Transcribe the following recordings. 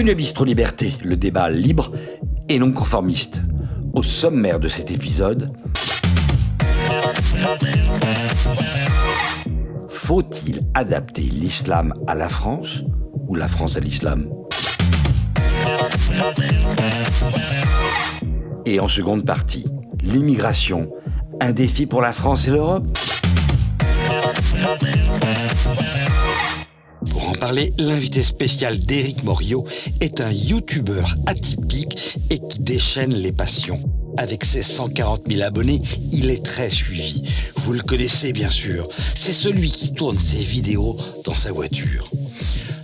Bienvenue à Bistro Liberté, le débat libre et non conformiste. Au sommaire de cet épisode, faut-il adapter l'islam à la France ou la France à l'islam? Et en seconde partie, l'immigration, un défi pour la France et l'Europe? L'invité spécial d'Éric Morio est un youtubeur atypique et qui déchaîne les passions. Avec ses 140 000 abonnés, il est très suivi. Vous le connaissez bien sûr. C'est celui qui tourne ses vidéos dans sa voiture.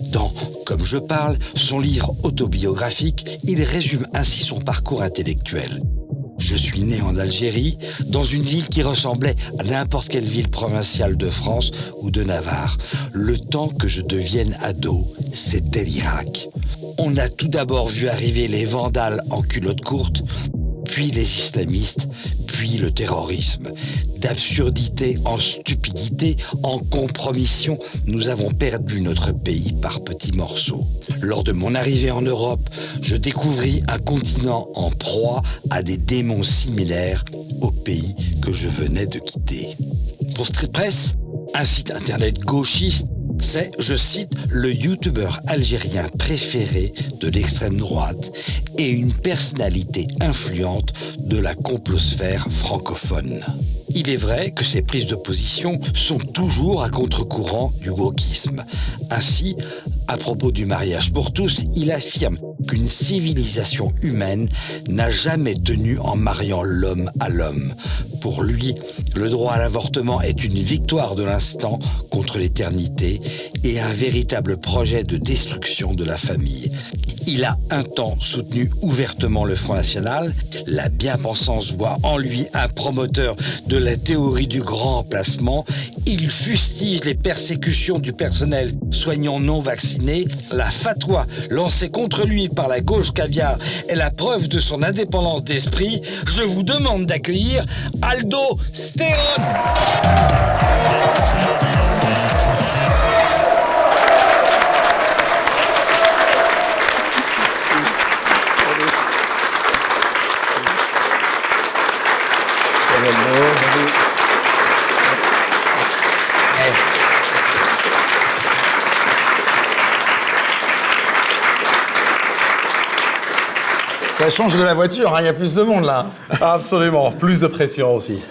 Dans Comme je parle, son livre autobiographique, il résume ainsi son parcours intellectuel. Je suis né en Algérie, dans une ville qui ressemblait à n'importe quelle ville provinciale de France ou de Navarre. Le temps que je devienne ado, c'était l'Irak. On a tout d'abord vu arriver les vandales en culotte courte, puis les islamistes, puis le terrorisme. D'absurdité en stupidité, en compromission, nous avons perdu notre pays par petits morceaux. Lors de mon arrivée en Europe, je découvris un continent en proie à des démons similaires au pays que je venais de quitter. Pour Street Press, un site internet gauchiste c'est, je cite, le youtubeur algérien préféré de l'extrême droite et une personnalité influente de la complosphère francophone. Il est vrai que ces prises de position sont toujours à contre-courant du wokisme. Ainsi, à propos du mariage pour tous, il affirme qu'une civilisation humaine n'a jamais tenu en mariant l'homme à l'homme. Pour lui, le droit à l'avortement est une victoire de l'instant contre l'éternité et un véritable projet de destruction de la famille. Il a un temps soutenu ouvertement le Front National. La bien-pensance voit en lui un promoteur de la théorie du grand emplacement. Il fustige les persécutions du personnel soignant non vacciné. La fatwa lancée contre lui par la gauche caviar est la preuve de son indépendance d'esprit. Je vous demande d'accueillir Aldo Stéron. Ça change de la voiture, hein, il y a plus de monde là. Absolument, plus de pression aussi.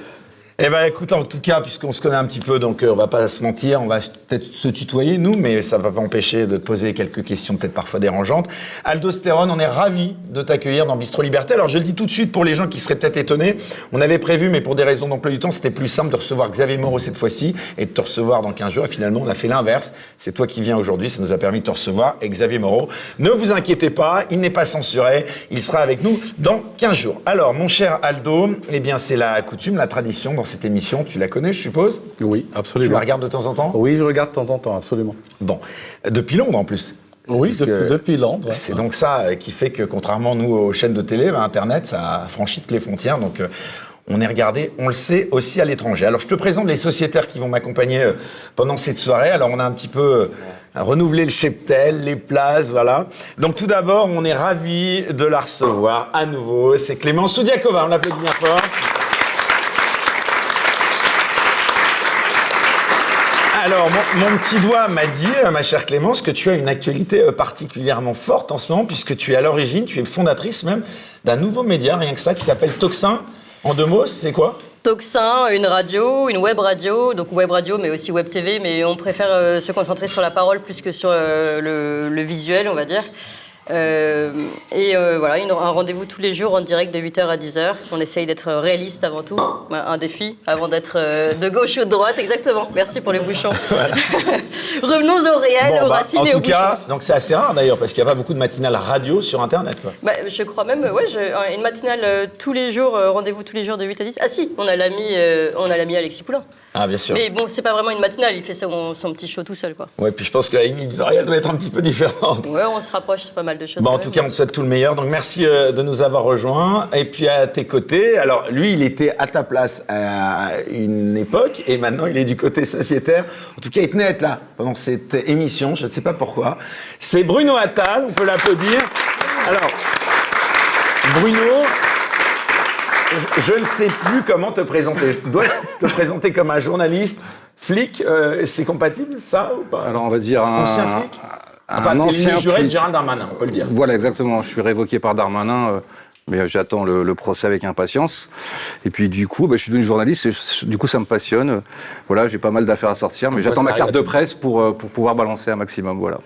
Eh ben écoute, en tout cas, puisqu'on se connaît un petit peu, donc euh, on va pas se mentir, on va peut-être se tutoyer nous, mais ça va pas empêcher de te poser quelques questions peut-être parfois dérangeantes. Aldostérone, on est ravi de t'accueillir dans Bistro Liberté. Alors je le dis tout de suite pour les gens qui seraient peut-être étonnés, on avait prévu, mais pour des raisons d'emploi du temps, c'était plus simple de recevoir Xavier Moreau cette fois-ci et de te recevoir dans 15 jours. Et finalement, on a fait l'inverse. C'est toi qui viens aujourd'hui, ça nous a permis de te recevoir. Et Xavier Moreau, ne vous inquiétez pas, il n'est pas censuré, il sera avec nous dans 15 jours. Alors, mon cher Aldo, eh bien c'est la coutume, la tradition cette émission, tu la connais, je suppose Oui, Tu absolument. la regardes de temps en temps Oui, je regarde de temps en temps, absolument. Bon, depuis Londres en plus. Oui, depuis, Londres. C'est donc ça euh, qui fait que, contrairement nous aux chaînes de télé, bah, Internet, ça a franchi toutes les frontières. Donc, euh, on est regardé, on le sait, aussi à l'étranger. Alors, je te présente les sociétaires qui vont m'accompagner euh, pendant cette soirée. Alors, on a un petit peu euh, renouvelé le cheptel, les places, voilà. Donc, tout d'abord, on est ravis de la recevoir à nouveau. C'est Clémence Soudiakova. On l'applaudit bien fort. Alors, mon, petit doigt m'a dit, euh, ma chère Clémence, que tu as une actualité euh, particulièrement forte en ce moment, puisque tu es à l'origine, tu es fondatrice même d'un nouveau média, rien que ça, qui s'appelle Toxin. En deux mots, c'est quoi? Toxin, une radio, une web radio, donc web radio mais aussi web TV, mais on préfère euh, se concentrer sur la parole plus que sur le visuel, on va dire. Euh, et euh, voilà, une- un rendez-vous tous les jours en direct de 8h à 10h. On essaye d'être réaliste avant tout, un défi, avant d'être euh, de gauche ou de droite, exactement. Merci pour les bouchons. Revenons au réel, Bon, aux bah, racines en et aux tout bouchons. cas, donc c'est assez rare d'ailleurs, parce qu'il n'y a pas beaucoup de matinales radio sur Internet. Quoi. Bah, je crois même, ouais, je- une matinale tous les jours, rendez-vous tous les jours de 8 à 10. Ah si, on a l'ami, on a l'ami Alexis Poulain. Ah, bien sûr. Mais bon, c'est pas vraiment une matinale, il fait son, son petit show tout seul, quoi. Ouais, puis je pense que la ligne éditoriale doit être un petit peu différente. Ouais, on se rapproche, c'est pas mal. Mal de choses. Bon, en tout même. cas, on te souhaite tout le meilleur. Donc, merci euh, de nous avoir rejoints. Et puis, à tes côtés, alors, lui, il était à ta place à une époque, et maintenant, il est du côté sociétaire. En tout cas, il tenait à être là pendant cette émission. Je ne sais pas pourquoi. C'est Bruno Attal. On peut l'applaudir. Alors, Bruno, je- ne sais plus comment te présenter. Je dois te présenter comme un journaliste, flic. euh, c'est compatible, ça, ou pas? Alors on va dire un Ancien flic? Enfin, t'es ancien juré de. Gérald Darmanin, on peut le dire. Voilà, exactement. Je suis révoqué par Darmanin, euh, mais j'attends le, le procès avec impatience. Et puis du coup, bah, je suis devenu journaliste. Et je- du coup, ça me passionne. Voilà, j'ai pas mal d'affaires à sortir, mais j'attends ma carte de presse pour euh, pour pouvoir balancer un maximum. Voilà.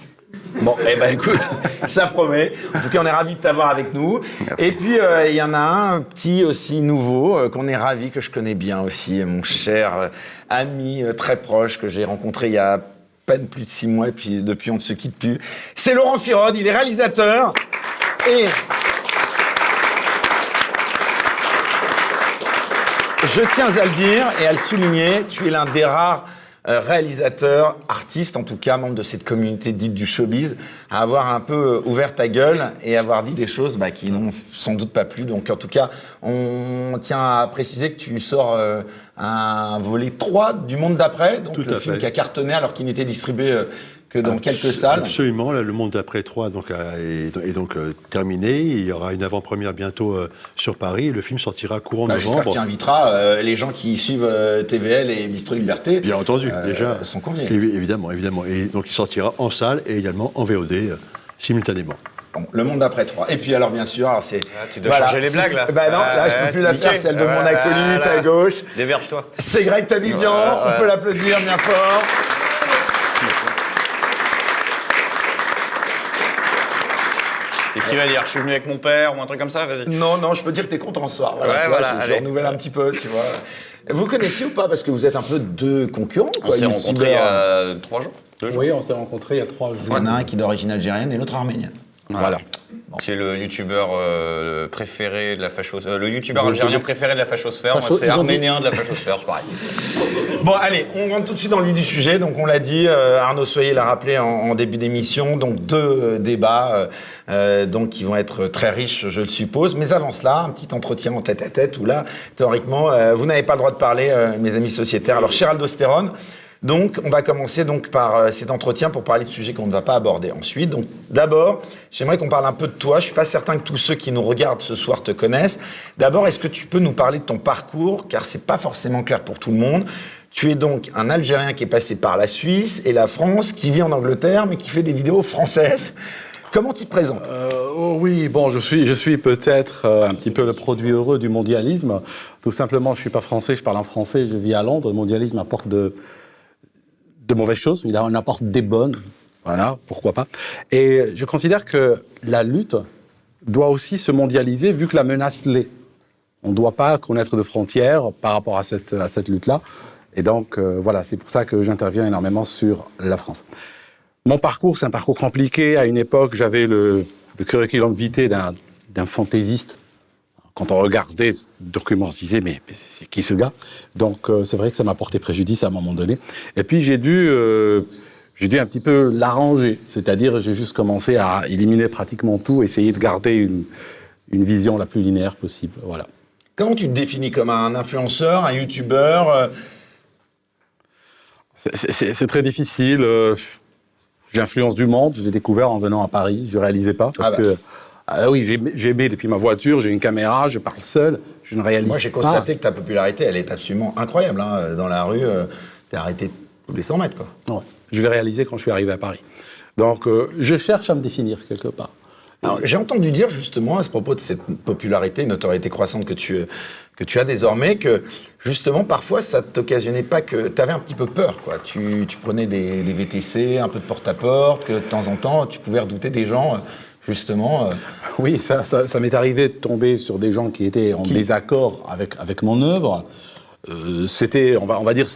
Bon, eh ben écoute, ça promet. En tout cas, on est ravis de t'avoir avec nous. Merci. Et puis, euh, il y en a un petit aussi nouveau euh, qu'on est ravi, que je connais bien aussi, mon cher euh, ami très proche que j'ai rencontré il y a plus de six mois et puis depuis on ne se quitte plus. C'est Laurent Firode, il est réalisateur et Je tiens à le dire et à le souligner, tu es l'un des rares euh, réalisateurs, artistes en tout cas, membres de cette communauté dite du showbiz, à avoir un peu euh, ouvert ta gueule et avoir dit des choses bah, qui n'ont sans doute pas plu. Donc en tout cas, on tient à préciser que tu sors euh, un volet 3 du Monde d'après, donc Tout le film fait. qui a cartonné alors qu'il n'était distribué euh, que dans quelques salles. Absolument. Là, le monde d'après 3 donc, a- est, est donc euh, terminé. Il y aura une avant-première bientôt euh, sur Paris. Le film sortira courant Bah, novembre. tu inviteras euh, les gens qui suivent euh, TVL et Bistro Liberté. Bien entendu, euh, déjà. sont conviés. Évi- évidemment, évidemment. Et donc, il sortira en salle et également en VOD euh, simultanément. Bon, le monde d'après 3. Et puis alors bien sûr, c'est. Ah, tu dois changer les blagues, là. Bah non, Ah, là je ouais, peux plus la faire, celle de Ah, mon voilà, acolyte voilà. à gauche. Démerde-toi. C'est Greg Tabibian, on peut l'applaudir bien fort. Qu'est-ce qu'il va dire Je suis venu avec mon père ou un truc comme ça Vas-y. Non, non, je peux dire que t'es content ce soir. Voilà, Ouais, tu vois, je, je renouvelle un petit peu, tu vois. Vous connaissez ou pas Parce que vous êtes un peu deux concurrents. On s'est rencontrés il y a trois jours. Deux jours. Oui, on s'est rencontrés il y a trois jours. Il y en a un qui est d'origine algérienne et l'autre arménienne. Voilà. Qui est le youtubeur euh, préféré de la fachosphère. le youtubeur algérien préféré de la fachosphère. Moi, Facho- c'est ont dit- arménien de la fachosphère, c'est pareil. Bon, allez, on rentre tout de suite dans le vif du sujet. Donc, on l'a dit, euh, Arnaud Soyer l'a rappelé en, en début d'émission. Donc, deux euh, débats euh, euh, donc, qui vont être très riches, je le suppose. Mais avant cela, un petit entretien en tête à tête où là, théoriquement, euh, vous n'avez pas le droit de parler, euh, mes amis sociétaires. Alors, cher Aldostérone, donc, on va commencer donc par euh, cet entretien pour parler de sujets qu'on ne va pas aborder ensuite. Donc, d'abord, j'aimerais qu'on parle un peu de toi. Je suis pas certain que tous ceux qui nous regardent ce soir te connaissent. D'abord, est-ce que tu peux nous parler de ton parcours, car c'est pas forcément clair pour tout le monde. Tu es donc un Algérien qui est passé par la Suisse et la France, qui vit en Angleterre, mais qui fait des vidéos françaises. Comment tu te présentes? Euh, oh oui, bon, je suis, je suis peut-être euh, un petit peu le produit heureux du mondialisme. Tout simplement, je suis pas français, je parle en français, je vis à Londres. Le mondialisme apporte de, de mauvaises choses, il en apporte des bonnes. Voilà, pourquoi pas. Et je considère que la lutte doit aussi se mondialiser vu que la menace l'est. On ne doit pas connaître de frontières par rapport à cette, à cette lutte-là. Et donc, euh, voilà, c'est pour ça que j'interviens énormément sur la France. Mon parcours, c'est un parcours compliqué. À une époque, j'avais le, le curriculum vitae d'un, d'un fantaisiste. Quand on regardait ce document, on se disait, mais, mais c'est qui ce gars? Donc, euh, c'est vrai que ça m'a porté préjudice à un moment donné. Et puis, j'ai dû, euh, j'ai dû un petit peu l'arranger. C'est-à-dire, j'ai juste commencé à éliminer pratiquement tout, essayer de garder une, une vision la plus linéaire possible. Voilà. Comment tu te définis comme un influenceur, un youtubeur euh, C'est- très difficile. J'influence du monde. Je l'ai découvert en venant à Paris. Je ne réalisais pas parce Ah bah. que ah oui, j'ai aimé depuis ma voiture. J'ai une caméra. Je parle seul. Je ne réalise Moi, j'ai pas. constaté que ta popularité, elle est absolument incroyable. hein. Dans la rue, euh, t'es arrêté tous les 100 mètres, quoi. Ouais. Je l'ai réalisé quand je suis arrivé à Paris. Donc, euh, je cherche à me définir quelque part. J'ai entendu dire justement à ce propos de cette popularité, notoriété croissante que tu, que tu as désormais, que justement parfois ça t'occasionnait pas que tu avais un petit peu peur. Quoi. Tu, tu prenais des, des VTC, un peu de porte-à-porte, que de temps en temps tu pouvais redouter des gens, euh, justement. euh, Oui, ça, ça, ça m'est arrivé de tomber sur des gens qui étaient en Qui désaccord avec, avec mon œuvre. Euh, C'était, on va, on va dire,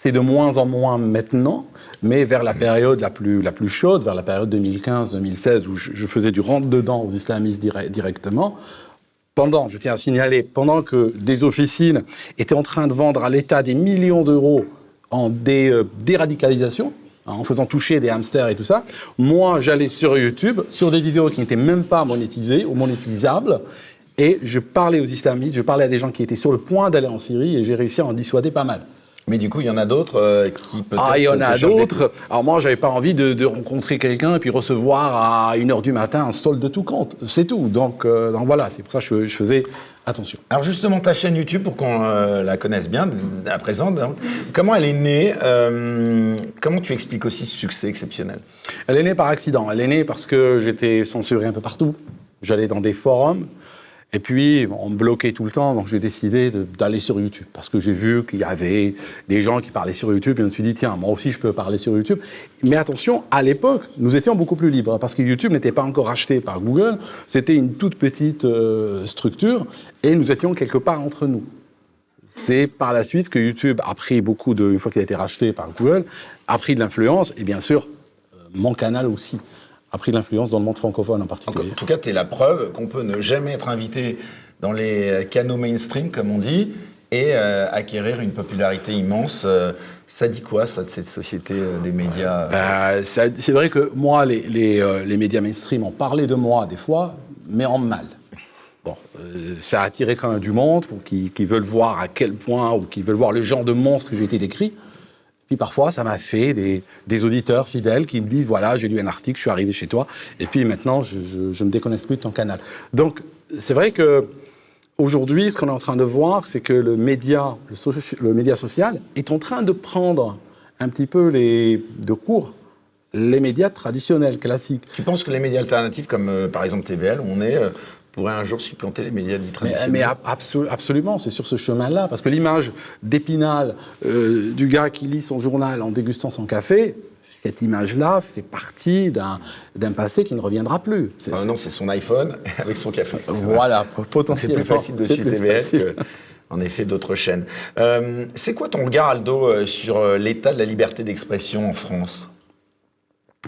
c'est de moins en moins maintenant, mais vers la période la plus, la plus chaude, vers la période 2015-2016, où je, je faisais du rentre-dedans aux islamistes dire- directement, pendant, je tiens à signaler, pendant que des officines étaient en train de vendre à l'État des millions d'euros en dé- euh, déradicalisation, en faisant toucher des hamsters et tout ça. Moi, j'allais sur YouTube, sur des vidéos qui n'étaient même pas monétisées ou monétisables, et je parlais aux islamistes, je parlais à des gens qui étaient sur le point d'aller en Syrie, et j'ai réussi à en dissuader pas mal. Mais du coup, il y en a d'autres euh, qui peut-être. Ah, il y en a d'autres. Alors moi, j'avais pas envie de, de rencontrer quelqu'un et puis recevoir à 1h du matin un solde de tout compte. C'est tout. Donc, euh, donc voilà, c'est pour ça que je, je faisais attention. Alors justement, ta chaîne YouTube, pour qu'on euh, la connaisse bien à présent, donc, comment elle est née euh, Comment tu expliques aussi ce succès exceptionnel? Elle est née par accident. Elle est née parce que j'étais censuré un peu partout. J'allais dans des forums. Et puis, on me bloquait tout le temps, donc j'ai décidé d'aller sur YouTube. Parce que j'ai vu qu'il y avait des gens qui parlaient sur YouTube, et je me suis dit, tiens, moi aussi, je peux parler sur YouTube. Mais attention, à l'époque, nous étions beaucoup plus libres, parce que YouTube n'était pas encore acheté par Google. C'était une toute petite euh, structure, et nous étions quelque part entre nous. C'est par la suite que YouTube a pris beaucoup de, une fois qu'il a été racheté par Google, a pris de l'influence, et bien sûr, euh, mon canal aussi a pris de l'influence dans le monde francophone en En particulier. tout cas, tu es la preuve qu'on peut ne jamais être invité dans les canaux mainstream, comme on dit, et euh, acquérir une popularité immense. Euh, ça dit quoi, ça, de cette société euh, des médias euh, Bah, c'est vrai que moi, les, les, euh, les médias mainstream ont parlé de moi des fois, mais en mal. Bon, ça a attiré quand même du monde pour qui, qui veulent voir à quel point, ou qui veulent voir le genre de monstre que j'ai été décrit. Puis parfois, ça m'a fait des, auditeurs fidèles qui me disent voilà, j'ai lu un article, je suis arrivé chez toi, et puis maintenant, je, je me déconnecte plus de ton canal. Donc, c'est vrai que aujourd'hui, ce qu'on est en train de voir, c'est que le média, le média social est en train de prendre un petit peu les, de cours les médias traditionnels, classiques. Tu penses que les médias alternatifs, comme euh, par exemple TVL, on est, euh, pourraient un jour supplanter les médias dits Mais, traditionnels mais ab- absolu- absolument, c'est sur ce chemin-là. Parce que l'image d'Épinal, euh, du gars qui lit son journal en dégustant son café, cette image-là fait partie d'un passé qui ne reviendra plus. C'est- Ah non, c'est son iPhone avec son café. Voilà, C'est potentiellement. plus facile de c'est suivre facile. que, en effet, d'autres chaînes. Euh, c'est quoi ton regard, Aldo, euh, sur euh, l'état de la liberté d'expression en France?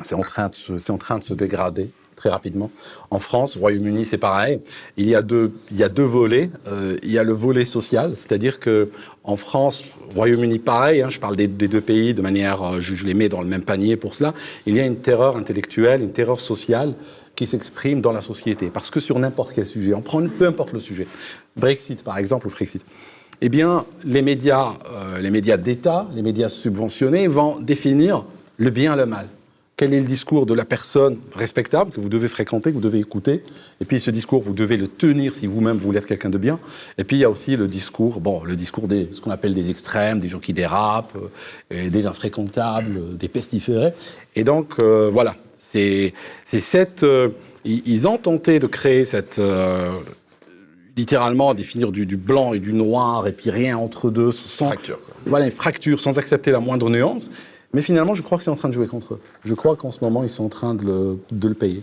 C'est en, train de se- c'est en train de se dégrader très rapidement. En France, au Royaume-Uni, c'est pareil. Il y a deux, il y a deux volets. Euh, il y a le volet social, c'est-à-dire que en France, Royaume-Uni, pareil. hein, je parle des, deux pays de manière, euh, je, je les mets dans le même panier pour cela. Il y a une terreur intellectuelle, une terreur sociale qui s'exprime dans la société. Parce que sur n'importe quel sujet, on prend peu importe le sujet, Brexit par exemple ou Frexit. Eh bien, les médias, euh, les médias d'État, les médias subventionnés vont définir le bien et le mal. Quel est le discours de la personne respectable que vous devez fréquenter, que vous devez écouter Et puis ce discours, vous devez le tenir si vous-même vous voulez être quelqu'un de bien. Et puis il y a aussi le discours, bon, le discours des ce qu'on appelle des extrêmes, des gens qui dérapent, euh, et des infréquentables, euh, des pestiférés. Et donc euh, voilà, c'est c'est cette. euh, ils, ils ont tenté de créer cette euh, littéralement définir du, du blanc et du noir et puis rien entre deux sans Fracture, quoi. voilà une fracture sans accepter la moindre nuance. Mais finalement, je crois que c'est en train de jouer contre eux. Je crois qu'en ce moment, ils sont en train de le, de le payer.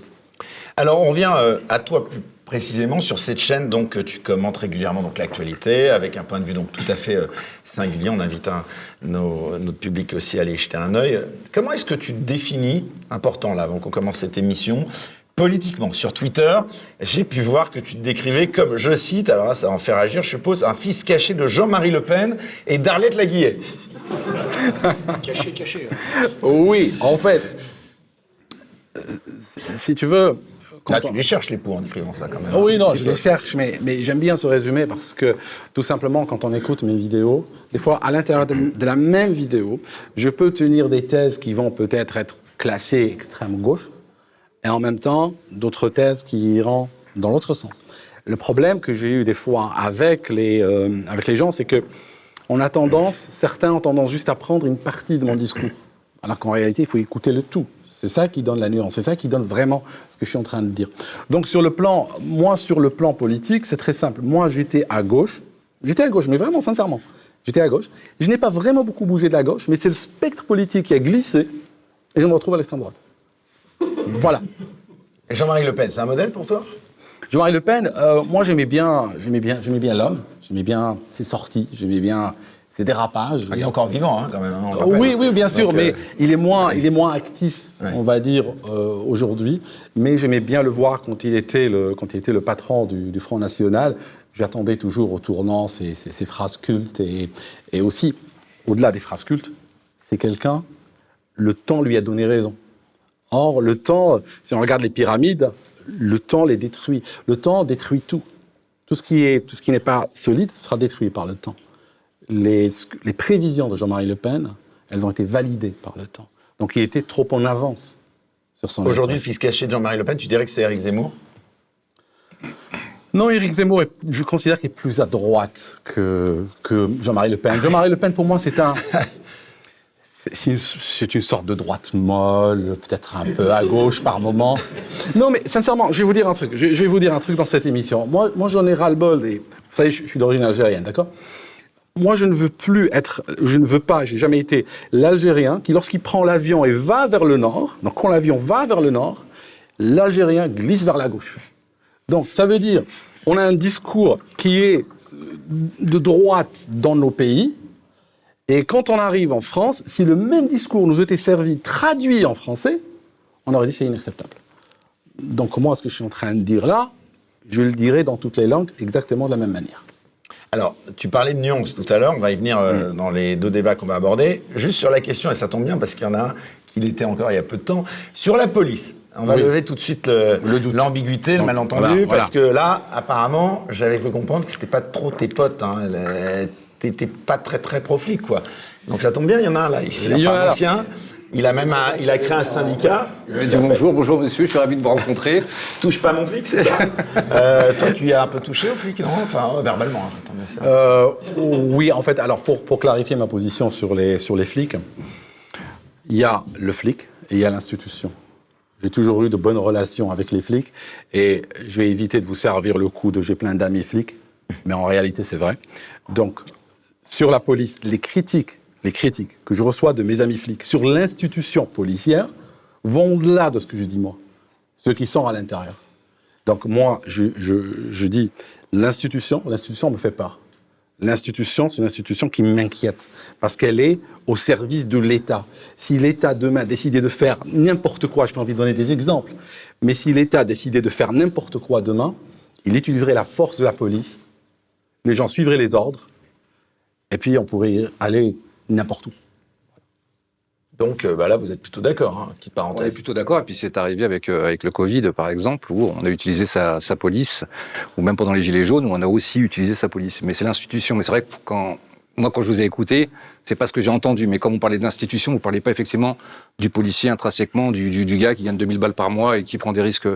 Alors, on vient euh, à toi plus précisément sur cette chaîne, donc euh, tu commentes régulièrement l'actualité avec un point de vue donc tout à fait euh, singulier. On invite notre public aussi à aller jeter un œil. Comment est-ce que tu définis, important là, avant qu'on commence cette émission, politiquement Sur Twitter, j'ai pu voir que tu te décrivais comme, je cite, alors là, ça va en faire agir, je suppose, un fils caché de Jean-Marie Le Pen et d'Arlette Laguillet. Caché, caché. Oui, en fait, euh, si- tu veux. on- tu les cherches les poux en écrivant ça quand même. Ah oui, non, je les cherche, mais, mais j'aime bien ce résumé parce que tout simplement, quand on écoute mes vidéos, des fois, à l'intérieur de, de la même vidéo, je peux tenir des thèses qui vont peut-être être classées extrême gauche, et en même temps, d'autres thèses qui iront dans l'autre sens. Le problème que j'ai eu des fois avec les, euh, avec les gens, c'est que on a tendance, certains ont tendance juste à prendre une partie de mon discours, alors qu'en réalité, il faut écouter le tout. C'est ça qui donne la nuance, c'est ça qui donne vraiment ce que je suis en train de dire. Donc sur le plan, moi sur le plan politique, c'est très simple. Moi j'étais à gauche, j'étais à gauche, mais vraiment sincèrement, j'étais à gauche. Je n'ai pas vraiment beaucoup bougé de la gauche, mais c'est le spectre politique qui a glissé et je me retrouve à l'extrême droite. Voilà. Et Jean-Marie Le Pen, c'est un modèle pour toi? Jean-Marie Le Pen, euh, moi j'aimais bien, j'aimais bien, j'aimais bien l'homme, j'aimais bien ses sorties, j'aimais bien ses dérapages. Ah, Il est encore vivant hein, quand même. hein, Euh, oui, oui, bien sûr, Donc, mais euh, il est moins, il est moins actif, Ouais. on va dire, euh, aujourd'hui. Mais j'aimais bien le voir quand il était le, quand il était le patron du, du Front National. J'attendais toujours au tournant ses, ses- ses phrases cultes et, et aussi, au-delà des phrases cultes, c'est quelqu'un, le temps lui a donné raison. Or, le temps, si on regarde les pyramides, le temps les détruit. Le temps détruit tout. Tout ce qui est, tout ce qui n'est pas solide sera détruit par le temps. Les, les prévisions de Jean-Marie Le Pen, elles ont été validées par le temps. Donc, il était trop en avance sur son. Aujourd'hui, le fils caché de Jean-Marie Le Pen, tu dirais que c'est Éric Zemmour? Non, Éric Zemmour, est- je considère qu'il est plus à droite que, que Jean-Marie Le Pen. Jean-Marie Le Pen, pour moi, c'est un. C'est une, sorte de droite molle, peut-être un peu à gauche par moment. Non, mais sincèrement, je vais vous dire un truc. Je, vais vous dire un truc dans cette émission. Moi, moi j'en ai ras-le-bol. Vous savez, je, je suis d'origine algérienne, d'accord? Moi, je ne veux plus être, je ne veux pas, j'ai jamais été l'Algérien qui, lorsqu'il prend l'avion et va vers le nord, donc quand l'avion va vers le nord, l'Algérien glisse vers la gauche. Donc, ça veut dire, on a un discours qui est de droite dans nos pays, et quand on arrive en France, si le même discours nous était servi, traduit en français, on aurait dit c'est inacceptable. Donc, moi, ce que je suis en train de dire là, je le dirai dans toutes les langues exactement de la même manière. Alors, tu parlais de nuances tout à l'heure, on va y venir euh, dans les deux débats qu'on va aborder. Juste sur la question, et ça tombe bien parce qu'il y en a un qui l'était encore il y a peu de temps, sur la police. On va Oui. lever tout de suite le- Le l'ambiguïté, le Donc, malentendu, voilà, parce que là, apparemment, j'avais cru comprendre que c'était pas trop tes potes. Hein, le- T'étais pas très très pro-flic, quoi. Donc ça tombe bien, il y en a un là, ici, Il y en enfin a un là. ancien. Il a même un- il a créé un syndicat. Je dis bonjour, bonjour monsieur, je suis ravi de vous rencontrer. Touche pas mon flic, c'est ça Euh, Toi, tu y as un peu touché au flic, non? Enfin, euh, verbalement, hein, j'entends bien sûr. Euh, oui, en fait, alors pour, pour clarifier ma position sur les, sur les flics, il y a le flic et il y a l'institution. J'ai toujours eu de bonnes relations avec les flics et je vais éviter de vous servir le coup de j'ai plein d'amis flics, mais en réalité c'est vrai. Donc, sur la police, les critiques, les critiques que je reçois de mes amis flics sur l'institution policière vont au-delà de ce que je dis moi, ceux qui sont à l'intérieur. Donc moi, je, je- je dis l'institution, l'institution me fait peur. L'institution, c'est une institution qui m'inquiète parce qu'elle est au service de l'État. Si l'État demain décidait de faire n'importe quoi, je n'ai envie de donner des exemples, mais si l'État décidait de faire n'importe quoi demain, il utiliserait la force de la police, les gens suivraient les ordres, et puis on pourrait aller n'importe où. Donc euh, bah là, vous êtes plutôt d'accord, hein, petite On est parenthèse. plutôt d'accord, et puis c'est arrivé avec, euh, avec le Covid, par exemple, où on a utilisé sa, sa police, ou même pendant les Gilets jaunes, où on a aussi utilisé sa police. Mais c'est l'institution. Mais c'est vrai que quand, moi, quand je vous ai écouté, c'est pas ce que j'ai entendu, mais quand vous parlez d'institution, vous parlez pas effectivement du policier intrinsèquement, du, du, du gars qui gagne 2000 balles par mois et qui prend des risques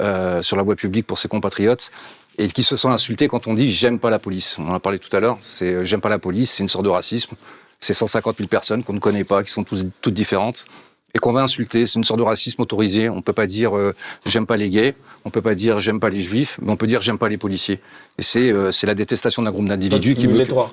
euh, sur la voie publique pour ses compatriotes. Et qui se sent insulté quand on dit j'aime pas la police. On en a parlé tout à l'heure. C'est euh, j'aime pas la police, c'est une sorte de racisme. C'est 150 000 personnes qu'on ne connaît pas, qui sont tous, toutes différentes et qu'on va insulter. C'est une sorte de racisme autorisé. On peut pas dire euh, j'aime pas les gays, on peut pas dire j'aime pas les juifs, mais on peut dire j'aime pas les policiers. Et c'est euh, c'est la détestation d'un groupe d'individus qui les trois.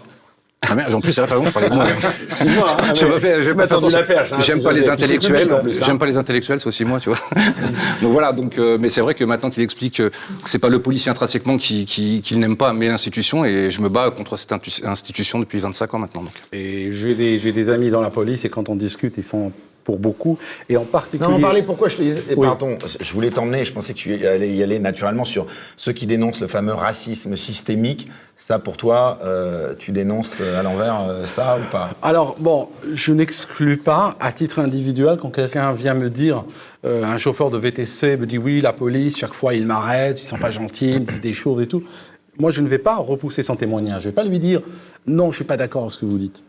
Ah merde, en plus, à la fin, je parlais de moi. C'est moi, hein, J'ai mais- pas fait, j'ai pas fait la perche, hein, J'aime c'est- pas les c'est- c'est intellectuels. plus, hein. J'aime pas les intellectuels, c'est aussi moi, tu vois. donc voilà. Donc, euh, mais c'est vrai que maintenant qu'il explique que c'est pas le policier intrinsèquement qui, qui, qu'il n'aime pas, mais l'institution, et je me bats contre cette institution depuis 25 ans maintenant. Donc. Et j'ai des, j'ai des amis dans la police et quand on discute, ils sont pour beaucoup. Et en particulier. Non, on parlait pourquoi je te disais. Oui. Pardon, je voulais t'emmener, je pensais que tu allais y aller naturellement sur ceux qui dénoncent le fameux racisme systémique. Ça, pour toi, euh, tu dénonces à l'envers euh, ça ou pas? Alors, bon, je n'exclus pas, à titre individuel, quand quelqu'un vient me dire, euh, un chauffeur de VTC me dit oui, la police, chaque fois, ils m'arrêtent, ils sont pas gentils, ils me disent des choses et tout. Moi, je ne vais pas repousser son témoignage. Je ne vais pas lui dire non, je suis pas d'accord avec ce que vous dites.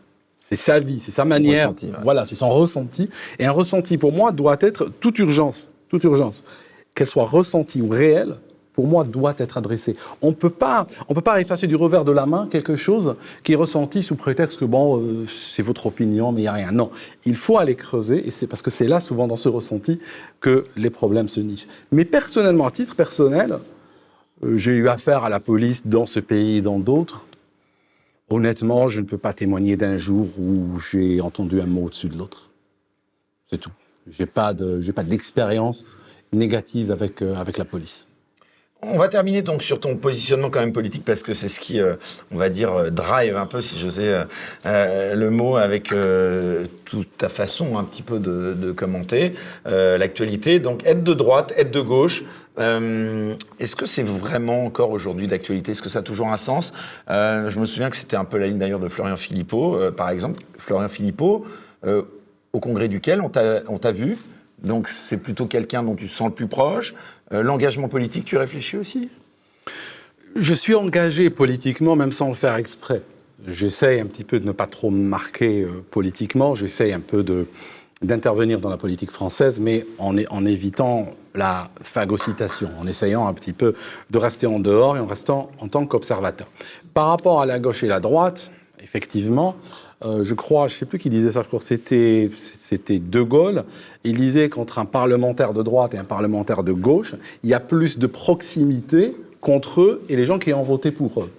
C'est sa vie, c'est sa manière. ressenti, ouais. Voilà, c'est son ressenti. Et un ressenti, pour moi, doit être toute urgence, toute urgence, qu'elle soit ressentie ou réelle, pour moi, doit être adressée. On peut pas, on peut pas effacer du revers de la main quelque chose qui est ressenti sous prétexte que bon, euh, c'est votre opinion, mais il y a rien. Non, il faut aller creuser, et c'est parce que c'est là, souvent dans ce ressenti, que les problèmes se nichent. Mais personnellement, à titre personnel, euh, j'ai eu affaire à la police dans ce pays et dans d'autres. Honnêtement, je ne peux pas témoigner d'un jour où j'ai entendu un mot au-dessus de l'autre. C'est tout. De, j'ai pas d'expérience négative avec, euh, avec la police. On va terminer donc sur ton positionnement quand même politique parce que c'est ce qui, euh, on va dire, euh, drive un peu, si j'osais euh, le mot, avec toute ta façon un petit peu de, de commenter l'actualité. Donc être de droite, être de gauche. Euh, Est-ce que c'est vraiment encore aujourd'hui d'actualité? Est-ce que ça a toujours un sens? Euh, Je me souviens que c'était un peu la ligne d'ailleurs de Florian Philippot, euh, par exemple. Florian Philippot, au congrès duquel on t'a vu. Donc c'est plutôt quelqu'un dont tu te sens le plus proche. L'engagement politique, tu réfléchis aussi? Je suis engagé politiquement, même sans le faire exprès. J'essaie un petit peu de ne pas trop me marquer politiquement. J'essaie un peu d'intervenir dans la politique française, mais en évitant la phagocytation, en essayant un petit peu de rester en dehors et en restant en tant qu'observateur. Par rapport à la gauche et la droite, effectivement, euh, je crois, je ne sais plus qui disait ça, je crois que c'était De Gaulle. Il disait qu'entre un parlementaire de droite et un parlementaire de gauche, il y a plus de proximité contre eux et les gens qui ont voté pour eux.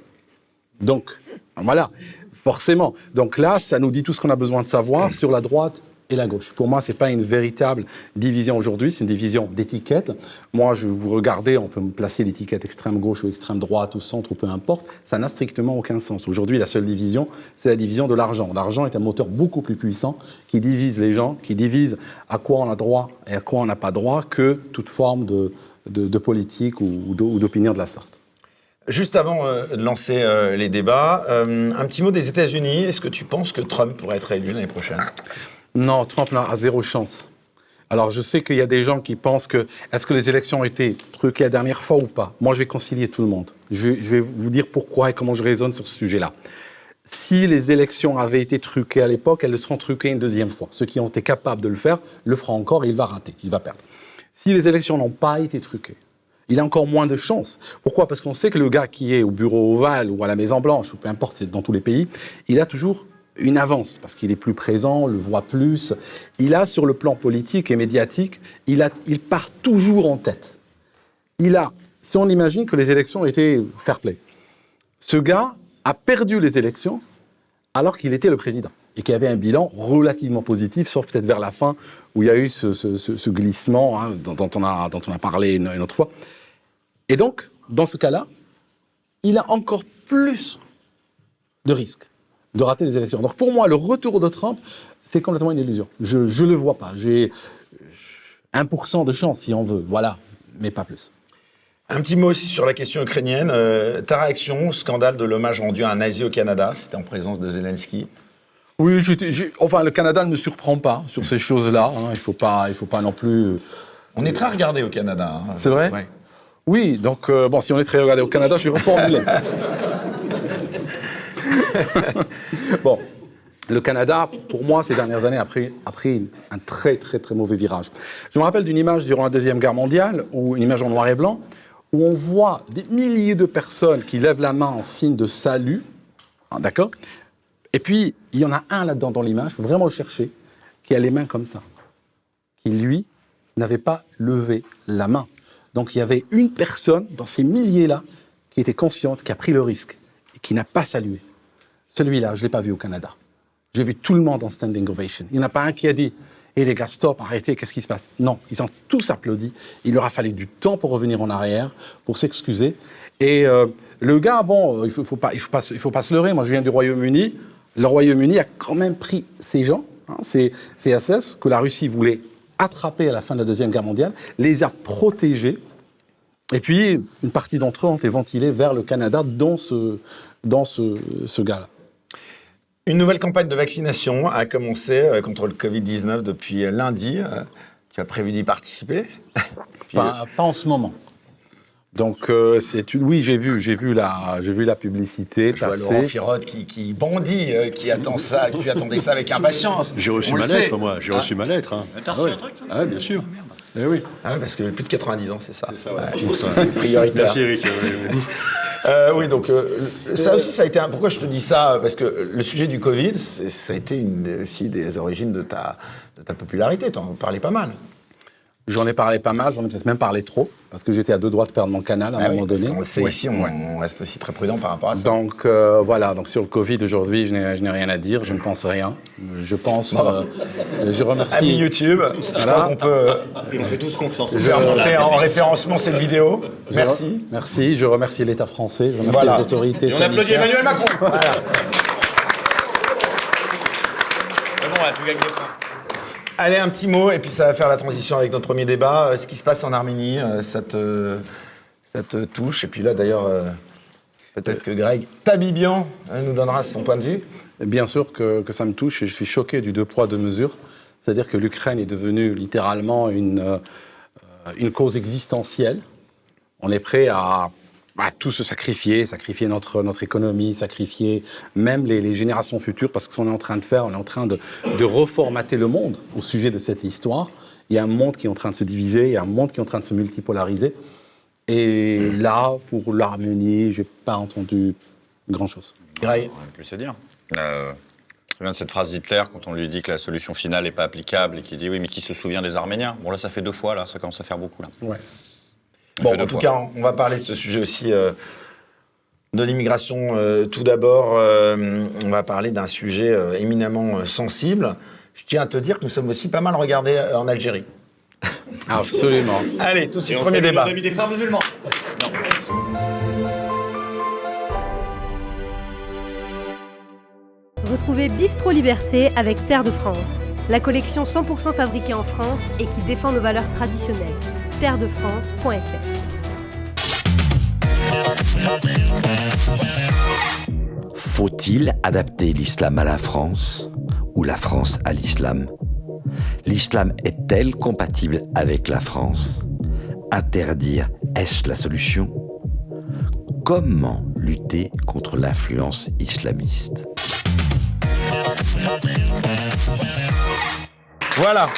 Donc, voilà, forcément. Donc là, ça nous dit tout ce qu'on a besoin de savoir sur la droite et la gauche. Pour moi, ce n'est pas une véritable division aujourd'hui, c'est une division d'étiquettes. Moi, je vous regardez, on peut me placer l'étiquette extrême gauche ou extrême droite ou centre ou peu importe, ça n'a strictement aucun sens. Aujourd'hui, la seule division, c'est la division de l'argent. L'argent est un moteur beaucoup plus puissant qui divise les gens, qui divise à quoi on a droit et à quoi on n'a pas droit que toute forme de, politique ou d'opinion de la sorte. Juste avant euh, de lancer euh, les débats, euh, un petit mot des États-Unis. Est-ce que tu penses que Trump pourrait être élu l'année prochaine? Non, Trump n'a zéro chance. Alors, je sais qu'il y a des gens qui pensent que est-ce que les élections ont été truquées la dernière fois ou pas? Moi, je vais concilier tout le monde. Je vais vous dire pourquoi et comment je raisonne sur ce sujet-là. Si les élections avaient été truquées à l'époque, elles le seront truquées une deuxième fois. Ceux qui ont été capables de le faire le feront encore et il va rater, il va perdre. Si les élections n'ont pas été truquées, il a encore moins de chances. Pourquoi? Parce qu'on sait que le gars qui est au bureau ovale ou à la Maison Blanche, ou peu importe, c'est dans tous les pays, il a toujours une avance parce qu'il est plus présent, le voit plus. Il a sur le plan politique et médiatique, il, part toujours en tête. Il a, si on imagine que les élections étaient fair play, ce gars a perdu les élections alors qu'il était le président et qu'il avait un bilan relativement positif, sauf peut-être vers la fin où il y a eu ce, glissement hein, dont, on a, parlé une autre fois. Et donc, dans ce cas-là, il a encore plus de risques de rater les élections. Donc pour moi, le retour de Trump, c'est complètement une illusion. Je ne le vois pas. J'ai 1% de chance si on veut, voilà, mais pas plus. Un petit mot aussi sur la question ukrainienne. Euh, ta réaction au scandale de l'hommage rendu à un nazi au Canada, c'était en présence de Zelensky? Oui, enfin, le Canada ne me surprend pas sur ces choses-là. hein. Il ne faut, pas- il faut pas non plus... On est très regardé au Canada. hein. C'est vrai? Ouais. Oui, donc, euh, bon, si on est très regardé au Canada, je vais reformuler. bon, le Canada, pour moi, ces dernières années, a pris, un très, très, très mauvais virage. Je me rappelle d'une image durant la Deuxième Guerre mondiale, ou une image en noir et blanc, où on voit des milliers de personnes qui lèvent la main en signe de salut, hein, d'accord Et puis, il y en a un là-dedans dans l'image, faut vraiment le qui a les mains comme ça, qui, lui, n'avait pas levé la main. Donc il y avait une personne dans ces milliers-là qui était consciente, qui a pris le risque et qui n'a pas salué. Celui-là, je ne l'ai pas vu au Canada. J'ai vu tout le monde en standing ovation. Il n'y en a pas un qui a dit Hé les gars, stop, arrêtez, qu'est-ce qui se passe? Non, ils ont tous applaudi. Il leur a fallu du temps pour revenir en arrière, pour s'excuser. Et euh, le gars, bon, il ne faut, pas, il faut, pas, se- leurrer. Moi, je viens du Royaume-Uni. Le Royaume-Uni a quand même pris ces gens, ces, ces SS, que la Russie voulait attraper à la fin de la Deuxième Guerre mondiale, les a protégés. Et puis, une partie d'entre eux ont été ventilés vers le Canada, dont ce, dans ce, ce gars-là. Une nouvelle campagne de vaccination a commencé euh, contre le Covid-19 depuis euh, lundi. Euh, Tu as prévu d'y participer? Pas, pas en ce moment. Donc, euh, c'est une... oui, j'ai vu, j'ai vu la, j'ai vu la publicité Je vois passer. Laurent Firot qui, qui bondit, euh, qui attend ça, tu attendais ça avec impatience. J'ai reçu ma lettre, moi. J'ai Ah. reçu ma lettre. Hein. T'as reçu un truc Ah, bien sûr. Eh oui. Ah ouais, parce que plus de 90 ans, c'est ça. C'est ça, ouais. Ouais, prioritaire. Merci Eric. Euh, oui, donc euh, ça aussi, ça a été. un- Pourquoi je te dis ça? Parce que le sujet du Covid, ça a été une aussi des origines de ta, de ta popularité. Tu en parlais pas mal. J'en ai parlé pas mal, j'en ai peut-être même parlé trop, parce que j'étais à deux doigts de perdre mon canal à un Ah oui, moment donné. qu'on le sait Ouais, ici, on, ouais. on reste aussi très prudent par rapport à ça. Donc euh, voilà, donc sur le Covid aujourd'hui, je n'ai je rien à dire, je ne pense rien. Je pense, Bon. euh, je Ami remercie. YouTube, je Voilà. crois qu'on peut On fait tous confiance. faire monter en référencement cette vidéo. je- Merci. Merci, je remercie l'État français, je remercie Voilà. les autorités Et on applaudit. Emmanuel Macron. Voilà. C'est bon, là, tu gagnes des points. Allez, un petit mot, et puis ça va faire la transition avec notre premier débat. Euh, Ce qui se passe en Arménie, euh, ça te, ça te touche. Et puis là, d'ailleurs, euh, peut-être que Greg Tabibian nous donnera son point de vue. Bien sûr que, que ça me touche et je suis choqué du deux poids, deux mesures. C'est-à-dire que l'Ukraine est devenue littéralement une, une cause existentielle. On est prêt à, à tout se sacrifier, sacrifier notre, notre économie, sacrifier même les, les générations futures, parce que ce qu'on est en train de faire, on est en train de, de reformater le monde au sujet de cette histoire. Il y a un monde qui est en train de se diviser, il y a un monde qui est en train de se multipolariser. Et là, pour l'Arménie, j'ai pas entendu grand-chose. On peut plus se dire. Euh, je me souviens de cette phrase d'Hitler quand on lui dit que la solution finale n'est pas applicable et qu'il dit oui, mais qui se souvient des Arméniens? Bon, là, ça fait deux fois, là, ça commence à faire beaucoup. Là. Ouais. Bon, en tout fois. cas, on va parler de ce sujet aussi euh, de l'immigration. Euh, tout d'abord, euh, on va parler d'un sujet euh, éminemment euh, sensible. Je tiens à te dire que nous sommes aussi pas mal regardés euh, en Algérie. Absolument. Allez, tout de suite, premier débat. nos amis des frères musulmans. Retrouvez Bistro Liberté avec Terre de France, la collection 100% fabriquée en France et qui défend nos valeurs traditionnelles. terredefrance.fr Faut-il adapter l'islam à la France ou la France à l'islam? L'islam est-elle compatible avec la France? Interdire, est-ce la solution? Comment lutter contre l'influence islamiste? Voilà.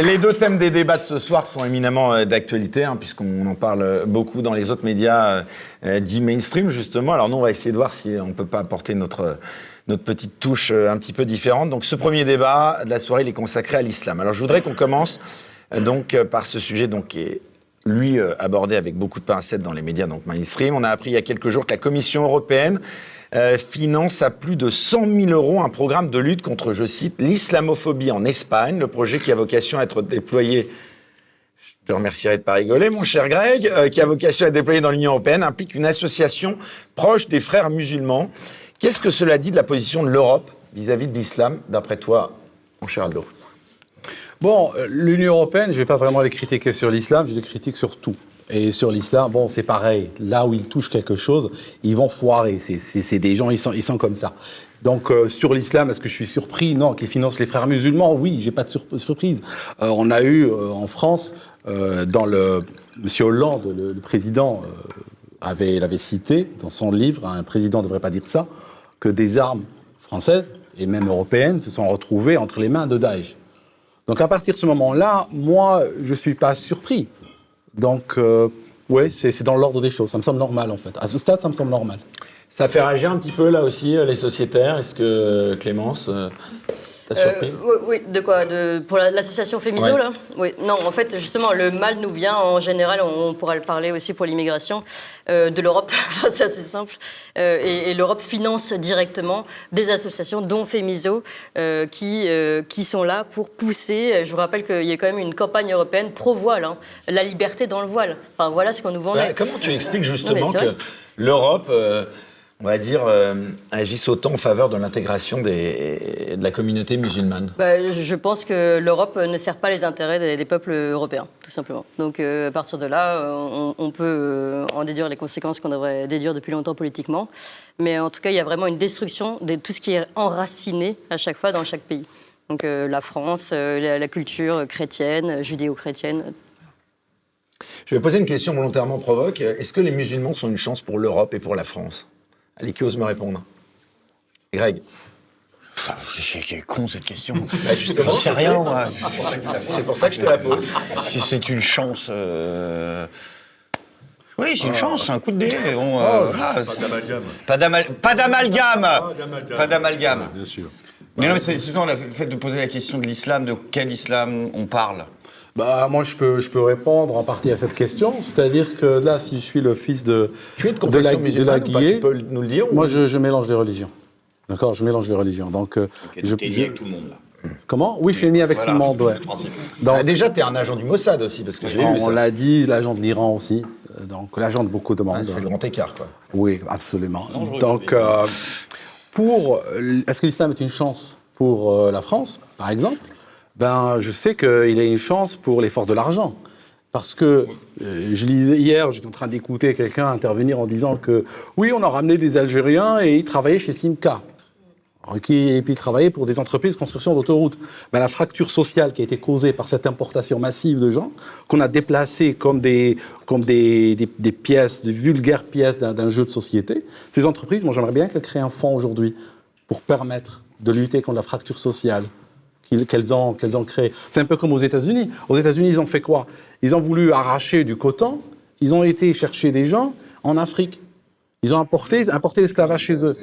Les deux thèmes des débats de ce soir sont éminemment euh, d'actualité, hein, puisqu'on en parle euh, beaucoup dans les autres médias euh, dits mainstream, justement. Alors nous, on va essayer de voir si on ne peut pas apporter notre, notre petite touche un petit peu différente. Donc ce premier débat de la soirée, il est consacré à l'islam. Alors je voudrais qu'on commence donc par ce sujet donc, qui est lui abordé avec beaucoup de pincettes dans les médias donc mainstream. On a appris il y a quelques jours que la Commission européenne euh, finance à plus de 100 000 euros un programme de lutte contre, je cite, l'islamophobie en Espagne. Le projet qui a vocation à être déployé, je te remercierai de pas rigoler, mon cher Greg, euh, qui a vocation à déployé dans l'Union européenne, implique une association proche des frères musulmans. Qu'est-ce que cela dit de la position de l'Europe vis-à-vis de l'islam, d'après toi, mon cher Aldo? Bon, euh, l'Union européenne, je ne vais pas vraiment les critiquer sur l'islam, je les critique sur tout. Et sur l'islam, bon, c'est pareil. Là où ils touchent quelque chose, ils vont foirer. C'est- des gens, ils sont, comme ça. Donc, euh, sur l'islam, est-ce que je suis surpris? Non, qu'ils financent les frères musulmans, oui, j'ai pas de sur- surprise. Euh, on a eu euh, en France, dans le. Monsieur Hollande, le, président, avait, l'avait cité dans son livre, un président ne devrait pas dire ça, que des armes françaises et même européennes se sont retrouvées entre les mains de Daesh. Donc à partir de ce moment-là, moi, je suis pas surpris. Donc, euh, oui, c'est dans l'ordre des choses. Ça me semble normal, en fait. À ce stade, ça me semble normal. Ça fait réagir un petit peu, là aussi, euh, les sociétaires. Est-ce que, Clémence, euh, surpris Euh, oui, oui, de quoi de, Pour la- l'association Fémiso, Ouais. là Oui, non, en fait, justement, le mal nous vient en général, on, on pourra le parler aussi pour l'immigration, euh, de l'Europe, Enfin, c'est assez simple. Euh, et et l'Europe finance directement des associations, dont Fémiso, qui, qui sont là pour pousser. Je vous rappelle qu'il y a quand même une campagne européenne pro-voile, hein, la liberté dans le voile. Enfin, voilà ce qu'on nous vendait. Bah, comment tu expliques justement que l'Europe, euh, on va dire, euh, agisse autant en faveur de l'intégration de la communauté musulmane Bah, je pense que l'Europe ne sert pas les intérêts des, des peuples européens, tout simplement. Donc euh, à partir de là, euh, on, on peut euh, en déduire les conséquences qu'on devrait déduire depuis longtemps politiquement. Mais en tout cas, il y a vraiment une destruction de tout ce qui est enraciné à chaque fois dans chaque pays. Donc euh, la France, la, la culture chrétienne, judéo-chrétienne. Je vais poser une question volontairement provoque. Est-ce que les musulmans sont une chance pour l'Europe et pour la France? Allez, qui ose me répondre Greg Ah, C'est con cette question. Bah, justement, J'en sais rien, moi. C'est pour ça que je te la pose. Si c'est une chance. euh, Oui, c'est une chance, c'est un coup de dé. Bon, Oh, euh, voilà, Pas d'amalgame. Pas d'amal- pas d'amalgame. Pas d'amalgame. Bien sûr. Mais non, mais c'est le fait de poser la question de l'islam, de quel islam on parle. Bah, moi, je peux, je peux répondre en partie à cette question. C'est-à-dire que là, si je suis le fils de, Tu es de de la, confession de la Tu peux nous le dire ou- moi, je, je mélange les religions. D'accord Je mélange les religions. Donc, euh, je- T'es lié je- avec tout le monde, là. comment? Oui, je suis mis avec Voilà, tout le monde, c'est ouais. Donc, Ah, déjà, tu es un agent du Mossad aussi, parce que j'ai on l'a dit, l'agent de l'Iran aussi. Euh, Donc, l'agent de beaucoup de Ah, monde. ça fait le grand écart, quoi. Oui, absolument. Non, je Donc, euh, pour, est-ce que l'islam est une chance pour euh, la France, par exemple? Ben, je sais qu'il est une chance pour les forces de l'argent. Parce que euh, je lisais hier, j'étais en train d'écouter quelqu'un intervenir en disant que oui, on a ramené des Algériens et ils travaillaient chez Simca. Qui- Et puis ils travaillaient pour des entreprises de construction d'autoroutes. Ben, la fracture sociale qui a été causée par cette importation massive de gens, qu'on a déplacés comme des, comme des, des- des pièces, de vulgaires pièces d'un jeu de société, ces entreprises, moi j'aimerais bien qu'elles créent un fonds aujourd'hui pour permettre de lutter contre la fracture sociale qu'elles ont, ont créé. C'est un peu comme aux États-Unis. Aux États-Unis, ils ont fait quoi? Ils ont voulu arracher du coton, ils ont été chercher des gens en Afrique. Ils ont importé, importé l'esclavage chez eux.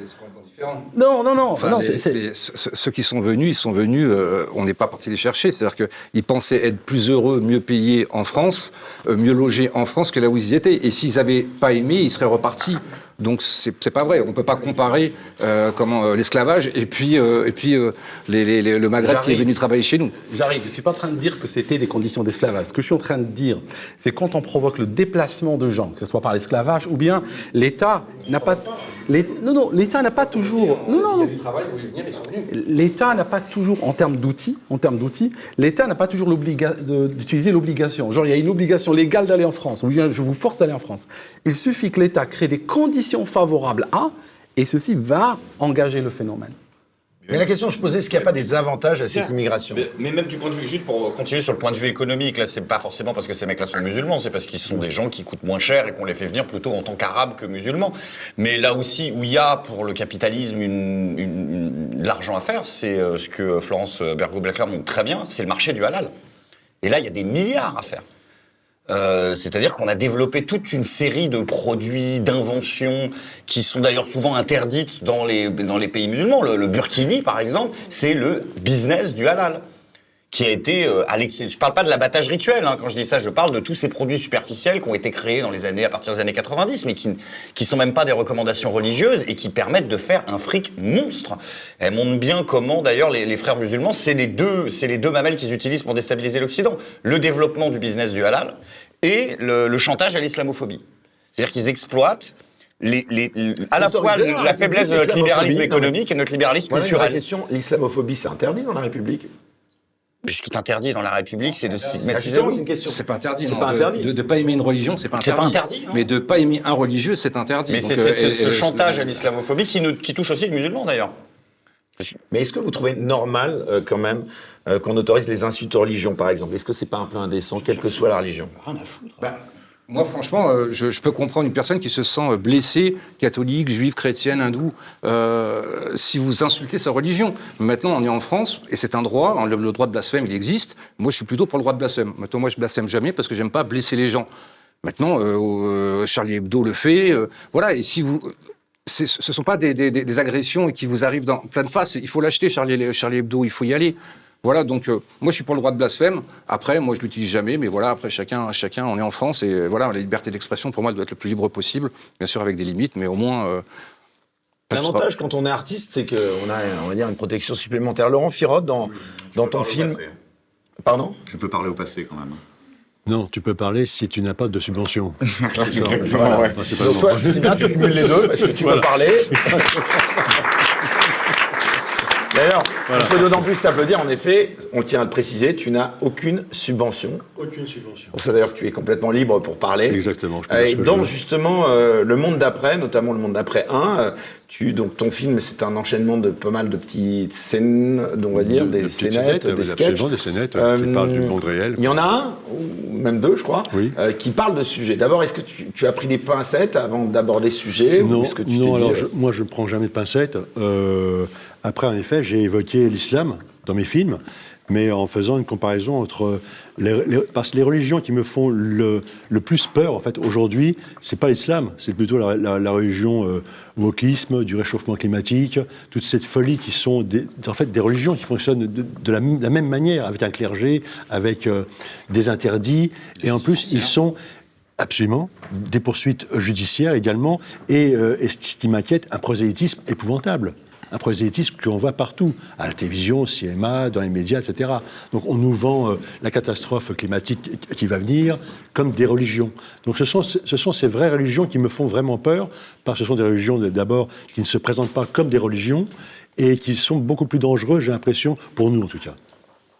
Non, non, non. Enfin, non les- les- ceux qui sont venus, ils sont venus, euh, on n'est pas parti les chercher. C'est-à-dire qu'ils pensaient être plus heureux, mieux payés en France, euh, mieux logés en France que là où ils étaient. Et s'ils n'avaient pas aimé, ils seraient repartis. Donc c'est pas vrai. On peut pas comparer euh, comment euh, l'esclavage et puis euh, et puis euh, les- les- les- le Maghreb qui est venu travailler chez nous. J'arrive. Je ne suis pas en train de dire que c'était des conditions d'esclavage. Ce que je suis en train de dire, c'est quand on provoque le déplacement de gens, que ce soit par l'esclavage ou bien l'État n'a pas. l'État- Non, non, l'État n'a pas toujours. Non, non, non. L'État n'a pas toujours, en termes d'outils, en termes d'outils, l'État n'a pas toujours d'utiliser l'obligation. Genre, il y a une obligation légale d'aller en France, je vous force d'aller en France. Il suffit que l'État crée des conditions favorables à, et ceci va engager le phénomène. Mais la question que je posais, est-ce qu'il n'y a pas des avantages à cette immigration Mais, mais même du point de vue, juste pour continuer sur le point de vue économique, là, c'est pas forcément parce que ces mecs-là sont musulmans, c'est parce qu'ils sont des gens qui coûtent moins cher et qu'on les fait venir plutôt en tant qu'arabes que musulmans. Mais là aussi, où il y a pour le capitalisme une, une- une- de l'argent à faire, c'est euh, ce que Florence Bergo-Blackler montre très bien, c'est le marché du halal. Et là, il y a des milliards à faire. Euh, C'est-à-dire qu'on a développé toute une série de produits, d'inventions, qui sont d'ailleurs souvent interdites dans les, pays musulmans. Le, le burkini, par exemple, c'est le business du halal qui a été euh, à l'excès. Je parle pas de l'abattage rituel, hein, quand je dis ça, je parle de tous ces produits superficiels qui ont été créés dans les années, à partir des années 90, mais qui, qui sont même pas des recommandations religieuses et qui permettent de faire un fric monstre. Elles montrent bien comment, d'ailleurs, les, les frères musulmans, c'est les deux, c'est les deux mamelles qu'ils utilisent pour déstabiliser l'Occident. Le développement du business du halal et le, le chantage à l'islamophobie. C'est-à-dire qu'ils exploitent les, les- les- à la fois la la faiblesse de notre libéralisme économique et notre libéralisme Voilà culturel. question. L'islamophobie, c'est interdit dans la République Mais ce qui est interdit dans la République, c'est de Ah, stigmatiser. c'est une question. C'est pas interdit. C'est pas De- interdit. De ne pas aimer une religion, c'est pas C'est interdit. pas interdit, non Mais de pas aimer un religieux, c'est interdit. Mais c'est euh, ce chantage à l'islamophobie qui, nous- qui touche aussi le musulman d'ailleurs. Mais est-ce que vous trouvez normal, euh, quand même, euh, qu'on autorise les insultes aux religions, par exemple? Est-ce que c'est pas un peu indécent, quelle que soit la religion? Ben, moi, franchement, euh, je, peux comprendre une personne qui se sent euh, blessée, catholique, juive, chrétienne, hindoue, euh, si vous insultez sa religion. Maintenant, on est en France, et c'est un droit, hein, le, droit de blasphème, il existe. Moi, je suis plutôt pour le droit de blasphème. Maintenant, moi, je blasphème jamais parce que j'aime pas blesser les gens. Maintenant, Charlie Hebdo le fait. voilà, et si vous. Ce ne sont pas des- des agressions qui vous arrivent dans pleine face. Il faut l'acheter, Charlie, Charlie Hebdo, il faut y aller. Voilà, donc euh, moi je suis pour le droit de blasphème. Après, moi je l'utilise jamais, mais voilà, après chacun, chacun, on est en France et euh, voilà, la liberté d'expression pour moi elle doit être le plus libre possible, bien sûr avec des limites, mais au moins. euh. L'avantage quand on est artiste, c'est qu'on a, on va dire, une protection supplémentaire. Laurent Firot, dans, dans ton film. Pardon? Je peux parler au passé quand même. Non, tu peux parler si tu n'as pas de subvention. Exactement, ouais. Principalement. Donc toi, c'est bien, tu cumules les deux, parce que tu peux parler. D'ailleurs, on peut d'autant plus t'applaudir. En effet, on tient à le préciser, tu n'as aucune subvention. Aucune subvention. Pour ça d'ailleurs que tu es complètement libre pour parler. Exactement. je peux Euh, Et dans justement euh, le monde d'après, notamment le monde d'après 1, euh, tu, donc ton film c'est un enchaînement de pas mal de petites scènes, on va dire, De- des de scénettes, des oui, sketchs. absolument, des scénettes, euh, qui parlent du monde réel. Il y en a un, ou même deux je crois, Oui. euh, qui parlent de ce sujet. D'abord, est-ce que tu, tu as pris des pincettes avant d'aborder ce sujet ou Non, est-ce que tu non alors euh, je- moi je ne prends jamais de pincettes. Après, en effet, j'ai évoqué l'islam dans mes films, mais en faisant une comparaison entre les, les- parce que les religions qui me font le, le plus peur, en fait, aujourd'hui, c'est pas l'islam, c'est plutôt la, la- la religion euh, wokisme, du réchauffement climatique, toute cette folie qui sont des, en fait des religions qui fonctionnent de, de la, de la même manière, avec un clergé, avec euh, des interdits, et en plus ils sont Absolument. Des poursuites judiciaires également. Et, euh, et ce qui m'inquiète, un prosélytisme épouvantable. Un prosélytisme qu'on voit partout, à la télévision, au cinéma, dans les médias, etc. Donc on nous vend euh, la catastrophe climatique qui va venir comme des religions. Donc ce sont, ce sont ces vraies religions qui me font vraiment peur, parce que ce sont des religions d'abord qui ne se présentent pas comme des religions et qui sont beaucoup plus dangereuses, j'ai l'impression, pour nous en tout cas.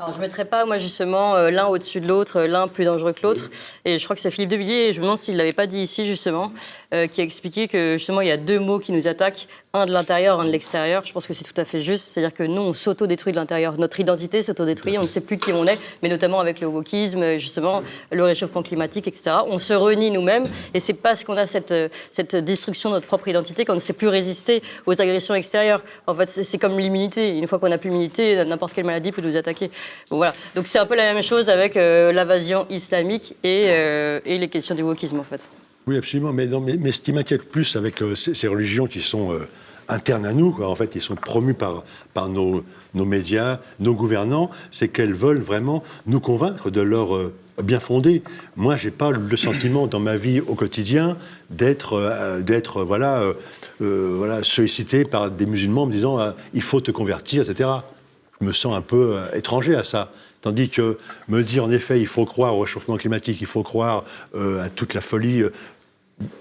Alors, je ne mettrais pas, moi, justement, euh, l'un au-dessus de l'autre, euh, l'un plus dangereux que l'autre. Et je crois que c'est Philippe de Villiers, et je me demande s'il ne l'avait pas dit ici, justement, euh, qui a expliqué que, justement, il y a deux mots qui nous attaquent, un de l'intérieur, un de l'extérieur. Je pense que c'est tout à fait juste. C'est-à-dire que nous, on s'auto-détruit de l'intérieur. Notre identité s'auto-détruit, on ne sait plus qui on est, mais notamment avec le wokisme, justement, le réchauffement climatique, etc. On se renie nous-mêmes, et c'est parce qu'on a cette, euh, cette destruction de notre propre identité qu'on ne sait plus résister aux agressions extérieures. En fait, c'est- comme l'immunité. Une fois qu'on n'a plus l'immunité, n'importe quelle maladie peut nous attaquer. Bon, voilà. Donc c'est un peu la même chose avec euh, l'invasion islamique et, euh, et les questions du wokisme, en fait. Oui, absolument. Mais, non, mais, ce qui m'inquiète plus avec euh, ces, religions qui sont euh, internes à nous, en fait, qui sont promues par, par nos, nos médias, nos gouvernants, c'est qu'elles veulent vraiment nous convaincre de leur euh, bien fondé. Moi, j'ai pas le sentiment dans ma vie au quotidien d'être, d'être, voilà, voilà, sollicité par des musulmans me disant il faut te convertir, etc. Je me sens un peu étranger à ça. Tandis que me dire en effet, il faut croire au réchauffement climatique, il faut croire à toute la folie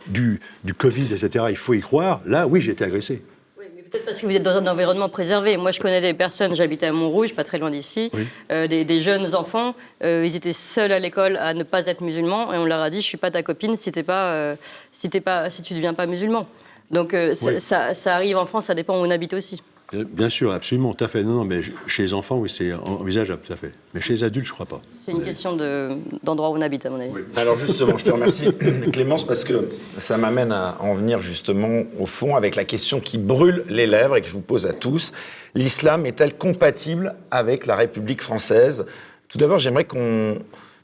du, du Covid, etc., il faut y croire, là, oui, j'ai été agressé. Oui, mais peut-être parce que vous êtes dans un environnement préservé. Moi, je connais des personnes, j'habitais à Montrouge, pas très loin d'ici, Oui. euh, des, des jeunes enfants, euh, ils étaient seuls à l'école à ne pas être musulmans, et on leur a dit, je suis pas ta copine si, t'es pas, euh, si, t'es pas, si tu ne deviens pas musulman. Donc ça, ça arrive en France, ça dépend où on habite aussi. Euh, Bien sûr, absolument, tout à fait. Non, non, mais chez les enfants, oui, c'est envisageable, tout à fait. Mais chez les adultes, je crois pas. C'est une question de- d'endroit où on habite, à mon avis. Alors justement, je te remercie Clémence parce que ça m'amène à en venir justement au fond avec la question qui brûle les lèvres et que je vous pose à tous. L'islam est-elle compatible avec la République française? Tout d'abord, j'aimerais qu'on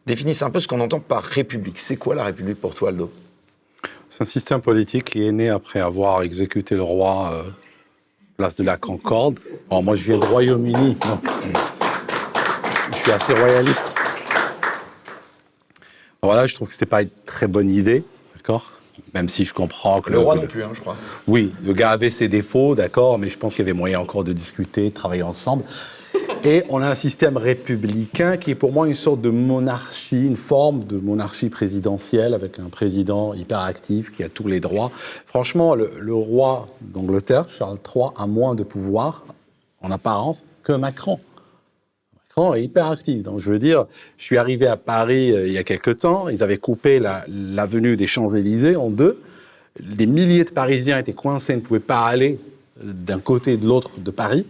définisse un peu ce qu'on entend par République. C'est quoi la République pour toi, Aldo? C'est un système politique qui est né après avoir exécuté le roi euh, place de la Concorde. Bon, moi, je viens du Royaume-Uni, donc je suis assez royaliste. Voilà, je trouve que c'était pas une très bonne idée, d'accord? Même si je comprends que Le roi non plus, hein, je crois. Oui, le gars avait ses défauts, d'accord, mais je pense qu'il y avait moyen encore de discuter, de travailler ensemble. Et on a un système républicain qui est pour moi une sorte de monarchie, une forme de monarchie présidentielle avec un président hyperactif qui a tous les droits. Franchement, le, roi d'Angleterre, Charles III, a moins de pouvoir en apparence que Macron. Macron est hyperactif. Donc, je veux dire, je suis arrivé à Paris euh, il y a quelque temps, ils avaient coupé la- l'avenue des Champs-Élysées en deux. Des milliers de Parisiens étaient coincés, ne pouvaient pas aller euh, d'un côté et de l'autre de Paris.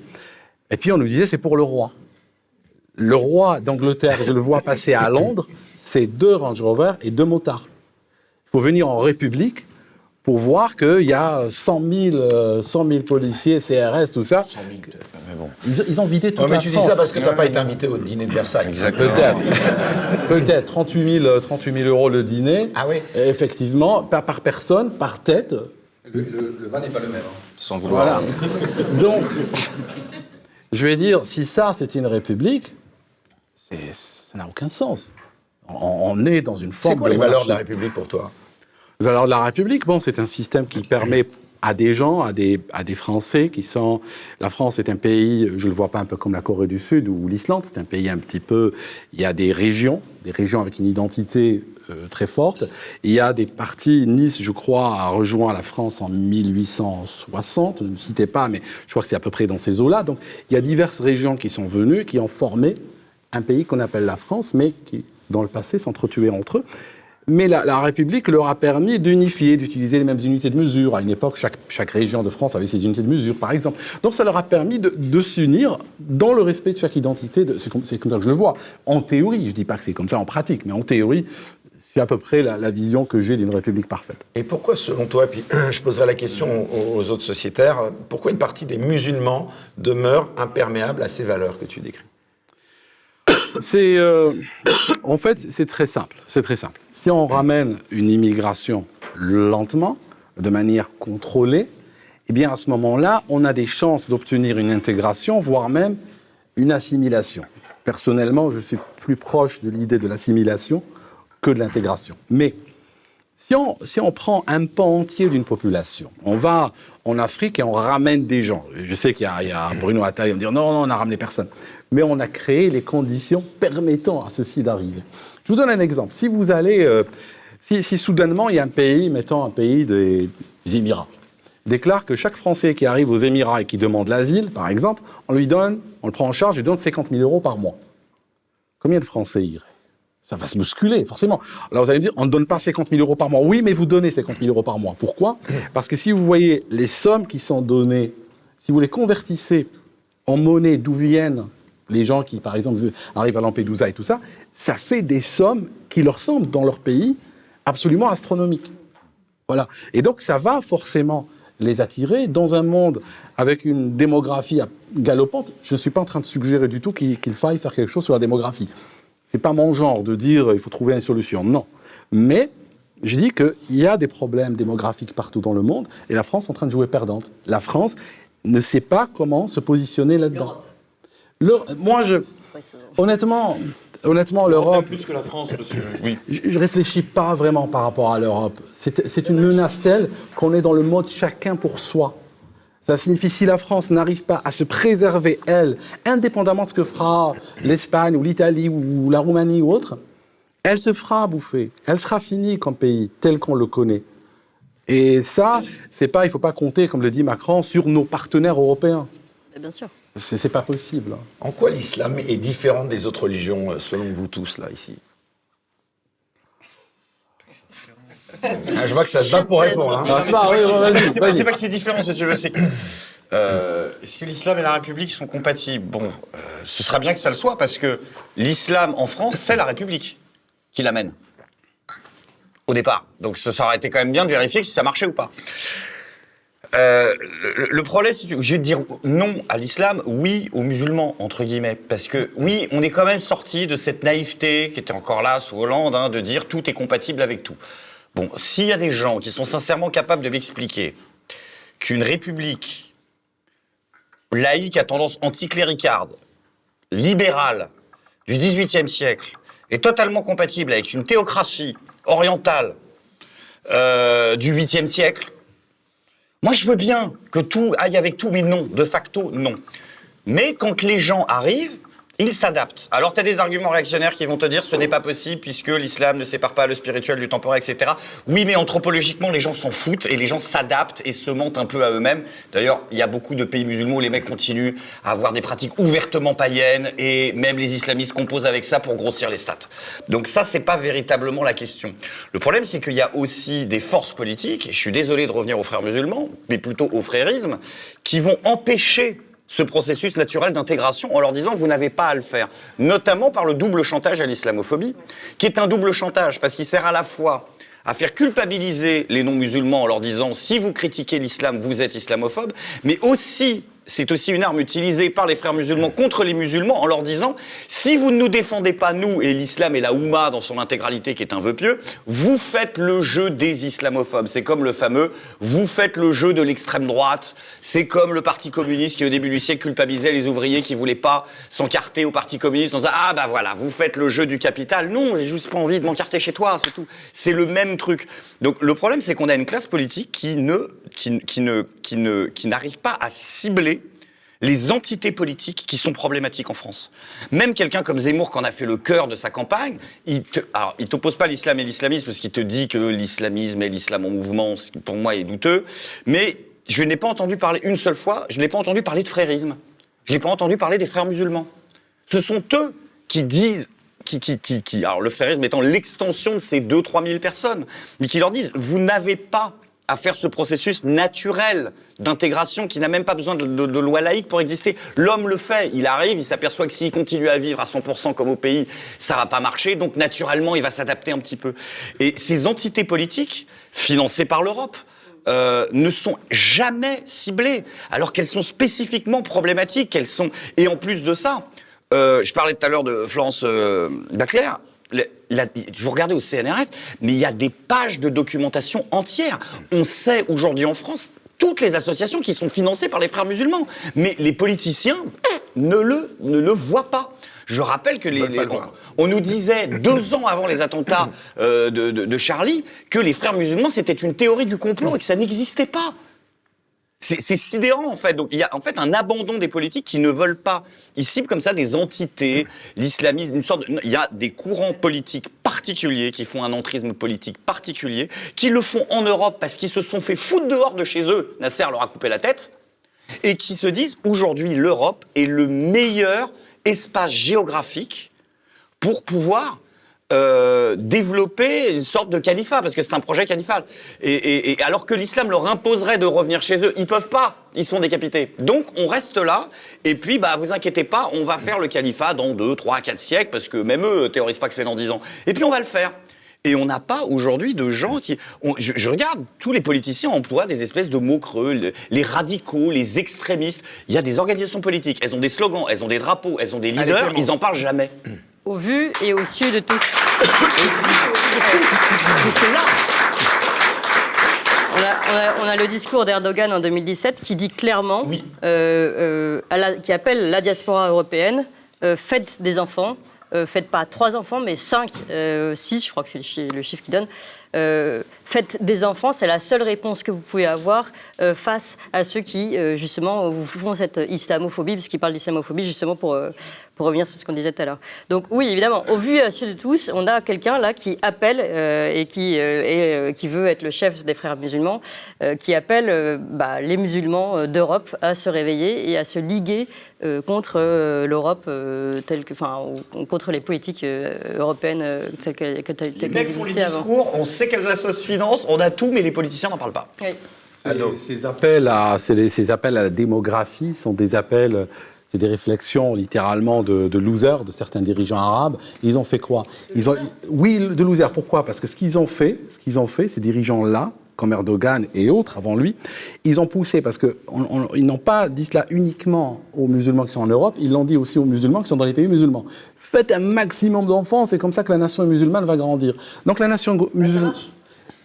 Et puis on nous disait c'est pour le roi. Le roi d'Angleterre, je le vois passer à Londres, c'est deux Range Rover et deux motards. Il faut venir en République pour voir qu'il y a 100 000, euh, 100 000 policiers, CRS, tout ça. Mais bon. Ils, ils ont vidé toute Ouais, mais la tu dis ça parce que tu n'as pas été invité au dîner de Versailles. Peut-être. Peut-être. 38 000, 38 000 euros le dîner. Ah oui Et effectivement, pas par personne, par tête. Le, le, le vin n'est pas le même, hein, sans vouloir. Voilà. Donc, je vais dire, si ça, c'est une république, ça n'a aucun sens. On, on est dans une forme C'est quoi de les valeurs de la. République pour toi? Les valeurs de la République, bon, c'est un système qui permet à des gens, à des, à des Français qui sont... La France est un pays, je ne le vois pas un peu comme la Corée du Sud ou l'Islande, c'est un pays un petit peu... Il y a des régions, des régions avec une identité très forte. Il y a des partis, Nice, je crois, a rejoint la France en 1860, ne me citez pas, mais je crois que c'est à peu près dans ces eaux-là. Donc il y a diverses régions qui sont venues, qui ont formé un pays qu'on appelle la France, mais qui, dans le passé, s'entretuaient entre eux. Mais la, République leur a permis d'unifier, d'utiliser les mêmes unités de mesure. À une époque, chaque, région de France avait ses unités de mesure, par exemple. Donc ça leur a permis de, s'unir dans le respect de chaque identité. c'est comme ça que je le vois. En théorie, je ne dis pas que c'est comme ça en pratique, mais en théorie, c'est à peu près la, la vision que j'ai d'une République parfaite. Et pourquoi, selon toi, puis je poserai la question aux, aux autres sociétaires, pourquoi une partie des musulmans demeure imperméable à ces valeurs que tu décris? C'est euh, en fait c'est très simple. C'est très simple. Si on ramène une immigration lentement, de manière contrôlée, eh bien à ce moment-là, on a des chances d'obtenir une intégration, voire même une assimilation. Personnellement, je suis plus proche de l'idée de l'assimilation que de l'intégration. Mais si on, si on prend un pan entier d'une population, on va en Afrique et on ramène des gens. Je sais qu'il y, a- y a Bruno Attali, il va me dire non, non, on n'a ramené personne. Mais on a créé les conditions permettant à ceci d'arriver. Je vous donne un exemple. Si vous allez, euh, si, si soudainement il y a un pays, mettons un pays des, des Émirats, déclare que chaque Français qui arrive aux Émirats et qui demande l'asile, par exemple, on lui donne, on le prend en charge, lui donne 50 000 euros par mois. combien de Français iraient? Ça va se musculer, forcément. Alors vous allez me dire, on ne donne pas 50 000 euros par mois. Oui, mais vous donnez 50 000 euros par mois. Pourquoi? Parce que si vous voyez les sommes qui sont données, si vous les convertissez en monnaie d'où viennent les gens qui, par exemple, arrivent à Lampedusa et tout ça, ça fait des sommes qui leur semblent, dans leur pays, absolument astronomiques. Voilà. Et donc, ça va forcément les attirer dans un monde avec une démographie galopante. Je ne suis pas en train de suggérer du tout qu'il faille faire quelque chose sur la démographie. C'est pas mon genre de dire il faut trouver une solution. Non. Mais je dis qu'il y a des problèmes démographiques partout dans le monde et la France est en train de jouer perdante. La France ne sait pas comment se positionner là-dedans. Moi, je, honnêtement, honnêtement, l'Europe, plus que la France, monsieur. Oui. je je réfléchis pas vraiment par rapport à l'Europe. C'est c'est une menace telle qu'on est dans le mode chacun pour soi. Ça signifie si la France n'arrive pas à se préserver, elle, indépendamment de ce que fera l'Espagne ou l'Italie ou la Roumanie ou autre, elle se fera bouffer. Elle sera finie comme pays tel qu'on le connaît. Et ça, c'est pas, il faut pas compter, comme le dit Macron, sur nos partenaires européens. Bien sûr. C'est c'est pas possible. hein. En quoi l'islam est différent des autres religions, euh, selon vous tous, là, ici? Ah, Je vois que ça se bat pour répondre. hein. C'est pas- que c'est différent, si tu veux, c'est que. euh, Est-ce que l'islam et la République sont compatibles? Bon, euh, ce serait bien que ça le soit, parce que l'islam en France, c'est la République qui l'amène. Au départ. Donc ça, ça aurait été quand même bien de vérifier si ça marchait ou pas. Euh, le, le problème, c'est que je vais te dire non à l'islam, oui aux musulmans, entre guillemets. Parce que oui, on est quand même sorti de cette naïveté qui était encore là sous Hollande, hein, de dire tout est compatible avec tout. Bon, s'il y a des gens qui sont sincèrement capables de m'expliquer qu'une république laïque à tendance anticléricarde, libérale, du XVIIIe siècle, est totalement compatible avec une théocratie orientale euh, du 8e siècle, moi, je veux bien que tout aille avec tout, mais non, de facto, non. Mais quand les gens arrivent, ils s'adaptent. Alors, tu as des arguments réactionnaires qui vont te dire ce n'est pas possible puisque l'islam ne sépare pas le spirituel du temporel, etc. Oui, mais anthropologiquement, les gens s'en foutent et les gens s'adaptent et se mentent un peu à eux-mêmes. D'ailleurs, il y a beaucoup de pays musulmans où les mecs continuent à avoir des pratiques ouvertement païennes et même les islamistes composent avec ça pour grossir les stats. Donc ça, c'est pas véritablement la question. Le problème, c'est qu'il y a aussi des forces politiques, et je suis désolé de revenir aux frères musulmans, mais plutôt au frérisme, qui vont empêcher ce processus naturel d'intégration en leur disant vous n'avez pas à le faire, notamment par le double chantage à l'islamophobie, qui est un double chantage parce qu'il sert à la fois à faire culpabiliser les non-musulmans en leur disant si vous critiquez l'islam, vous êtes islamophobe, mais aussi c'est aussi une arme utilisée par les frères musulmans contre les musulmans en leur disant si vous ne nous défendez pas, nous, et l'islam et la Oumma dans son intégralité qui est un vœu pieux, vous faites le jeu des islamophobes. C'est comme le fameux vous faites le jeu de l'extrême droite. C'est comme le Parti communiste qui, au début du siècle, culpabilisait les ouvriers qui voulaient pas s'encarter au Parti communiste en disant ah bah voilà, vous faites le jeu du capital. Non, j'ai juste pas envie de m'encarter chez toi, c'est tout. C'est le même truc. Donc le problème, c'est qu'on a une classe politique qui ne, qui, qui ne, qui ne, qui n'arrive pas à cibler les entités politiques qui sont problématiques en France. Même quelqu'un comme Zemmour, qui en a fait le cœur de sa campagne, il te, alors, il t'oppose pas l'islam et l'islamisme, parce qu'il te dit que l'islamisme et l'islam en mouvement, ce qui pour moi est douteux, mais je n'ai pas entendu parler une seule fois, je n'ai pas entendu parler de frérisme. Je n'ai pas entendu parler des frères musulmans. Ce sont eux qui disent, qui, qui, qui, qui- alors le frérisme étant l'extension de ces 2-3 000 personnes, mais qui leur disent, vous n'avez pas à faire ce processus naturel d'intégration qui n'a même pas besoin de, loi laïque pour exister. L'homme le fait, il arrive, il s'aperçoit que s'il continue à vivre à 100% comme au pays, ça va pas marcher, donc naturellement il va s'adapter un petit peu. Et ces entités politiques, financées par l'Europe, euh, ne sont jamais ciblées, alors qu'elles sont spécifiquement problématiques, qu'elles sont... Et en plus de ça, euh, je parlais tout à l'heure de Florence euh, Baclair, la- je vous regardez au CNRS, mais il y a des pages de documentation entières. On sait aujourd'hui en France toutes les associations qui sont financées par les frères musulmans, mais les politiciens ne le, ne le voient pas. Je rappelle que les, les- voir. on, on nous disait deux ans avant les attentats euh, de, de- de Charlie que les frères musulmans c'était une théorie du complot et que ça n'existait pas. C'est sidérant en fait. Donc il y a en fait un abandon des politiques qui ne veulent pas. Ils ciblent comme ça des entités, l'islamisme, une sorte. de- Il y a des courants politiques particuliers qui font un entrisme politique particulier, qui le font en Europe parce qu'ils se sont fait foutre dehors de chez eux. Nasser leur a coupé la tête et qui se disent aujourd'hui l'Europe est le meilleur espace géographique pour pouvoir euh, développer une sorte de califat, parce que c'est un projet califal. Et, et- et alors que l'islam leur imposerait de revenir chez eux, ils peuvent pas, ils sont décapités. Donc on reste là, et puis bah vous inquiétez pas, on va faire le califat dans 2, 3, 4 siècles, parce que même eux théorisent pas que c'est dans 10 ans. Et puis on va le faire. Et on n'a pas aujourd'hui de gens qui. on- je, je regarde, tous les politiciens emploient des espèces de mots creux, le- les radicaux, les extrémistes. Il y a des organisations politiques, elles ont des slogans, elles ont des drapeaux, elles ont des leaders, ils en parlent jamais. Au vu et au su de tous. C'est là On a, on a- on a le discours d'Erdogan en 2017 qui dit clairement, Oui. euh, euh, à la- qui appelle la diaspora européenne, euh, faites des enfants, faites pas trois enfants, mais cinq, six, je crois que c'est le chiffre qui donne. Euh, faites des enfants, c'est la seule réponse que vous pouvez avoir euh, face à ceux qui, euh, justement, vous font cette islamophobie, puisqu'ils parlent d'islamophobie, justement, pour, euh, pour revenir sur ce qu'on disait tout à l'heure. Donc oui, évidemment, au vu et à de tous, on a quelqu'un là qui appelle et qui, euh, qui veut être le chef des frères musulmans, qui appelle bah, les musulmans d'Europe à se réveiller et à se liguer contre l'Europe telle que, enfin, contre les politiques européennes telles que, que, telles- Les mecs qu'elles font les avant. discours, on sait quelles associations financent, on a tout, mais les politiciens n'en parlent pas. Oui. Ces, appels à, ces appels à la démographie sont des appels, c'est des réflexions littéralement de, de losers, de certains dirigeants arabes. Ils ont fait quoi? Ils ont, Oui, de losers. Pourquoi? Parce que ce qu'ils ont fait, ce qu'ils ont fait, ces dirigeants-là, comme Erdogan et autres avant lui, ils ont poussé parce que on- on- ils n'ont pas dit cela uniquement aux musulmans qui sont en Europe, ils l'ont dit aussi aux musulmans qui sont dans les pays musulmans. Faites un maximum d'enfants, c'est comme ça que la nation musulmane va grandir. Donc la nation musulmane,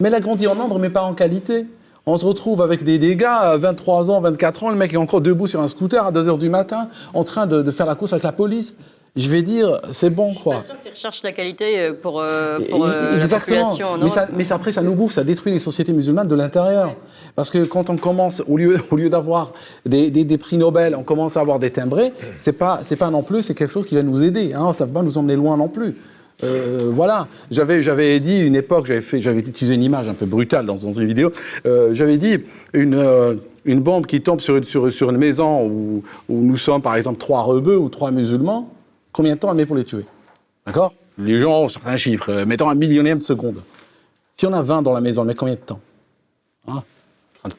mais elle a grandi en nombre, mais pas en qualité. On se retrouve avec des, gars, à 23 ans, 24 ans, le mec est encore debout sur un scooter à 2 h du matin, en train de, de faire la course avec la police. Je vais dire, c'est bon, quoi. Bien sûr qu'ils recherchent la qualité euh, pour, euh, pour euh, la population mais, Europe. ça, mais ça, après, ça nous bouffe, ça détruit les sociétés musulmanes de l'intérieur. Parce que quand on commence, au lieu, au lieu d'avoir des, des- des prix Nobel, on commence à avoir des timbrés, c'est pas, c'est pas non plus, c'est quelque chose qui va nous aider. Hein, ça va pas nous emmener loin non plus. Euh, voilà, j'avais, j'avais dit une époque, j'avais, fait, j'avais utilisé une image un peu brutale dans, dans une vidéo, euh, j'avais dit une, euh, une bombe qui tombe sur, une- sur, sur une maison où, où nous sommes par exemple trois rebeux ou trois musulmans, combien de temps elle met pour les tuer D'accord Les gens ont certains chiffres, euh, mettons un millionième de seconde. Si on a 20 dans la maison, elle met combien de temps Hein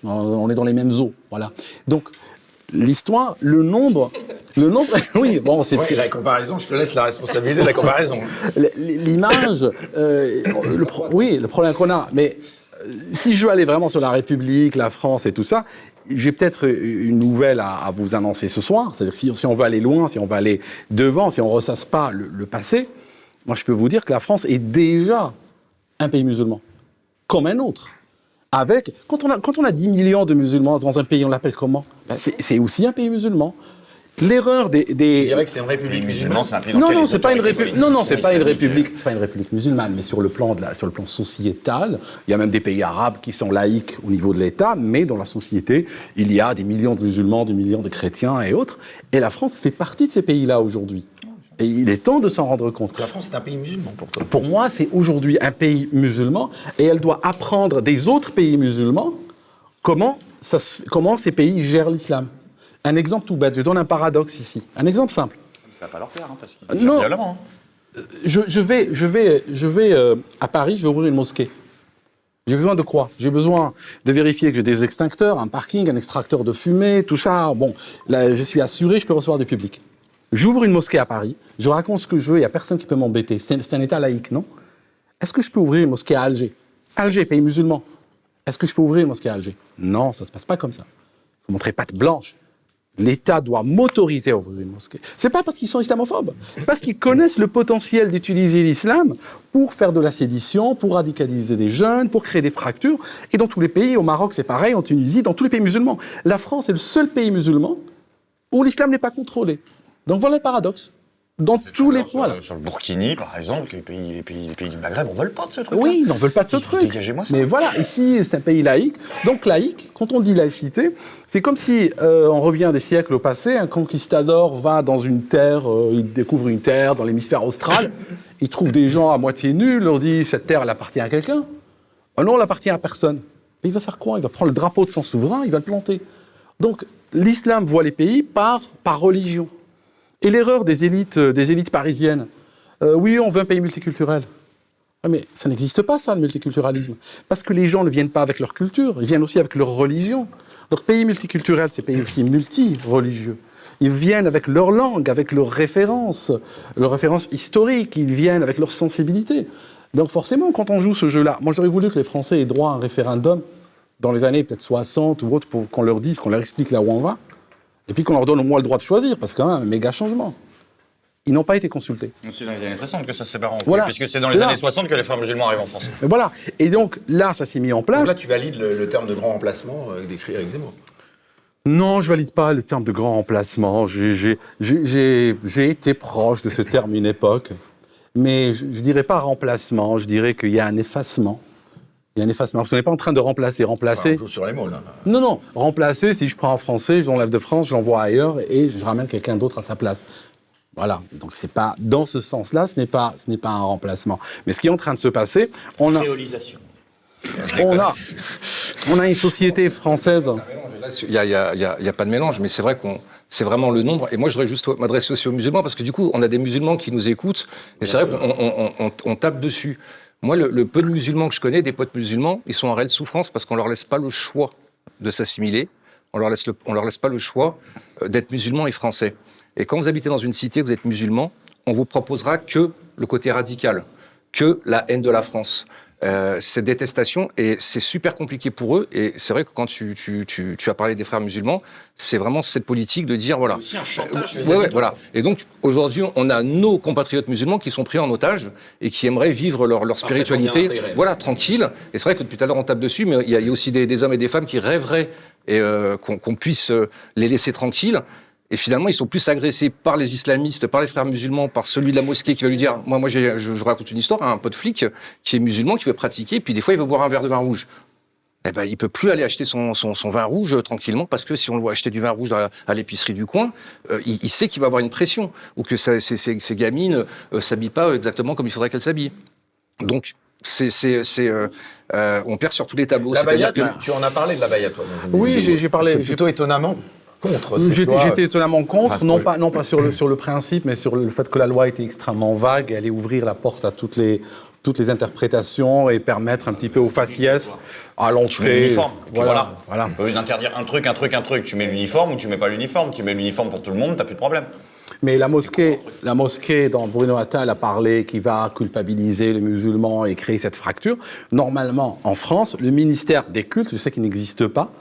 On est dans les mêmes eaux, voilà. Donc, l'histoire, le nombre, le nombre, oui, bon, c'est Ouais, la comparaison, je te laisse la responsabilité de la comparaison. L'image, euh, oui, le problème qu'on a. Mais euh, si je veux aller vraiment sur la République, la France et tout ça, j'ai peut-être une nouvelle à, vous annoncer ce soir. C'est-à-dire si, si on veut aller loin, si on va aller devant, si on ne ressasse pas le, passé, moi je peux vous dire que la France est déjà un pays musulman, comme un autre. Avec, quand on, a, quand on a 10 millions de musulmans dans un pays, on l'appelle comment? Ben, c'est aussi un pays musulman. L'erreur des, des, Je dirais que c'est une république musulmans, musulmane. non, non, les c'est pas une république. Non, non, c'est pas une république. C'est pas une république musulmane, mais sur le plan de la, sur le plan sociétal, il y a même des pays arabes qui sont laïques au niveau de l'État, mais dans la société, il y a des millions de musulmans, des millions de chrétiens et autres. Et la France fait partie de ces pays-là aujourd'hui. Et il est temps de s'en rendre compte. La France, c'est un pays musulman pour toi. Pour moi, c'est aujourd'hui un pays musulman et elle doit apprendre des autres pays musulmans comment, ça comment ces pays gèrent l'islam. Un exemple tout bête, je donne un paradoxe ici. Un exemple simple. Ça va pas leur plaire, hein, parce qu'ils Non. violemment. hein. Je, je vais, je vais, je vais euh, à Paris, je vais ouvrir une mosquée. J'ai besoin de quoi? J'ai besoin de vérifier que j'ai des extincteurs, un parking, un extracteur de fumée, tout ça. Bon, là, je suis assuré, je peux recevoir du public. J'ouvre une mosquée à Paris, je raconte ce que je veux, il n'y a personne qui peut m'embêter. C'est c'est un État laïque, non? Est-ce que je peux ouvrir une mosquée à Alger? Alger, pays musulman. Est-ce que je peux ouvrir une mosquée à Alger? Non, ça ne se passe pas comme ça. Il faut montrer patte blanche. L'État doit m'autoriser à ouvrir une mosquée. C'est pas parce qu'ils sont islamophobes, parce qu'ils connaissent le potentiel d'utiliser l'islam pour faire de la sédition, pour radicaliser des jeunes, pour créer des fractures. Et dans tous les pays, au Maroc c'est pareil, en Tunisie, dans tous les pays musulmans. La France est le seul pays musulman où l'islam n'est pas contrôlé. Donc voilà le paradoxe. Dans tous les Alors, sur, le Burkini, par exemple, les pays, les pays, les pays du Maghreb, on vole pas de ce truc. Oui, ils n'en veulent pas de ce truc. dégagez-moi ça. Mais voilà, ici, c'est un pays laïque. Donc, laïque, quand on dit laïcité, c'est comme si euh, on revient des siècles au passé, un conquistador va dans une terre, euh, il découvre une terre dans l'hémisphère austral, il trouve des gens à moitié nus, leur dit cette terre, elle appartient à quelqu'un. Ah non, elle appartient à personne. Et il va faire quoi? Il va prendre le drapeau de son souverain, il va le planter. Donc, l'islam voit les pays par, par religion. Et l'erreur des élites, euh, des élites parisiennes, Euh, oui, on veut un pays multiculturel. Ah, mais ça n'existe pas, ça, le multiculturalisme. Parce que les gens ne viennent pas avec leur culture, ils viennent aussi avec leur religion. Donc, pays multiculturel, c'est pays aussi multi-religieux. Ils viennent avec leur langue, avec leurs références, leurs références historiques, ils viennent avec leur sensibilité. Donc forcément, quand on joue ce jeu-là, moi j'aurais voulu que les Français aient droit à un référendum dans les années peut-être 60 ou autre pour qu'on leur dise, qu'on leur explique là où on va, et puis qu'on leur donne au moins le droit de choisir, parce que quand même un méga changement. Ils n'ont pas été consultés. C'est dans les années 60 que ça s'est en Voilà. puisque c'est dans les là. années 60 que les frères musulmans arrivent en France. Et voilà. Et donc là, ça s'est mis en place. Donc là, tu valides le, le terme de grand remplacement euh, décrit avec Zemmour. Non, je valide pas le terme de grand remplacement. J'ai- été proche de ce terme une époque, mais je, je dirais pas remplacement. Je dirais qu'il y a un effacement. Il y a un effacement parce qu'on n'est pas en train de remplacer. Remplacer. on joue sur les mots, là. Non, non. Remplacer, si je prends un Français, je l'enlève de France, je l'envoie ailleurs et je ramène quelqu'un d'autre à sa place. Voilà. Donc c'est pas dans ce sens-là, ce n'est pas, ce n'est pas un remplacement. Mais ce qui est en train de se passer, on a, Créolisation. on a, on a une société française. Il n'y a, y a- il y a- il y a pas de mélange, mais c'est vrai qu'on c'est vraiment le nombre. Et moi, je voudrais juste m'adresser aussi aux musulmans, parce que du coup, on a des musulmans qui nous écoutent, et c'est vrai qu'on on- on- on tape dessus. Moi, le, peu de musulmans que je connais, des potes musulmans, ils sont en réelle souffrance parce qu'on leur laisse pas le choix de s'assimiler, on leur laisse leur laisse pas le choix euh, d'être musulmans et français. Et quand vous habitez dans une cité, vous êtes musulman, on vous proposera que le côté radical, que la haine de la France. Euh, cette détestation, et c'est super compliqué pour eux. Et c'est vrai que quand tu, tu, tu, tu as parlé des frères musulmans, c'est vraiment cette politique de dire voilà. aussi un chantage. Ouais, ouais, voilà. Et donc aujourd'hui, on a nos compatriotes musulmans qui sont pris en otage et qui aimeraient vivre leur, leur spiritualité, voilà, tranquille. Et c'est vrai que depuis tout à l'heure on tape dessus, mais il y y a aussi des, des hommes et des femmes qui rêveraient et euh, qu'on qu'on puisse euh, les laisser tranquilles. Et finalement, ils sont plus agressés par les islamistes, par les frères musulmans, par celui de la mosquée qui va lui dire, moi, moi, je, je raconte une histoire, un pote flic qui est musulman, qui veut pratiquer, puis des fois, il veut boire un verre de vin rouge. Eh ben, il peut plus aller acheter son, son, son vin rouge euh, tranquillement parce que si on le voit acheter du vin rouge dans la- à l'épicerie du coin, euh, il, il sait qu'il va avoir une pression ou que ces, ces gamines euh, s'habillent pas exactement comme il faudrait qu'elles s'habillent. Donc, c'est, c'est, c'est, euh, euh, on perd sur tous les tableaux. La Baïa, que- tu, tu en as parlé de la Baïa, toi. Oui, j'ai- j'ai parlé- C'est j'ai- plutôt étonnamment contre. cette J'étais loi. j'étais étonnamment contre, Enfin, non pas, non pas sur, le, sur le principe, mais sur le fait que la loi était extrêmement vague, et allait ouvrir la porte à toutes les, toutes les interprétations et permettre un petit peu aux faciès à Tu mets l'entrée. Voilà. voilà. Au lieu d'interdire un truc, un truc, un truc, tu mets l'uniforme ou tu mets pas l'uniforme. Tu mets l'uniforme pour tout le monde, t'as plus de problème. Mais la mosquée, la mosquée dont Bruno Attal a parlé, qui va culpabiliser les musulmans et créer cette fracture, normalement, en France, le ministère des cultes, je sais qu'il n'existe pas,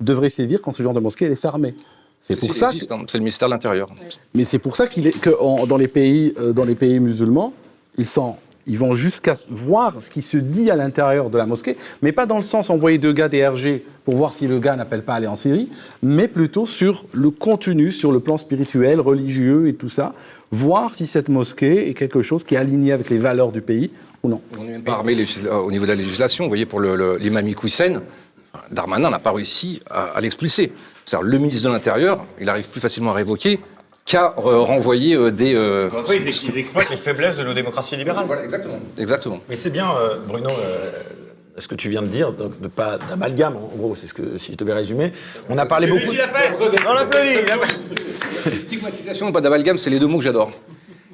devrait sévir quand ce genre de mosquée elle est fermée. C'est pour ça. hein, c'est le ministère de l'Intérieur. Mais c'est pour ça qu'il est que en- dans les pays euh, dans les pays musulmans, ils sont ils vont jusqu'à voir ce qui se dit à l'intérieur de la mosquée, mais pas dans le sens envoyer deux gars des RG pour voir si le gars n'appelle pas à aller en Syrie, mais plutôt sur le contenu, sur le plan spirituel, religieux et tout ça, voir si cette mosquée est quelque chose qui est aligné avec les valeurs du pays ou non. On n'est même pas armé au niveau de la législation. Vous voyez, pour le- le- l'imam Hussein, Darmanin n'a pas réussi à, à l'expulser. C'est-à-dire, le ministre de l'Intérieur, il arrive plus facilement à révoquer qu'à renvoyer euh, des. euh, ils, ex- ils exploitent les faiblesses de nos démocraties libérales. Voilà, exactement. Exactement. Mais c'est bien, euh, Bruno, euh, ce que tu viens de dire, de, de pas d'amalgame, en gros, c'est ce que si je devais résumer. On a parlé beaucoup. Il a fait On l'applaudit. Stigmatisation, pas d'amalgame, c'est les deux mots que j'adore.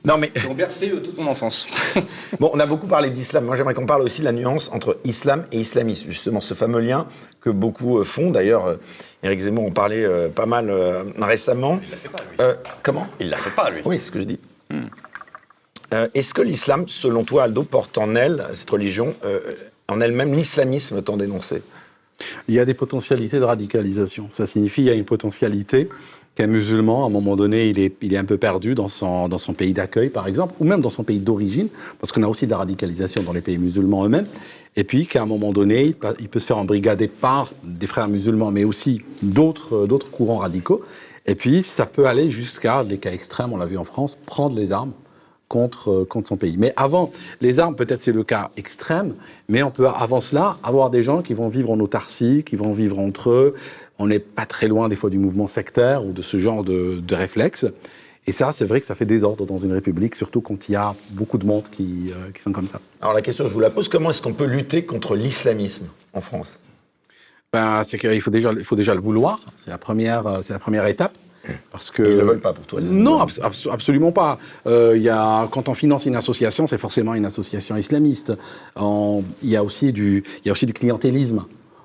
Non, mais Qui ont bercé euh, toute mon enfance. bon, on a beaucoup parlé d'islam. Moi, j'aimerais qu'on parle aussi de la nuance entre islam et islamisme, justement, ce fameux lien que beaucoup euh, font. D'ailleurs, euh, Éric Zemmour en parlait euh, pas mal euh, récemment. Il l'a fait pas, lui. comment Il l'a fait pas, lui. Oui, c'est ce que je dis. Euh, Est-ce que l'islam, selon toi, Aldo, porte en elle, cette religion, euh, en elle-même l'islamisme tant dénoncé? Il y a des potentialités de radicalisation. Ça signifie qu'il y a une potentialité qu'un musulman, à un moment donné, il est, il est un peu perdu dans son, dans son pays d'accueil, par exemple, ou même dans son pays d'origine, parce qu'on a aussi de la radicalisation dans les pays musulmans eux-mêmes, et puis qu'à un moment donné, il peut, se faire embrigader par des frères musulmans, mais aussi d'autres euh, d'autres courants radicaux, et puis ça peut aller jusqu'à, les cas extrêmes, on l'a vu en France, prendre les armes contre, euh, contre son pays. Mais avant, les armes, peut-être c'est le cas extrême, mais on peut avant cela avoir des gens qui vont vivre en autarcie, qui vont vivre entre eux. On n'est pas très loin des fois du mouvement sectaire ou de ce genre de, de réflexe. Et ça, c'est vrai que ça fait désordre dans une république, surtout quand il y a beaucoup de monde qui, euh, qui sont comme ça. Alors la question, je vous la pose, comment est-ce qu'on peut lutter contre l'islamisme en France? Ben, c'est qu'il faut déjà, il faut déjà le vouloir. C'est la première, euh, c'est la première étape. Parce que Ils ne le veulent pas pour toi. non, absolument pas. Euh, y a, quand on finance une association, c'est forcément une association islamiste. On- il, y a aussi du, il y a aussi du clientélisme.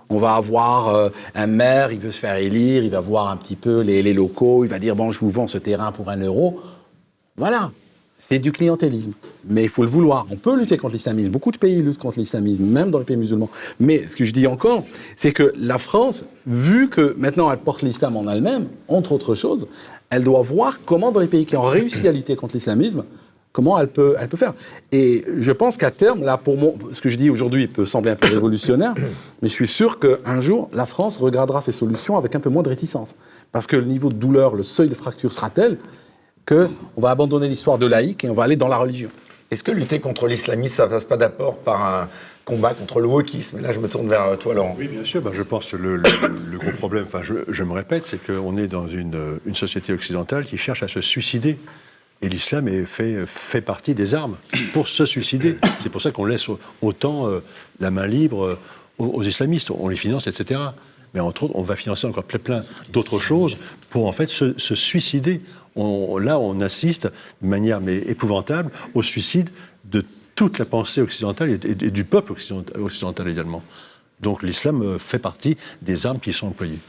On va avoir euh, un maire, il veut se faire élire, il va voir un petit peu les, les locaux, il va dire bon, je vous vends ce terrain pour un euro. Voilà, c'est du clientélisme. Mais il faut le vouloir. On peut lutter contre l'islamisme. Beaucoup de pays luttent contre l'islamisme, même dans les pays musulmans. Mais ce que je dis encore, c'est que la France, vu que maintenant elle porte l'islam en elle-même, entre autres choses, elle doit voir comment dans les pays qui ont réussi à lutter contre l'islamisme, comment elle peut, elle peut faire. Et je pense qu'à terme, là, pour moi, ce que je dis aujourd'hui peut sembler un peu révolutionnaire, mais je suis sûr qu'un jour, la France regardera ces solutions avec un peu moins de réticence. Parce que le niveau de douleur, le seuil de fracture sera tel qu'on va abandonner l'histoire de laïque et on va aller dans la religion? Est-ce que lutter contre l'islamisme, ça passe pas d'abord par un combat contre le wokisme? Et là, je me tourne vers toi, Laurent. Oui, bien sûr. bah, je pense que le, le- le gros problème, enfin, je, je me répète, c'est qu'on est dans une, une société occidentale qui cherche à se suicider. Et l'islam est fait, fait partie des armes pour se suicider. C'est pour ça qu'on laisse au- autant euh, la main libre euh, aux, aux islamistes. On les finance, etc. Mais entre autres, on va financer encore plein, plein d'autres choses pour en fait se, se suicider. On- là, on assiste de manière mais épouvantable au suicide de toute la pensée occidentale et, et- et du peuple occidental, occidental également. Donc l'islam euh, fait partie des armes qui sont employées.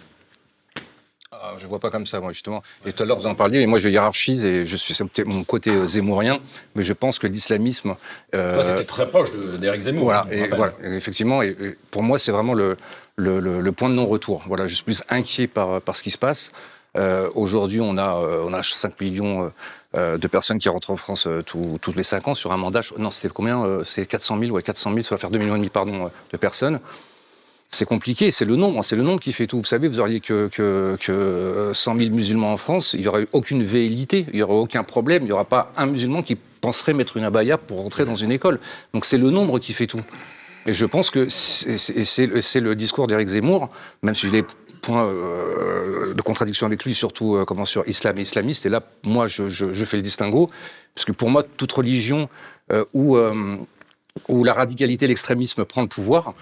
Ah, je vois pas comme ça, moi, justement. Et tout à l'heure, vous en parliez, et moi, je hiérarchise, et je suis, mon côté euh, zémourien, mais je pense que l'islamisme. euh, Toi, tu étais très proche d'Éric Zemmour. Voilà, et et effectivement, et, et pour moi, c'est vraiment le, le, le- le point de non-retour. Voilà, je suis plus inquiet par, par ce qui se passe. Euh, Aujourd'hui, on a, euh, on a 5 millions euh, de personnes qui rentrent en France tous- tous les 5 ans sur un mandat. Non, c'était combien C'est 400 000, ouais, 400 000, ça va faire 2 millions et demi, pardon, de personnes. C'est compliqué, c'est le nombre, c'est le nombre qui fait tout. Vous savez, vous auriez que, que, que euh, 100 000 musulmans en France, il n'y aurait eu aucune véhilité, il n'y aurait aucun problème, il n'y aura pas un musulman qui penserait mettre une abaya pour rentrer dans une école. Donc c'est le nombre qui fait tout. Et je pense que c'est le discours d'Éric Zemmour, même si j'ai des points euh, de contradiction avec lui, surtout euh, comment sur islam et islamiste. Et là, moi, je, fais le distinguo, parce que pour moi, toute religion euh, où, euh, où la radicalité l'extrémisme prend le pouvoir, euh,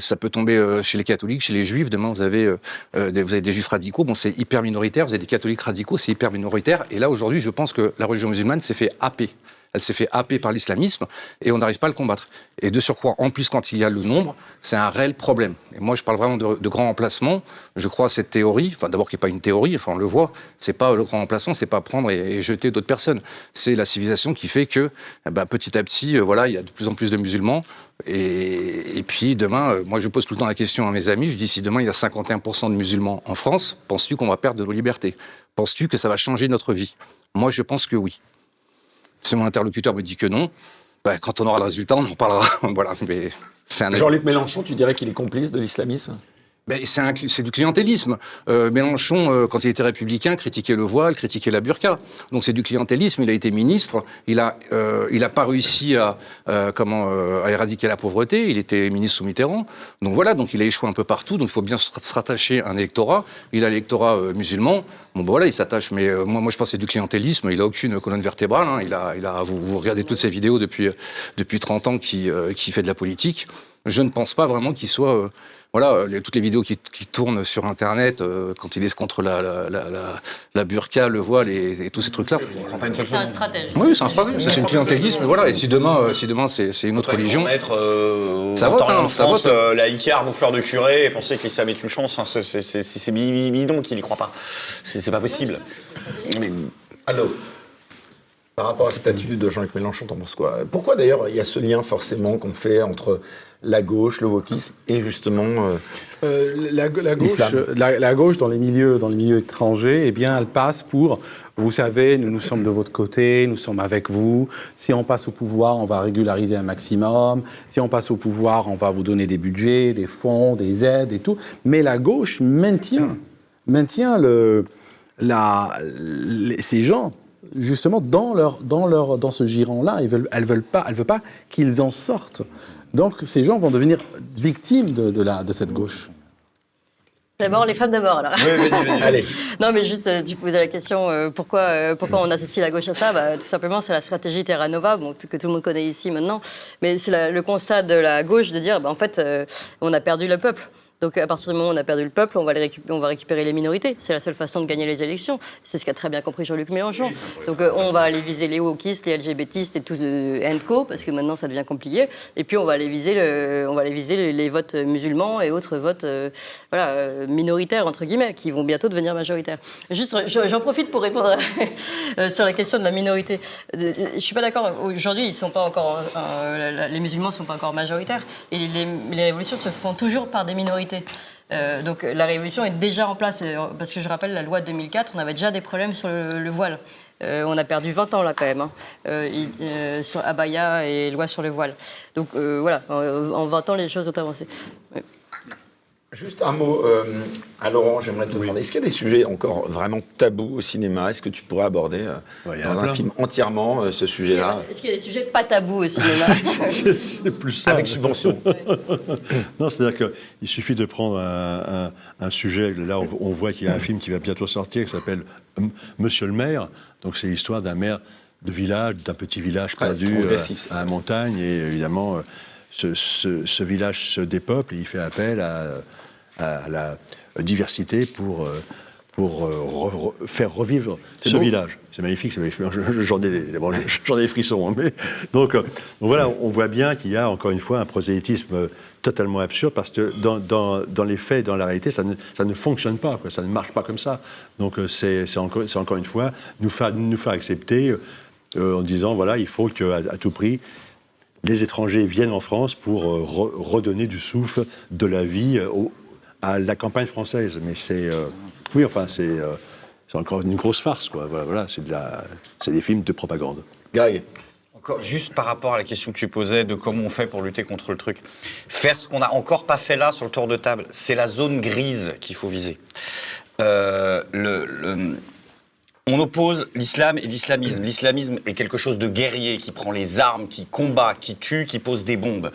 ça peut tomber euh, chez les catholiques, chez les juifs. Demain, vous avez, euh, euh, des, vous avez des juifs radicaux. Bon, c'est hyper minoritaire. Vous avez des catholiques radicaux, c'est hyper minoritaire. Et là, aujourd'hui, je pense que la religion musulmane s'est fait happer. Elle s'est fait happer par l'islamisme et on n'arrive pas à le combattre. Et de surcroît, en plus, quand il y a le nombre, c'est un réel problème. Et moi, je parle vraiment de, grand emplacement. Je crois à cette théorie, enfin d'abord qui n'est pas une théorie, enfin on le voit, c'est pas le grand emplacement, c'est pas prendre et, et jeter d'autres personnes. C'est la civilisation qui fait que eh ben, petit à petit, euh, voilà, il y a de plus en plus de musulmans. Et, et puis demain, euh, moi je pose tout le temps la question à mes amis, je dis si demain il y a 51% de musulmans en France, penses-tu qu'on va perdre de nos libertés? Penses-tu que ça va changer notre vie? Moi je pense que oui. Si mon interlocuteur me dit que non, ben, quand on aura le résultat, on en parlera. voilà, mais Jean-Luc Mélenchon, tu dirais qu'il est complice de l'islamisme? Mais c'est du clientélisme. Euh, Mélenchon, euh, quand il était républicain, critiquait le voile, critiquait la burqa. Donc c'est du clientélisme. Il a été ministre. Il a, euh, il a pas réussi à, euh, comment, euh, à éradiquer la pauvreté. Il était ministre sous Mitterrand. Donc voilà. Donc il a échoué un peu partout. Donc il faut bien se rattacher à un électorat. Il a l'électorat euh, musulman. Bon, ben voilà, il s'attache. Mais moi, moi, je pense que c'est du clientélisme. Il a aucune colonne vertébrale. hein. Il a, il a, vous, regardez toutes ses vidéos depuis, depuis 30 ans qui, qui fait de la politique. Je ne pense pas vraiment qu'il soit. Voilà, euh, les- toutes les vidéos qui, qui tournent sur Internet, euh, quand il est contre la, la, la, la, la burqa, le voile et, et tous ces trucs-là. C'est un stratège. Oui, c'est un stratège, c'est une clientélisme. Voilà, et si demain, euh, si demain c'est c'est une autre religion. Mettre euh, Ça vote, hein, en ça vote. euh, la Icare, bouffeur de curé, et penser que l'islam est une chance, hein, c'est- c'est- c'est c'est bi- bi- bidon qu'il y croit pas. C'est c'est pas possible. Mais Allô Par rapport à cette attitude de Jean-Luc Mélenchon, t'en penses quoi? Pourquoi d'ailleurs il y a ce lien forcément qu'on fait entre la gauche, le wokisme et justement. euh, Euh, la, la gauche, L'islam. la, la gauche dans les milieux, dans les milieux étrangers, eh bien, elle passe pour, vous savez, nous nous sommes de votre côté, nous sommes avec vous. Si on passe au pouvoir, on va régulariser un maximum. Si on passe au pouvoir, on va vous donner des budgets, des fonds, des aides et tout. Mais la gauche maintient, maintient le, la, les- ces gens justement dans leur, dans leur, dans ce giron-là. Ils veulent, elles veulent pas, elle veut pas qu'ils en sortent. Donc ces gens vont devenir victimes de, de la, de cette gauche. D'abord, les femmes d'abord, alors. Allez, Non, mais juste, euh, tu posais la question euh, pourquoi, euh, pourquoi on associe la gauche à ça? Bah, Tout simplement, c'est la stratégie Terra Nova, bon, que tout le monde connaît ici maintenant. Mais c'est la- le constat de la gauche de dire bah, en fait, euh, on a perdu le peuple. Donc à partir du moment où on a perdu le peuple, on va, les récup- on va récupérer les minorités. C'est la seule façon de gagner les élections. C'est ce qu'a très bien compris Jean-Luc Mélenchon. Donc euh, on va aller viser les wokistes, les LGBTistes et tout de co, parce que maintenant ça devient compliqué. Et puis on va aller viser, le, on va aller viser les, les votes musulmans et autres votes euh, voilà, euh, minoritaires, entre guillemets, qui vont bientôt devenir majoritaires. Juste, je- j'en profite pour répondre euh, sur la question de la minorité. Euh, Je suis pas d'accord. Aujourd'hui, ils sont pas encore, euh, les musulmans sont pas encore majoritaires. Et les, les révolutions se font toujours par des minorités. Euh, donc la révolution est déjà en place. euh, Parce que je rappelle, la loi de 2004, on avait déjà des problèmes sur le, le voile. Euh, on a perdu 20 ans là quand même, hein, sur Abaya et loi sur le voile. Donc voilà, en, en 20 ans, les choses ont avancé. Juste un mot euh, à Laurent, j'aimerais te demander, est-ce qu'il y a des sujets encore vraiment tabous au cinéma Est-ce que tu pourrais aborder euh, Ouais, dans un plein. film entièrement euh, ce sujet-là Est-ce qu'il y a des sujets pas tabous au cinéma C'est plus ça. Avec subvention. Non, c'est-à-dire qu'il suffit de prendre un, un- un sujet. Là, on, on voit qu'il y a un film qui va bientôt sortir qui s'appelle Monsieur le maire. Donc, c'est l'histoire d'un maire de village, d'un petit village perdu euh, à la montagne. Et évidemment, euh, ce, ce- ce village se dépeuple et il fait appel à, à la diversité pour. euh, pour euh, re- re- faire revivre ce beau. village. C'est magnifique, c'est J'en ai, bon, ai des frissons. hein, mais, donc, euh, donc voilà, on voit bien qu'il y a encore une fois un prosélytisme totalement absurde parce que dans, dans- dans les faits, dans la réalité, ça ne, ça ne fonctionne pas, quoi, ça ne marche pas comme ça. Donc c'est encore, encore une fois nous faire, nous faire accepter euh, en disant voilà, il faut qu'à à tout prix, les étrangers viennent en France pour re- redonner du souffle, de la vie euh, au- à la campagne française. Mais c'est. euh, oui, enfin, c'est. euh, c'est encore une grosse farce, quoi. Voilà, voilà, c'est de la, c'est des films de propagande. Greg, Encore juste par rapport à la question que tu posais de comment on fait pour lutter contre le truc. Faire ce qu'on n'a encore pas fait là sur le tour de table, c'est la zone grise qu'il faut viser. Euh, le- le- on oppose l'islam et l'islamisme. L'islamisme est quelque chose de guerrier qui prend les armes, qui combat, qui tue, qui pose des bombes.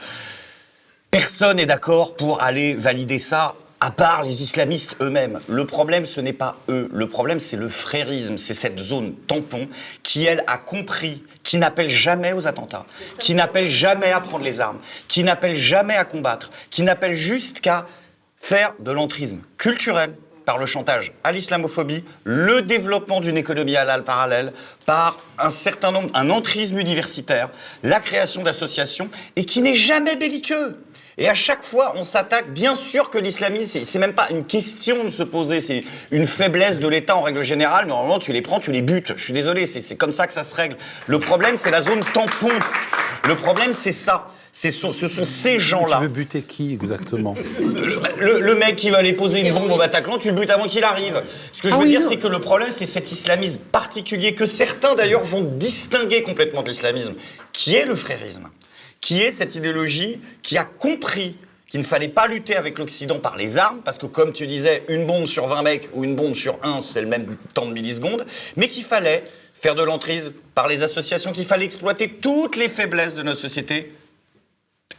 Personne n'est d'accord pour aller valider ça, à part les islamistes eux-mêmes. Le problème, ce n'est pas eux. Le problème, c'est le frérisme. C'est cette zone tampon qui, elle, a compris, qui n'appelle jamais aux attentats, qui n'appelle jamais à prendre les armes, qui n'appelle jamais à combattre, qui n'appelle juste qu'à faire de l'entrisme culturel par le chantage à l'islamophobie, le développement d'une économie halal parallèle, par un certain nombre, un entrisme universitaire, la création d'associations, et qui n'est jamais belliqueux. Et à chaque fois, on s'attaque, bien sûr que l'islamisme, c'est- même pas une question de se poser, c'est une faiblesse de l'État en règle générale. Normalement, tu les prends, tu les butes. Je suis désolé, c'est comme ça que ça se règle. Le problème, c'est la zone tampon. Le problème, c'est ça. C'est ce, ce sont ces gens-là. Tu veux buter qui exactement? Le, le mec qui va aller poser une bombe au Bataclan, tu le butes avant qu'il arrive. Ce que je Ah veux oui, dire, c'est que le problème, c'est cet islamisme particulier que certains d'ailleurs vont distinguer complètement de l'islamisme, qui est le frérisme, qui est cette idéologie qui a compris qu'il ne fallait pas lutter avec l'Occident par les armes, parce que comme tu disais, une bombe sur 20 mecs ou une bombe sur 1, c'est le même temps de millisecondes, mais qu'il fallait faire de l'entrise par les associations, qu'il fallait exploiter toutes les faiblesses de notre société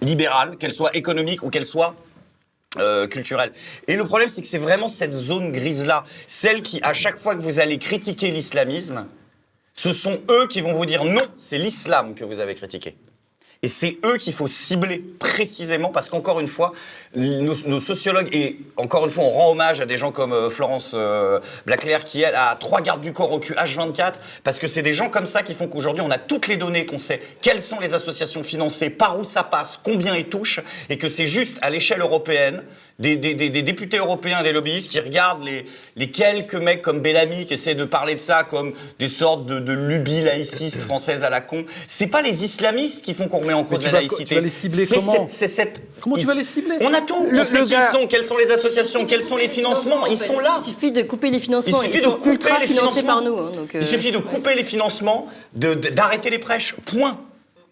libérale, qu'elle soit économique ou qu'elle soit euh, culturelle. Et le problème, c'est que c'est vraiment cette zone grise-là, celle qui, à chaque fois que vous allez critiquer l'islamisme, ce sont eux qui vont vous dire non, c'est l'islam que vous avez critiqué. Et c'est eux qu'il faut cibler précisément parce qu'encore une fois, nos, sociologues, et encore une fois, on rend hommage à des gens comme euh, Florence euh, Blaclair qui, elle, a trois gardes du corps au cul H24, parce que c'est des gens comme ça qui font qu'aujourd'hui, on a toutes les données, qu'on sait quelles sont les associations financées, par où ça passe, combien ils touchent, et que c'est juste à l'échelle européenne, des, députés européens, des lobbyistes qui regardent les, quelques mecs comme Bellamy qui essaient de parler de ça comme des sortes de, de lubies laïcistes françaises à la con. C'est pas les islamistes qui font qu'on remet en cause tu la vas- laïcité. tu vas les cibler C'est comment cette- c'est cette- Comment tu il- vas les cibler On a tout. Le- on sait qui gars- ils sont, quelles sont les associations, quels sont les financements. Ils sont là. Il suffit de couper les Il financements. suffit Ils de sont couper les financés financements. par nous. hein, donc, euh, Il suffit de couper les financements, d'arrêter les prêches. Point.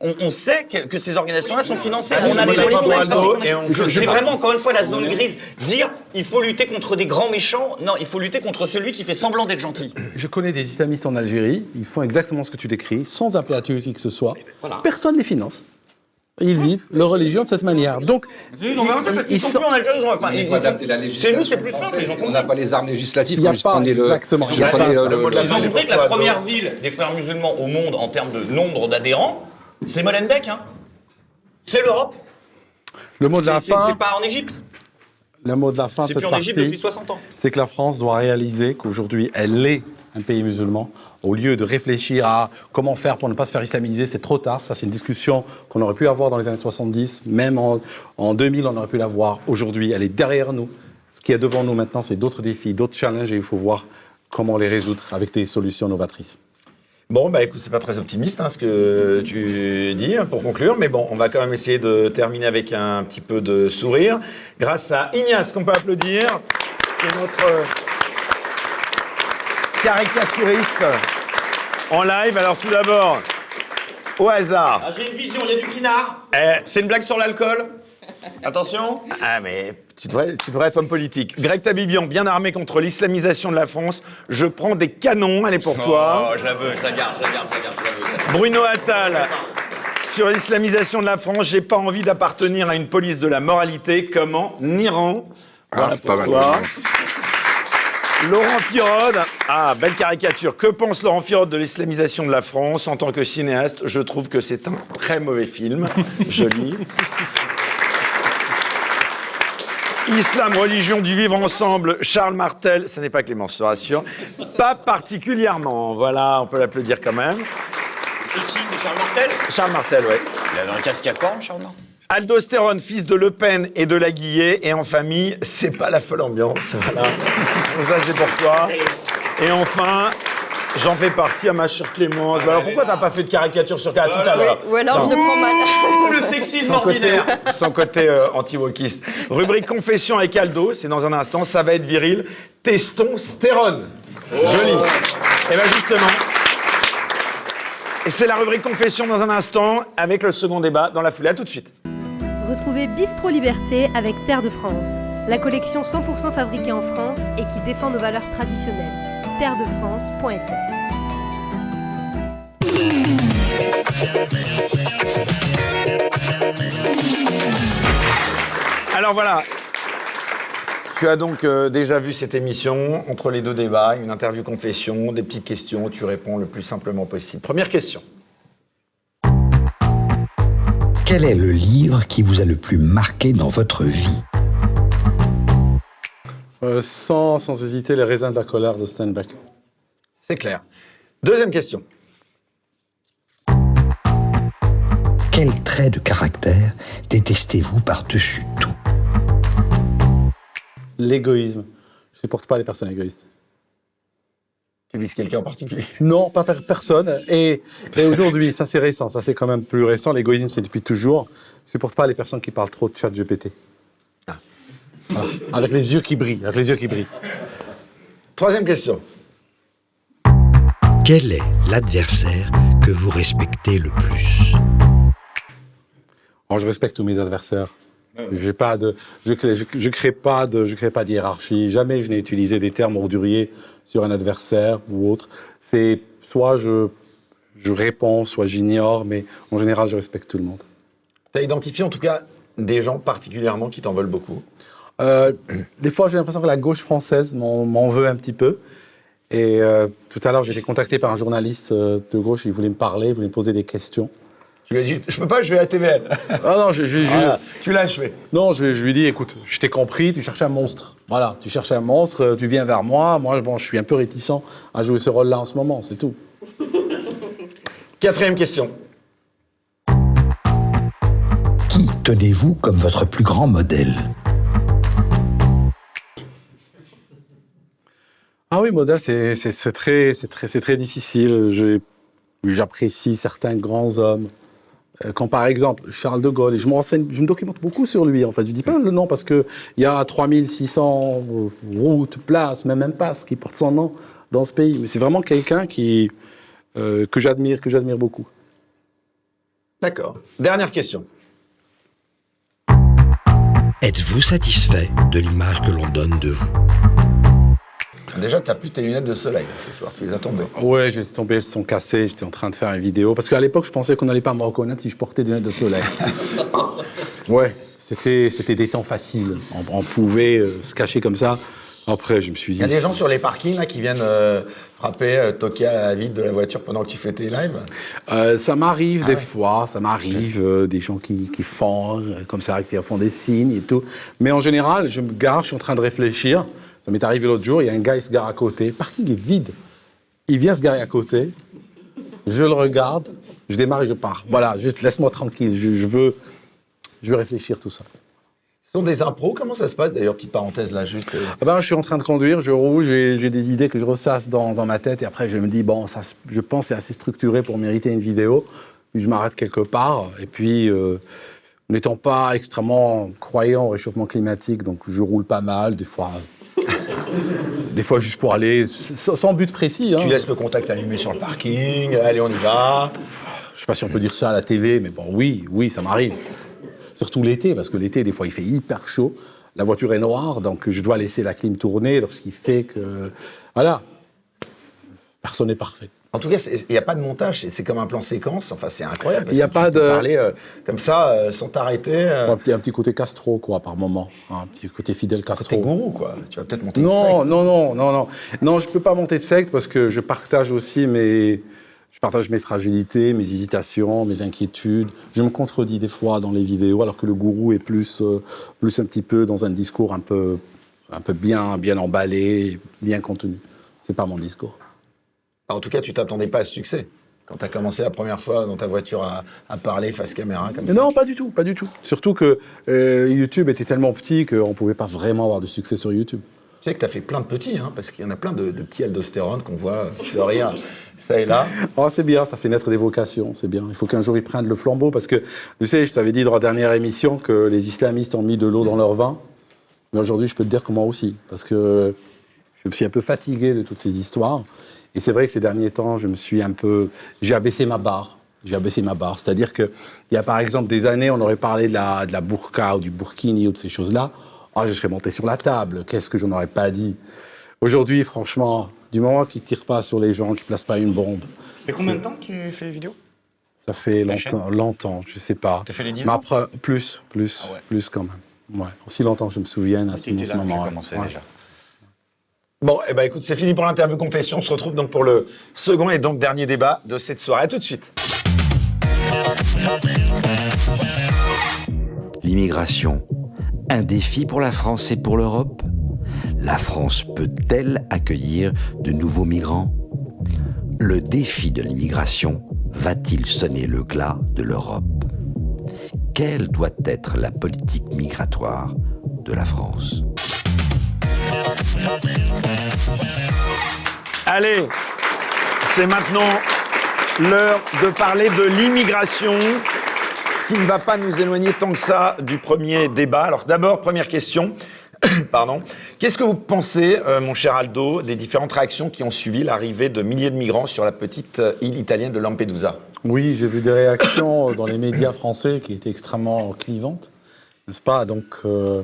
On, on sait que, que ces organisations-là sont financées. Allez, On a les C'est vraiment encore une fois la zone grise. Dire il faut lutter contre des grands méchants. Non, il faut lutter contre celui qui fait semblant d'être gentil. Je connais des islamistes en Algérie, ils font exactement ce que tu décris, sans appeler à tuer qui que ce soit. Voilà. Personne ne les finance. Ils vivent leur religion de cette manière. Donc, ils sont sont- plus en Algérie, ils ont- enfin, Il ils- faut adapter la C'est législation. nous, c'est plus simple. française. Ils ont On n'a pas les armes législatives. Il y a pas, le- exactement. je Ils ont compris que la première ville des frères musulmans au monde en termes de nombre d'adhérents, c'est Molenbeek. Hein. C'est l'Europe. le mot de la fin, c'est pas en Égypte. Le mot de la fin, C'est plus en Égypte depuis 60 ans. c'est que la France doit réaliser qu'aujourd'hui, elle est un pays musulman. Au lieu de réfléchir à comment faire pour ne pas se faire islamiser, c'est trop tard. Ça, c'est une discussion qu'on aurait pu avoir dans les années 70. Même en, en 2000, on aurait pu l'avoir. Aujourd'hui, elle est derrière nous. Ce qui est devant nous maintenant, c'est d'autres défis, d'autres challenges, et il faut voir comment les résoudre avec des solutions novatrices. Bon, bah écoute, c'est pas très optimiste hein, ce que tu dis hein, pour conclure, mais bon, on va quand même essayer de terminer avec un petit peu de sourire, grâce à Ignace, qu'on peut applaudir, qui est notre caricaturiste en live. Alors tout d'abord, au hasard. Ah, J'ai une vision, il y a du pinard. Eh, C'est une blague sur l'alcool? Attention. Ah, mais tu devrais, tu devrais être homme politique. Greg Tabibian, bien armé contre l'islamisation de la France. Je prends des canons, elle est pour toi. Oh, je la veux, je la garde, je la garde, je la garde, je la veux. Bruno Attal, sur l'islamisation de la France, j'ai pas envie d'appartenir à une police de la moralité. Comment Niran. Voilà Ah, pas pour mal. toi. Laurent Firode, ah, belle caricature. Que pense Laurent Firode de l'islamisation de la France? En tant que cinéaste, je trouve que c'est un très mauvais film. Joli. Islam, religion du vivre ensemble, Charles Martel, ce n'est pas Clémence, je rassure. Pas particulièrement, voilà, on peut l'applaudir quand même. C'est qui C'est Charles Martel? Charles Martel, ouais. Il a le casque à cornes, Charles Martel Aldostérone, fils de Le Pen et de Laguillet, et en famille, c'est pas la folle ambiance, voilà. Donc ça, c'est pour toi. Et enfin, j'en fais partie à ma chère Clémence. Bah alors pourquoi t'as pas fait de caricature sur Clémence tout à l'heure Ou alors Non. je prends mal. Ouh, le sexisme Son côté, ordinaire. son côté euh, anti-wokiste. Rubrique confession avec Aldo, c'est dans un instant, ça va être viril. Testostérone. Joli. Et bien justement, et c'est la rubrique confession dans un instant, avec le second débat dans la foulée. À tout de suite. Retrouvez Bistro Liberté avec Terre de France, la collection 100% fabriquée en France et qui défend nos valeurs traditionnelles. terredefrance.fr Alors voilà. Tu as donc euh, déjà vu cette émission, entre les deux débats, une interview confession, des petites questions, tu réponds le plus simplement possible. Première question. Quel est le livre qui vous a le plus marqué dans votre vie? Euh, sans, sans hésiter, les raisins de la colère de Steinbeck. C'est clair. Deuxième question. Quel trait de caractère détestez-vous par-dessus tout? L'égoïsme. Je supporte pas les personnes égoïstes. Tu vises quelqu'un en particulier? Non, pas per- personne. Et, et aujourd'hui, ça c'est récent, ça c'est quand même plus récent. L'égoïsme, c'est depuis toujours. Je supporte pas les personnes qui parlent trop de chat GPT. Voilà. Avec les yeux qui brillent, avec les yeux qui brillent. Troisième question. Quel est l'adversaire que vous respectez le plus? Alors, je respecte tous mes adversaires. J'ai pas de, je crée, je, je crée pas de, je crée pas de hiérarchie. Jamais je n'ai utilisé des termes orduriers sur un adversaire ou autre. C'est soit je, je réponds, soit j'ignore, mais en général, je respecte tout le monde. Tu as identifié en tout cas des gens particulièrement qui t'en veulent beaucoup? Euh, des fois, j'ai l'impression que la gauche française m'en veut un petit peu. Et euh, tout à l'heure, j'ai été contacté par un journaliste euh, de gauche. Il voulait me parler, il voulait me poser des questions. Tu lui as dit, je peux pas, je vais à la TVN. Ah non, je, je- je- Voilà, tu l'as achevé. non, je, je lui ai dit, écoute, je t'ai compris, tu cherches un monstre. Voilà, tu cherches un monstre, tu viens vers moi. Moi, bon, je suis un peu réticent à jouer ce rôle-là en ce moment, c'est tout. Quatrième question. Qui tenez-vous comme votre plus grand modèle? Ah oui, modèle, c'est très, c'est très, c'est très difficile. J'apprécie certains grands hommes. Euh, Quand par exemple Charles de Gaulle, et je me renseigne, je me documente beaucoup sur lui en fait. Je dis pas le nom parce que il y a 3600 routes, places, même impasses qui portent son nom dans ce pays. Mais c'est vraiment quelqu'un qui euh, que j'admire, que j'admire beaucoup. D'accord. Dernière question. Êtes-vous satisfait de l'image que l'on donne de vous? Déjà, tu n'as plus tes lunettes de soleil ce soir, tu les as tombées. Ouais, j'ai tombé, elles sont cassées. J'étais en train de faire une vidéo parce qu'à l'époque, je pensais qu'on n'allait pas me reconnaître si je portais des lunettes de soleil. ouais, c'était c'était des temps faciles. On, on pouvait euh, se cacher comme ça. Après, je me suis dit. Il y a des gens sur les parkings là qui viennent euh, frapper, euh, toquer à la vitre de la voiture pendant que tu fais tes lives? Euh, ça m'arrive Ah des ouais. fois, ça m'arrive, des gens qui, qui font comme ça, qui font des signes et tout. Mais en général, je me gare, je suis en train de réfléchir. Ça m'est arrivé l'autre jour, il y a un gars, il se gare à côté. Le parking est vide. Il vient se garer à côté. Je le regarde, je démarre et je pars. Voilà, juste laisse-moi tranquille. Je, je veux, je veux réfléchir tout ça. Ce sont des impros, comment ça se passe D'ailleurs, petite parenthèse là, juste. euh, Ah ben, je suis en train de conduire, je roule, j'ai des idées que je ressasse dans, dans ma tête et après je me dis, bon, ça, je pense que c'est assez structuré pour mériter une vidéo. Puis je m'arrête quelque part et puis, euh, n'étant pas extrêmement croyant au réchauffement climatique, donc je roule pas mal, des fois, des fois juste pour aller, sans, but précis. hein. Tu laisses le contact allumé sur le parking, allez, on y va. Je sais pas si on peut dire ça à la télé, mais bon, oui, oui, ça m'arrive. Surtout l'été, parce que l'été, des fois, il fait hyper chaud. La voiture est noire, donc je dois laisser la clim tourner, ce qui fait que. Voilà. Personne n'est parfait. En tout cas, il n'y a pas de montage, c'est- c'est comme un plan séquence. Enfin, c'est incroyable. Il y a que pas tu peux de- parler euh, comme ça, euh, sans t'arrêter. euh, Un, petit, un petit côté Castro, quoi, par moment. Un petit côté fidèle Castro. T'es gourou, quoi. Tu vas peut-être monter une Non, secte. non, non, non, non. Non, je peux pas monter de secte parce que je partage aussi mes, je partage mes fragilités, mes hésitations, mes inquiétudes. Je me contredis des fois dans les vidéos, alors que le gourou est plus, euh, plus un petit peu dans un discours un peu, un peu bien, bien emballé, bien contenu. C'est pas mon discours. En tout cas, tu t'attendais pas à ce succès. Quand tu as commencé la première fois dans ta voiture à, à parler face caméra comme ça. Non, pas du tout, pas du tout. Surtout que euh, YouTube était tellement petit qu'on pouvait pas vraiment avoir de succès sur YouTube. Tu sais que tu as fait plein de petits, hein, parce qu'il y en a plein de, de petits aldostérone qu'on voit fleurir ça et là. Oh, c'est bien, ça fait naître des vocations, c'est bien. Il faut qu'un jour ils prennent le flambeau parce que, tu sais, je t'avais dit dans la dernière émission que les islamistes ont mis de l'eau dans leur vin. Mais aujourd'hui, je peux te dire que moi aussi, parce que je me suis un peu fatigué de toutes ces histoires. Et c'est vrai que ces derniers temps, je me suis un peu. J'ai abaissé ma barre. J'ai abaissé ma barre. C'est-à-dire qu'il y a par exemple des années, on aurait parlé de la, de la burqa ou du burkini ou de ces choses-là. Ah, je serais monté sur la table. Qu'est-ce que je n'aurais pas dit? Aujourd'hui, franchement, du moment qu'ils ne tirent pas sur les gens, qu'ils ne placent pas une bombe, Ça fait combien de temps que tu fais vidéo ça fait longtemps, longtemps, je sais pas. T'as fait les 10 Mais ans? après, plus, plus, Ah ouais. plus quand même. Ouais. Aussi longtemps que je me souvienne à ce, T'étais ce là, moment. j'ai ouais. commencé Ouais. déjà. Bon, eh ben, écoute, c'est fini pour l'interview confession. On se retrouve donc pour le second et donc dernier débat de cette soirée. À tout de suite. L'immigration, un défi pour la France et pour l'Europe? La France peut-elle accueillir de nouveaux migrants? Le défi de l'immigration va-t-il sonner le glas de l'Europe? Quelle doit être la politique migratoire de la France? Allez, c'est maintenant l'heure de parler de l'immigration, ce qui ne va pas nous éloigner tant que ça du premier débat. Alors d'abord, première question. Pardon. Qu'est-ce que vous pensez, euh, mon cher Aldo, des différentes réactions qui ont suivi l'arrivée de milliers de migrants sur la petite euh, île italienne de Lampedusa? Oui, j'ai vu des réactions dans les médias français qui étaient extrêmement clivantes, n'est-ce pas? Donc, euh,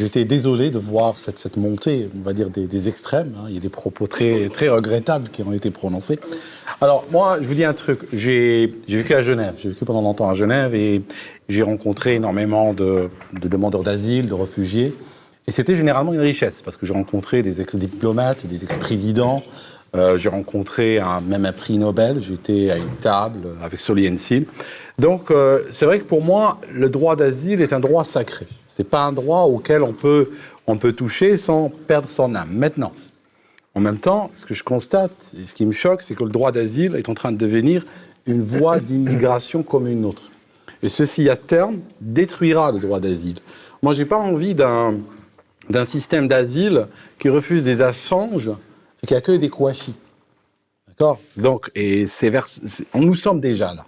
été désolé de voir cette, cette montée, on va dire, des, des extrêmes. hein. Il y a des propos très, très regrettables qui ont été prononcés. Alors, moi, je vous dis un truc. J'ai vécu à Genève. J'ai vécu pendant longtemps à Genève et j'ai rencontré énormément de, de demandeurs d'asile, de réfugiés. Et c'était généralement une richesse, parce que j'ai rencontré des ex-diplomates, des ex-présidents, euh, j'ai rencontré un, même un prix Nobel, j'étais à une table avec Soli Ensil. Donc euh, c'est vrai que pour moi, le droit d'asile est un droit sacré. C'est pas un droit auquel on peut, on peut toucher sans perdre son âme. Maintenant, en même temps, ce que je constate, et ce qui me choque, c'est que le droit d'asile est en train de devenir une voie d'immigration comme une autre. Et ceci, à terme, détruira le droit d'asile. Moi, j'ai pas envie d'un d'un système d'asile qui refuse des Assange et qui accueille des Kouachi. D'accord? Donc, et c'est vers, c'est- nous sommes déjà là.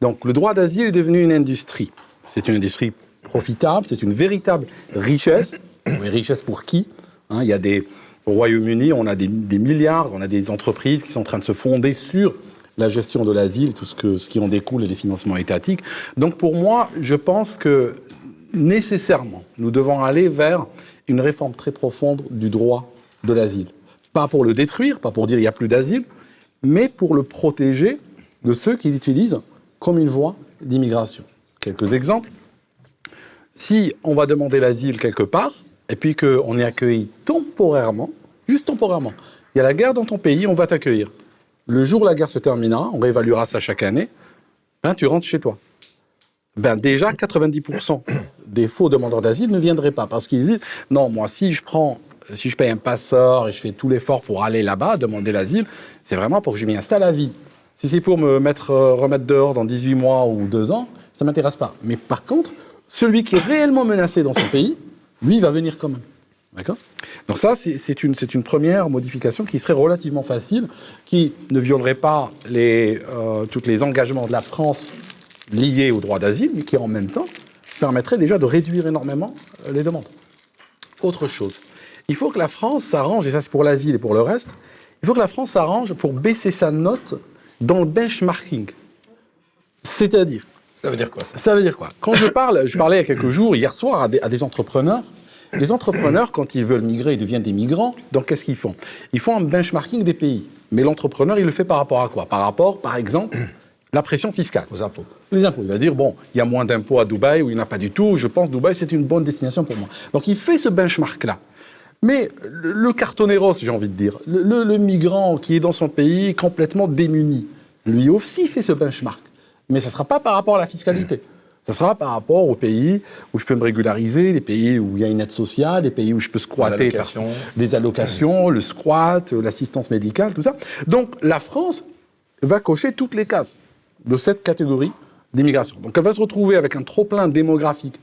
Donc, le droit d'asile est devenu une industrie. C'est une industrie profitable, c'est une véritable richesse. Mais richesse pour qui Hein, Il y a des, au Royaume-Uni, on a des, milliards, on a des entreprises qui sont en train de se fonder sur la gestion de l'asile, tout ce, que, ce qui en découle et les financements étatiques. Donc, pour moi, je pense que nécessairement, nous devons aller vers une réforme très profonde du droit de l'asile. Pas pour le détruire, pas pour dire il n'y a plus d'asile, mais pour le protéger de ceux qui l'utilisent comme une voie d'immigration. Quelques exemples. Si on va demander l'asile quelque part, et puis qu'on est accueilli temporairement, juste temporairement. Il y a la guerre dans ton pays, on va t'accueillir. Le jour où la guerre se terminera, on réévaluera ça chaque année, ben, tu rentres chez toi. Ben déjà, 90% des faux demandeurs d'asile ne viendraient pas parce qu'ils disent non, moi, si je prends, si je paye un passeur et je fais tout l'effort pour aller là-bas, demander l'asile, c'est vraiment pour que je m'y installe à vie. Si c'est pour me mettre, euh, remettre dehors dans 18 mois ou 2 ans, ça ne m'intéresse pas. Mais par contre, celui qui est réellement menacé dans son pays, lui, va venir quand même. D'accord? Donc ça, c'est une première modification qui serait relativement facile, qui ne violerait pas les, euh, tous les engagements de la France liés au droit d'asile, mais qui en même temps permettrait déjà de réduire énormément euh, les demandes. Autre chose, il faut que la France s'arrange, et ça c'est pour l'asile et pour le reste, il faut que la France s'arrange pour baisser sa note dans le benchmarking. C'est-à-dire, Ça veut dire quoi ça? Ça veut dire quoi? Quand je parle, je parlais il y a quelques jours, hier soir, à des, à des entrepreneurs. Les entrepreneurs, quand ils veulent migrer, ils deviennent des migrants. Donc, qu'est-ce qu'ils font? Ils font un benchmarking des pays. Mais l'entrepreneur, il le fait par rapport à quoi? Par rapport, par exemple, la pression fiscale. Aux impôts. Les impôts. Il va dire, bon, il y a moins d'impôts à Dubaï ou il n'y en a pas du tout. Je pense que Dubaï, c'est une bonne destination pour moi. Donc, il fait ce benchmark-là. Mais le, le cartoneros, j'ai envie de dire, le, le- le migrant qui est dans son pays complètement démuni, lui aussi fait ce benchmark. Mais ça ne sera pas par rapport à la fiscalité. Ça sera par rapport aux pays où je peux me régulariser, les pays où il y a une aide sociale, les pays où je peux squatter les allocations, le squat, l'assistance médicale, tout ça. Donc la France va cocher toutes les cases de cette catégorie d'immigration. Donc elle va se retrouver avec un trop-plein démographique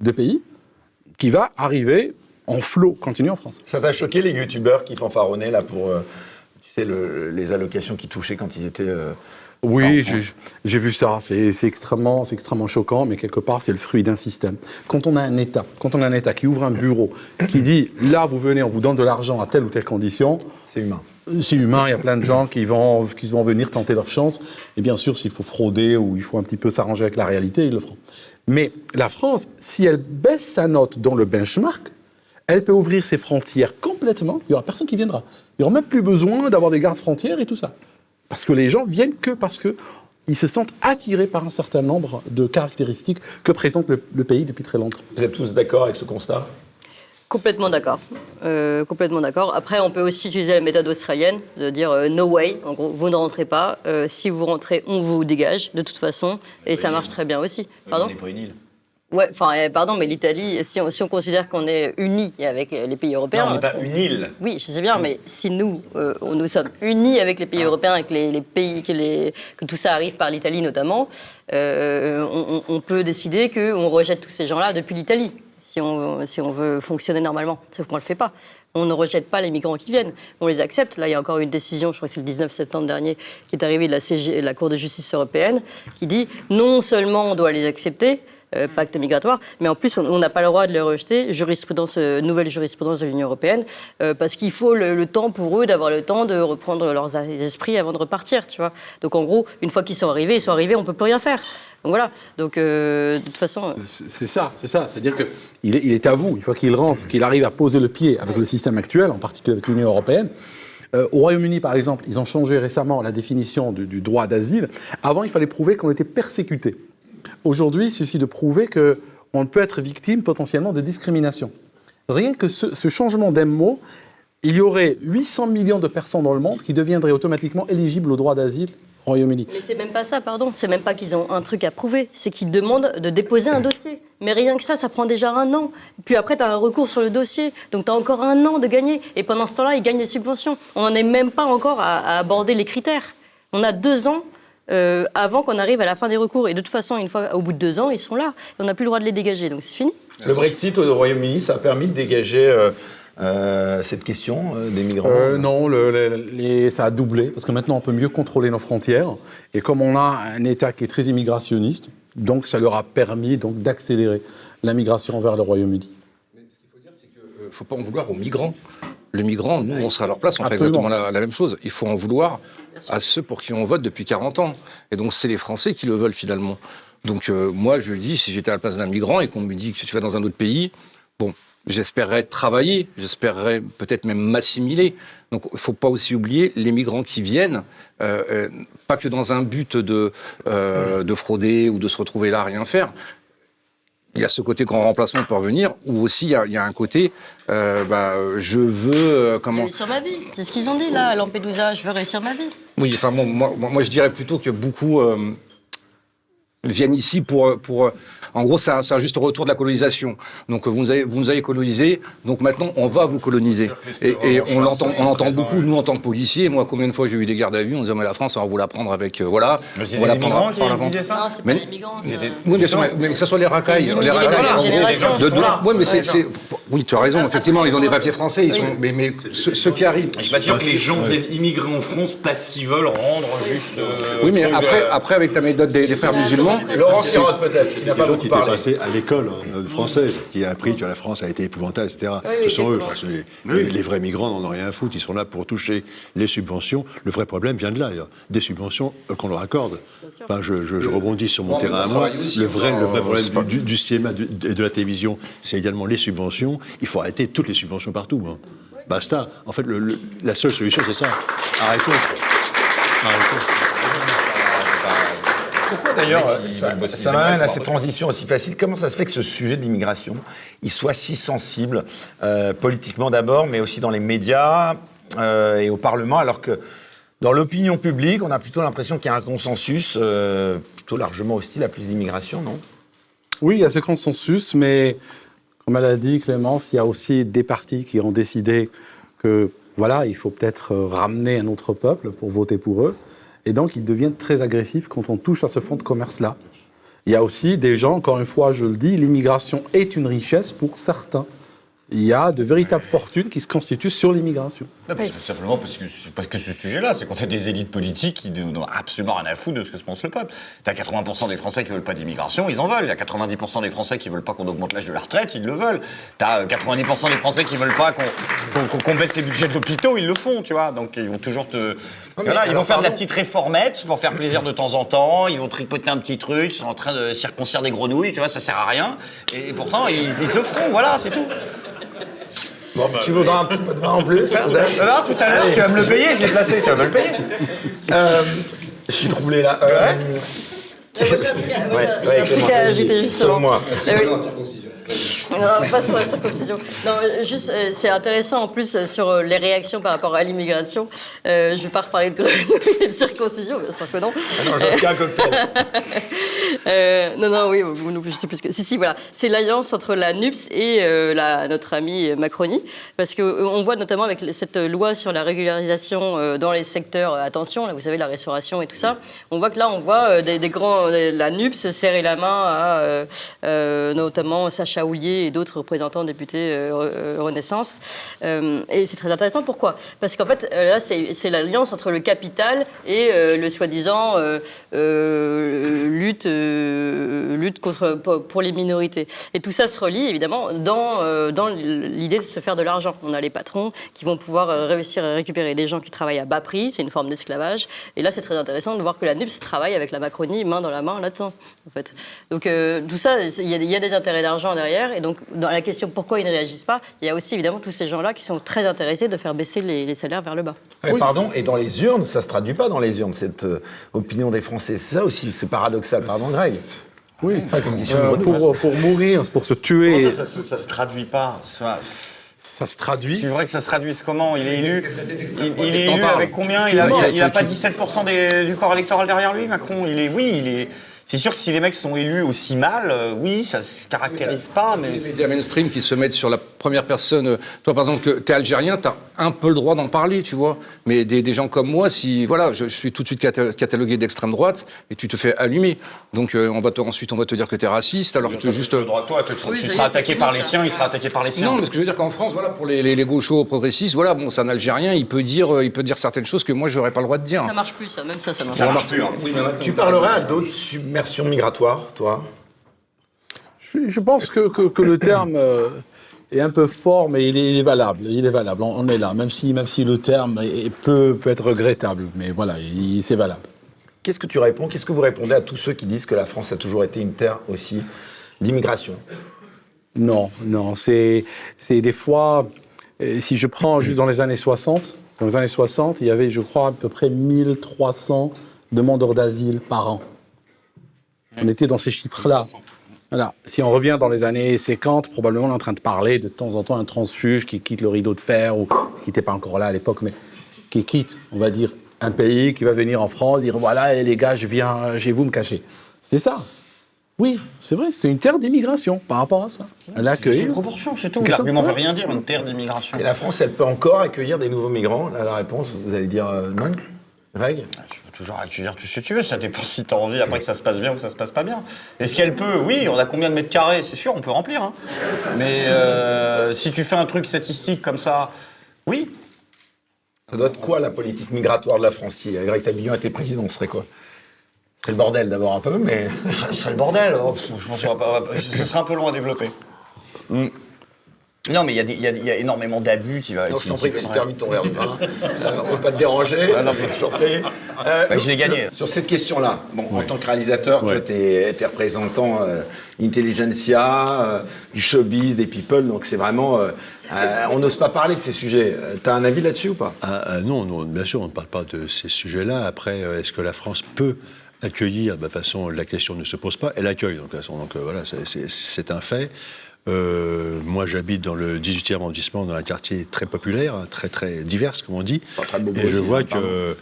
de pays qui va arriver en flot continu en France. Ça t'a choqué les youtubeurs qui fanfaronnaient là pour, euh, tu sais, le- les allocations qui touchaient quand ils étaient. euh, Oui, j'ai vu ça. C'est extrêmement, extrêmement choquant, mais quelque part, c'est le fruit d'un système. Quand on a un État, quand on a un État qui ouvre un bureau, qui dit là, vous venez, on vous donne de l'argent à telle ou telle condition, C'est humain. c'est humain. Il y a plein de gens qui vont, qui vont venir tenter leur chance. Et bien sûr, s'il faut frauder ou il faut un petit peu s'arranger avec la réalité, ils le feront. Mais la France, si elle baisse sa note dans le benchmark, elle peut ouvrir ses frontières complètement. Il n'y aura personne qui viendra. Il n'y aura même plus besoin d'avoir des gardes frontières et tout ça. Parce que les gens viennent que parce que ils se sentent attirés par un certain nombre de caractéristiques que présente le, le pays depuis très longtemps. Vous êtes tous d'accord avec ce constat? Complètement d'accord. Euh, complètement d'accord. Après, on peut aussi utiliser la méthode australienne de dire euh, no way. En gros, vous ne rentrez pas. Euh, si vous rentrez, on vous dégage de toute façon. Et ça marche très bien aussi. Pardon? On n'est pas une île. Ouais, enfin, euh, pardon, mais l'Italie, si on, si on considère qu'on est unis avec euh, les pays européens. Non, on n'est pas on- une île. Oui, je sais bien, mais si nous, euh, nous sommes unis avec les pays européens, avec les, les pays, que, les- que tout ça arrive par l'Italie notamment, euh, on, on- on peut décider qu'on rejette tous ces gens-là depuis l'Italie, si on, si on veut fonctionner normalement. Sauf qu'on ne le fait pas. On ne rejette pas les migrants qui viennent. On les accepte. Là, il y a encore une décision, je crois que c'est le 19 septembre dernier, qui est arrivée de la, CG, la Cour de justice européenne, qui dit non seulement on doit les accepter, euh, pacte migratoire, mais en plus, on- n'a pas le droit de les rejeter, jurisprudence, euh, nouvelle jurisprudence de l'Union européenne, euh, parce qu'il faut le, temps pour eux d'avoir le temps de reprendre leurs esprits avant de repartir, tu vois. Donc en gros, une fois qu'ils sont arrivés, ils sont arrivés, on peut plus rien faire. Donc voilà. Donc de toute façon, C'est ça, c'est ça. C'est-à-dire est, il est à vous, une fois qu'il rentre, qu'il arrive à poser le pied avec le système actuel, en particulier avec l'Union européenne. Au Royaume-Uni, par exemple, ils ont changé récemment la définition du, du droit d'asile. Avant, il fallait prouver qu'on était persécuté. Aujourd'hui, il suffit de prouver qu'on peut être victime potentiellement de discrimination. Rien que ce, changement d'un mot, il y aurait 800 millions de personnes dans le monde qui deviendraient automatiquement éligibles au droit d'asile au Royaume-Uni. Mais c'est même pas ça, pardon. C'est même pas qu'ils ont un truc à prouver. C'est qu'ils demandent de déposer un dossier. Mais rien que ça, ça prend déjà un an. Puis après, tu as un recours sur le dossier. Donc tu as encore un an de gagner. Et pendant ce temps-là, ils gagnent des subventions. On n'en est même pas encore à aborder les critères. On a deux ans euh, avant qu'on arrive à la fin des recours. Et de toute façon, une fois au bout de deux ans, ils sont là. Et on n'a plus le droit de les dégager. Donc c'est fini. Le Brexit au Royaume-Uni, ça a permis de dégager euh, euh, cette question euh, des migrants Euh, non, le- le- les- ça a doublé, parce que maintenant on peut mieux contrôler nos frontières. Et comme on a un État qui est très immigrationniste, donc ça leur a permis donc d'accélérer la migration vers le Royaume-Uni. Mais ce qu'il faut dire, c'est qu'il ne faut pas en vouloir aux migrants. Les migrants, nous, on sera à leur place, on fait exactement la, la même chose. Il faut en vouloir à ceux pour qui on vote depuis 40 ans. Et donc, c'est les Français qui le veulent finalement. Donc, euh, moi, je dis, si j'étais à la place d'un migrant et qu'on me dit que tu vas dans un autre pays, bon, j'espérerais travailler, j'espérerais peut-être même m'assimiler. Donc, il ne faut pas aussi oublier les migrants qui viennent, euh, euh, pas que dans un but de, de frauder ou de se retrouver là à rien faire, il y a ce côté grand remplacement pour venir, ou aussi il y a, il y a un côté, euh, bah, je veux euh, comment Réussir ma vie. C'est ce qu'ils ont dit là à Lampedusa. Je veux réussir ma vie. Oui, enfin bon, moi, moi, moi, je dirais plutôt que beaucoup euh, viennent ici pour, pour euh, en gros, c'est un, un juste retour de la colonisation. Donc vous nous avez, vous nous avez colonisé, donc maintenant on va vous coloniser. Et, et on l'entend, on l'entend beaucoup, nous en tant que policiers. Moi, combien de fois j'ai eu des gardes à vue, on disait mais la France, on va vous la prendre avec, euh, voilà, Mais c'est on va des la prendre par la qui vente. disaient ça? Non, c'est Mais- pas les migrants. euh, Oui, bien sûr, mais, mais que ce soit les racailles, les les racailles. de de- ouais, mais c'est, oui, tu as raison. Effectivement, ils ont des papiers français. Ils Oui. sont, mais, mais ceux, qui arrivent. Je suis pas sûr que les gens viennent immigrer en France parce qu'ils veulent rendre juste. euh, Oui, mais après, après, avec ta méthode des frères musulmans, Laurent Sirotte, peut-être, qui n'a Les pas gens beaucoup qui étaient parlé. passés à l'école hein, française, qui a appris que la France a été épouvantable, etc. oui, Ce sont eux, parce que les, les- les vrais migrants n'en ont rien à foutre. Ils sont là pour toucher les subventions. Le vrai problème vient de là, d'ailleurs. des subventions euh, qu'on leur accorde. Enfin, je, je- je rebondis sur mon Bon, terrain à on moi. Le vrai, enfin, le vrai euh, problème pas- du, du cinéma et de la télévision, c'est également les subventions. Il faut arrêter toutes les subventions partout. hein. Basta. En fait, le- le- la seule solution, c'est ça. Arrêtons. Arrêtons. D'ailleurs il ça, m'amène à cette transition aussi facile. Comment ça se fait que ce sujet de l'immigration, il soit si sensible, euh, politiquement d'abord, mais aussi dans les médias euh, et au Parlement, alors que dans l'opinion publique, on a plutôt l'impression qu'il y a un consensus euh, plutôt largement hostile à plus d'immigration, non? Oui, il y a ce consensus, mais comme elle a dit Clémence, il y a aussi des partis qui ont décidé que voilà, il faut peut-être euh, ramener un autre peuple pour voter pour eux. Et donc, ils deviennent très agressifs quand on touche à ce fonds de commerce-là. Il y a aussi des gens, encore une fois, je le dis, l'immigration est une richesse pour certains. Il y a de véritables fortunes qui se constituent sur l'immigration. Non, parce que simplement parce que pas que ce sujet-là, c'est qu'on a des élites politiques qui n'ont absolument rien à foutre de ce que se pense le peuple. T'as 80% des Français qui veulent pas d'immigration, ils en veulent. Il y a 90% des Français qui veulent pas qu'on augmente l'âge de la retraite, ils le veulent. T'as euh, 90% des Français qui veulent pas qu'on baisse les budgets de l'hôpitaux, ils le font, tu vois. Donc ils vont toujours te. Voilà, ils vont faire de la petite réformette pour faire plaisir de temps en temps. Ils vont tripoter un petit truc, ils sont en train de circoncire des grenouilles, tu vois, ça sert à rien. Et, et pourtant, ils, ils te le feront, voilà, c'est tout. Bon, tu voudras un petit peu de vin en plus Non, non, tout à l'heure, tu vas me le payer, je l'ai placé, tu vas me le payer. Euh, Je suis troublé là. Euh, Et moi, j'ai un truc à- moi, Ouais, ouais, à vas-y, ajouter justement. sauve-moi. Eh oui. Non, pas sur la circoncision. Non, juste, euh, c'est intéressant en plus euh, sur euh, les réactions par rapport à l'immigration. Je ne vais pas reparler de grenouilles et de circoncision, bien sûr que non. Ah non, j'ai un cocktail. Non, non, oui, je sais plus que. Si, si, voilà. C'est l'alliance entre la NUPS et la, notre ami Macronie. Parce qu'on voit notamment avec cette loi sur la régularisation dans les secteurs, attention, là, vous savez, la restauration et tout ça, on voit que là, on voit des, des grands. la NUPS serrer la main à notamment Sacha Houlier et d'autres représentants députés euh, euh, Renaissance. Euh, et c'est très intéressant. Pourquoi? Parce qu'en fait, là, c'est l'alliance entre le capital et le soi-disant lutte, lutte contre, pour, les minorités. Et tout ça se relie évidemment dans, dans l'idée de se faire de l'argent. On a les patrons qui vont pouvoir réussir à récupérer des gens qui travaillent à bas prix, c'est une forme d'esclavage. Et là, c'est très intéressant de voir que la NUPS travaille avec la Macronie main dans la main là-dedans. En fait. Donc tout ça, il y a des intérêts d'argent derrière. Et donc dans la question pourquoi ils ne réagissent pas, il y a aussi évidemment tous ces gens-là qui sont très intéressés de faire baisser les, les salaires vers le bas. Pardon, et dans les urnes, ça se traduit pas dans les urnes, cette euh, opinion des Français. C'est ça aussi, c'est paradoxal. Pardon, Greg. Oui. Pas comme question de Euh, pour, pour mourir, pour se tuer, ça, ça, ça se traduit pas ça, ça se traduit. C'est vrai que ça se traduise comment? Il est élu, il, il est élu avec combien? Il a, il a- il a Tu- pas tu- 17% des- du corps électoral derrière lui, Macron? Il est, oui, il est. C'est sûr que si les mecs sont élus aussi mal, euh, oui, ça se caractérise pas, mais. Les médias mainstream qui se mettent sur la première personne. euh, Toi, par exemple, que tu es algérien, tu as un peu le droit d'en parler, tu vois. Mais des, des gens comme moi, si. Voilà, je, je suis tout de suite cata- catalogué d'extrême droite et tu te fais allumer. Donc, euh, on va te, ensuite, on va te dire que tu es raciste, alors que tu juste. Le droit, toi, tu, Oui, seras attaqué par les tiens, il sera attaqué par les siens. Non, mais ce que je veux dire qu'en France, voilà, pour les, les, les gauchos progressistes, voilà, bon, c'est un Algérien, il peut dire, euh, il peut dire certaines choses que moi, j'aurais pas le droit de dire. Ça marche plus, ça, même ça, ça marche ça plus. marche plus. hein. Tu parlerais à d'autres migratoires, toi Je, je pense que, que- que le terme euh, est un peu fort, mais il est, il est valable. Il est valable. On, on est là, même si, même si le terme est- peut, peut être regrettable. Mais voilà, il- c'est valable. Qu'est-ce que tu réponds Qu'est-ce que vous répondez à tous ceux qui disent que la France a toujours été une terre aussi d'immigration? Non, non. C'est c'est des fois, euh, si je prends juste dans les années 60, dans les années 60, il y avait, je crois, à peu près 1300 demandeurs d'asile par an. On était dans ces chiffres-là. Voilà. Si on revient dans les années 50, probablement on est en train de parler de temps en temps un transfuge qui quitte le rideau de fer, ou qui n'était pas encore là à l'époque, mais qui quitte, on va dire, un pays, qui va venir en France, dire voilà, les gars, je viens chez vous me cacher. C'est ça. Oui, c'est vrai, c'est une terre d'immigration par rapport à ça. Elle accueille. C'est une proportion, c'est tout. L'argument veut rien dire, une terre d'immigration. Et la France, elle peut encore accueillir des nouveaux migrants? Là, La réponse, vous allez dire euh, non Greg? Toujours accueillir tout ce que tu veux, ça dépend si tu as envie après que ça se passe bien ou que ça se passe pas bien. Est-ce qu'elle peut? Oui, on a combien de mètres carrés? C'est sûr, on peut remplir. hein. Mais euh, si tu fais un truc statistique comme ça, oui. Ça doit être quoi la politique migratoire de la France? Si euh, Greg Tabillon était président, ce serait quoi? Ce serait le bordel d'abord un peu, mais. Ce serait le bordel. Oh, je pense pas- ce sera un peu long à développer. Mm. Non, mais il y, a des- il y a- il y a énormément d'abus qui va. Non, qui- je t'en prie, tu termines ton verre de vin. Euh, on ne va pas te déranger. Ah, non, je t'en prie. Euh, Bah, je l'ai gagné. Sur cette question-là, bon, en tant que réalisateur, toi, tu es, représentant euh, intelligentsia, euh, du showbiz, des people, donc c'est vraiment. euh, euh, on n'ose pas parler de ces sujets. tu as un avis là-dessus ou pas? Ah, non, non, bien sûr, on ne parle pas de ces sujets-là. Après, euh, est-ce que la France peut accueillir De toute façon, la question ne se pose pas. Elle accueille, donc, de toute façon, donc euh, voilà, c'est un fait. Euh, moi, j'habite dans le 18e arrondissement, dans un quartier très populaire, très très divers, comme on dit. Et je vois hein, que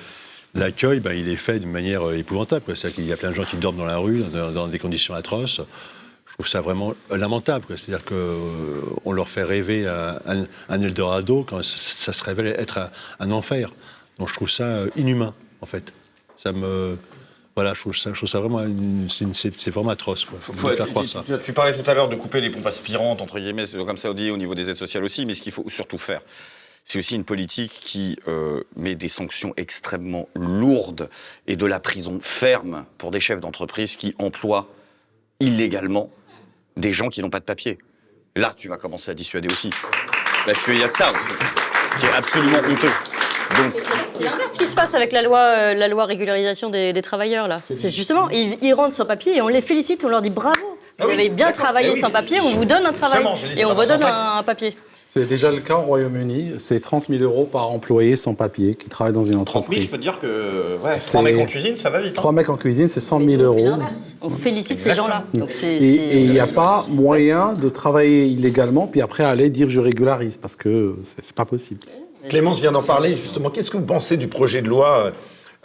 l'accueil, ben, il est fait d'une manière euh, épouvantable. C'est-à-dire qu'il y a plein de gens qui dorment dans la rue, dans, dans des conditions atroces. Je trouve ça vraiment lamentable. quoi. C'est-à-dire qu'on leur fait rêver un, un- un Eldorado quand ça, se révèle être un, un enfer. Donc je trouve ça euh, inhumain, en fait. Ça me... Voilà, je trouve ça, je trouve ça vraiment... c'est vraiment atroce, quoi. Faut- faire tu, croire tu- ça. tu- tu parlais tout à l'heure de couper les pompes aspirantes, entre guillemets, c'est comme ça on dit au niveau des aides sociales aussi, mais ce qu'il faut surtout faire, c'est aussi une politique qui euh, met des sanctions extrêmement lourdes et de la prison ferme pour des chefs d'entreprise qui emploient illégalement des gens qui n'ont pas de papier. Là, tu vas commencer à dissuader aussi. Parce qu'il y a ça aussi, qui est absolument honteux. Donc, C'est l'inverse qui se passe avec la loi, euh, la loi régularisation des, des travailleurs là. C'est justement, ils, ils rentrent sans papier et on les félicite, on leur dit bravo. Vous Ah oui, avez bien travaillé oui. sans papier, on vous donne un travail et on vous donne un, un papier. C'est déjà le cas au Royaume-Uni. C'est 30 000 euros par employé sans papier qui travaille dans une 30 000, entreprise. je peux te dire que ouais, C'est- trois mecs en cuisine, ça va vite. hein. Trois mecs en cuisine, c'est 100 000 Mais nous, on fait euros. On félicite ces gens-là. Donc c'est- Et il n'y a pas moyen de travailler illégalement, puis après aller dire je régularise, parce que c'est c'est pas possible. Clémence vient d'en parler justement. Qu'est-ce que vous pensez du projet de loi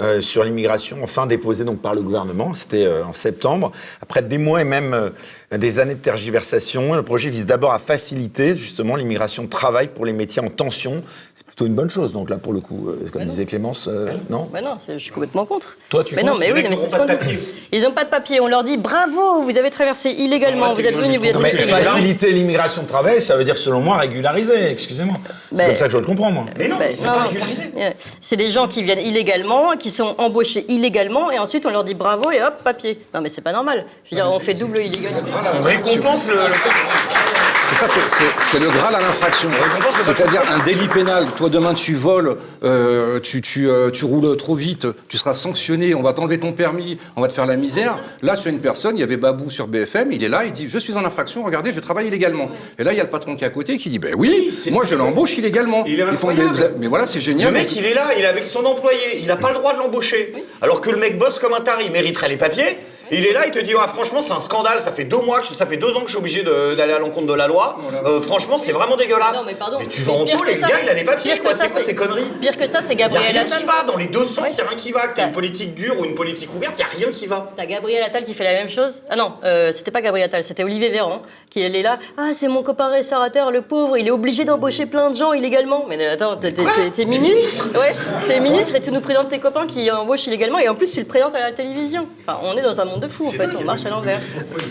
euh, sur l'immigration, enfin déposé donc par le gouvernement C'était euh, en septembre. Après des mois et même euh, des années de tergiversation, le projet vise d'abord à faciliter justement l'immigration de travail pour les métiers en tension. C'est plutôt une bonne chose. Donc là, pour le coup, euh, comme non. disait Clémence, euh, non Bah non, je suis complètement contre. Toi, tu Mais non, mais oui, mecs mais c'est n'auront ce pas de papier. Ils n'ont pas de papier. On leur dit bravo, vous avez traversé illégalement, vous êtes venus, vous êtes illégalement. faciliter l'immigration de travail, ça veut dire selon moi régulariser. Excusez-moi. C'est Ben- comme ça que je le comprends moi. Mais non, Ben, c'est pas régularisé. C'est des gens qui viennent illégalement, qui sont embauchés illégalement, et ensuite on leur dit bravo et hop, papier. Non mais c'est pas normal. Je veux dire, on fait double illégalité. On récompense le, C'est ça, c'est- le Graal à l'infraction. C'est-à-dire un délit pénal. Toi, demain, tu voles, euh, tu, tu, euh, tu roules trop vite, tu seras sanctionné, on va t'enlever ton permis, on va te faire la misère. Là, sur une personne, il y avait Babou sur BFM, il est là, il dit Je suis en infraction, regardez, je travaille illégalement. Et là, il y a le patron qui est à côté qui dit Ben oui, moi, je l'embauche illégalement. Il est Ils font, mais voilà, c'est génial. Le mec, il est là, il est avec son employé, il n'a pas le droit de l'embaucher. Alors que le mec bosse comme un taré, il mériterait les papiers. Il est là, il te dit ah, franchement c'est un scandale, ça fait deux mois que je- ça fait deux ans que je suis obligé de- d'aller à l'encontre de la loi. Euh, franchement c'est vraiment dégueulasse. Non, mais pardon, tu c'est vas en pire taule, que le ça. gars il a des papiers Pire quoi, que ça, c'est quoi c'est- ces conneries Pire que ça, c'est Il n'y a Gabriel rien Attal. qui va, dans les deux sens, Ouais. il n'y a rien qui va. Que T'as- une politique dure ou une politique ouverte, il n'y a rien qui va. T'as Gabriel Attal qui fait la même chose. Ah non, euh, c'était pas Gabriel Attal, c'était Olivier Véran qui elle est là. Ah, c'est mon copain restaurateur, le pauvre, il est obligé d'embaucher plein de gens illégalement. Mais attends, t'es- t'es t'es- t'es ministre Ouais, t'es ministre et tu nous présentes tes copains qui embauchent illégalement et en plus tu le présentes à la télévision. Enfin, on est dans un monde de fous en fait, on marche à l'envers.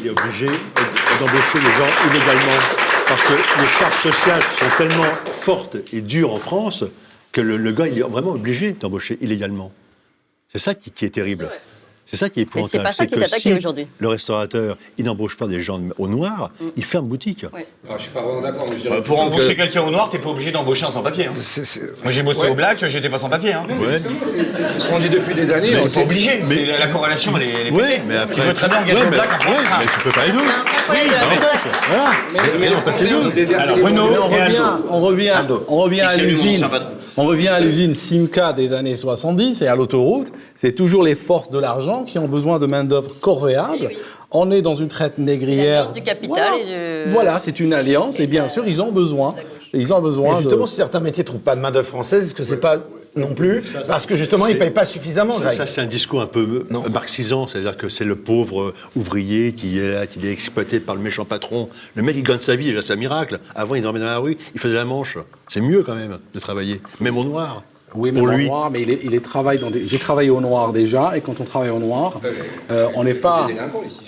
Il est obligé d'embaucher les gens illégalement. Parce que les charges sociales sont tellement fortes et dures en France que le, le gars, il est vraiment obligé d'embaucher illégalement. C'est ça qui, qui est terrible. C'est ça qui est épouvantable. c'est pas ça qui est attaqué si aujourd'hui. le restaurateur, il n'embauche pas des gens au noir, il ferme boutique. Alors, je suis pas vraiment d'accord, mais je dirais Euh, pour embaucher que- quelqu'un au noir, t'es pas obligé d'embaucher un sans-papier. hein. c'est- c'est- Moi j'ai bossé Ouais. au black, j'étais pas sans-papier. Hein. Ouais. C'est c'est ce qu'on dit depuis des années. Mais pas obligé, mais- la, la corrélation elle est, elle est Ouais, pétée. mais après, tu peux très bien engager ouais, au black ouais, France. mais tu peux pas les deux. Oui, Voilà. Mais, on revient, on revient, on revient à l'usine. On revient à l'usine Simca des années 70 et à l'autoroute. C'est toujours les forces de l'argent qui ont besoin de main d'œuvre corvéable. Eh oui. on est dans une traite négrière. l'alliance du capital Voilà. et du- Voilà, c'est une alliance, et, et bien sûr, ils ont besoin. Ils ont besoin. Justement, de... si certains métiers ne trouvent pas de main-d'œuvre française, est-ce que c'est pas non plus Parce que justement, ils ne payent pas suffisamment, Ça, c'est un discours un peu Non. marxisant, c'est-à-dire que c'est le pauvre ouvrier qui est là, qui est exploité par le méchant patron. Le mec, il gagne sa vie, déjà, c'est un miracle. Avant, il dormait dans la rue, il faisait la manche. C'est mieux quand même de travailler, même au noir. Oui, mais pour au lui. noir, mais il, est, il est travaille dans des... J'ai travaillé au noir déjà, et quand on travaille au noir, euh, on n'est pas...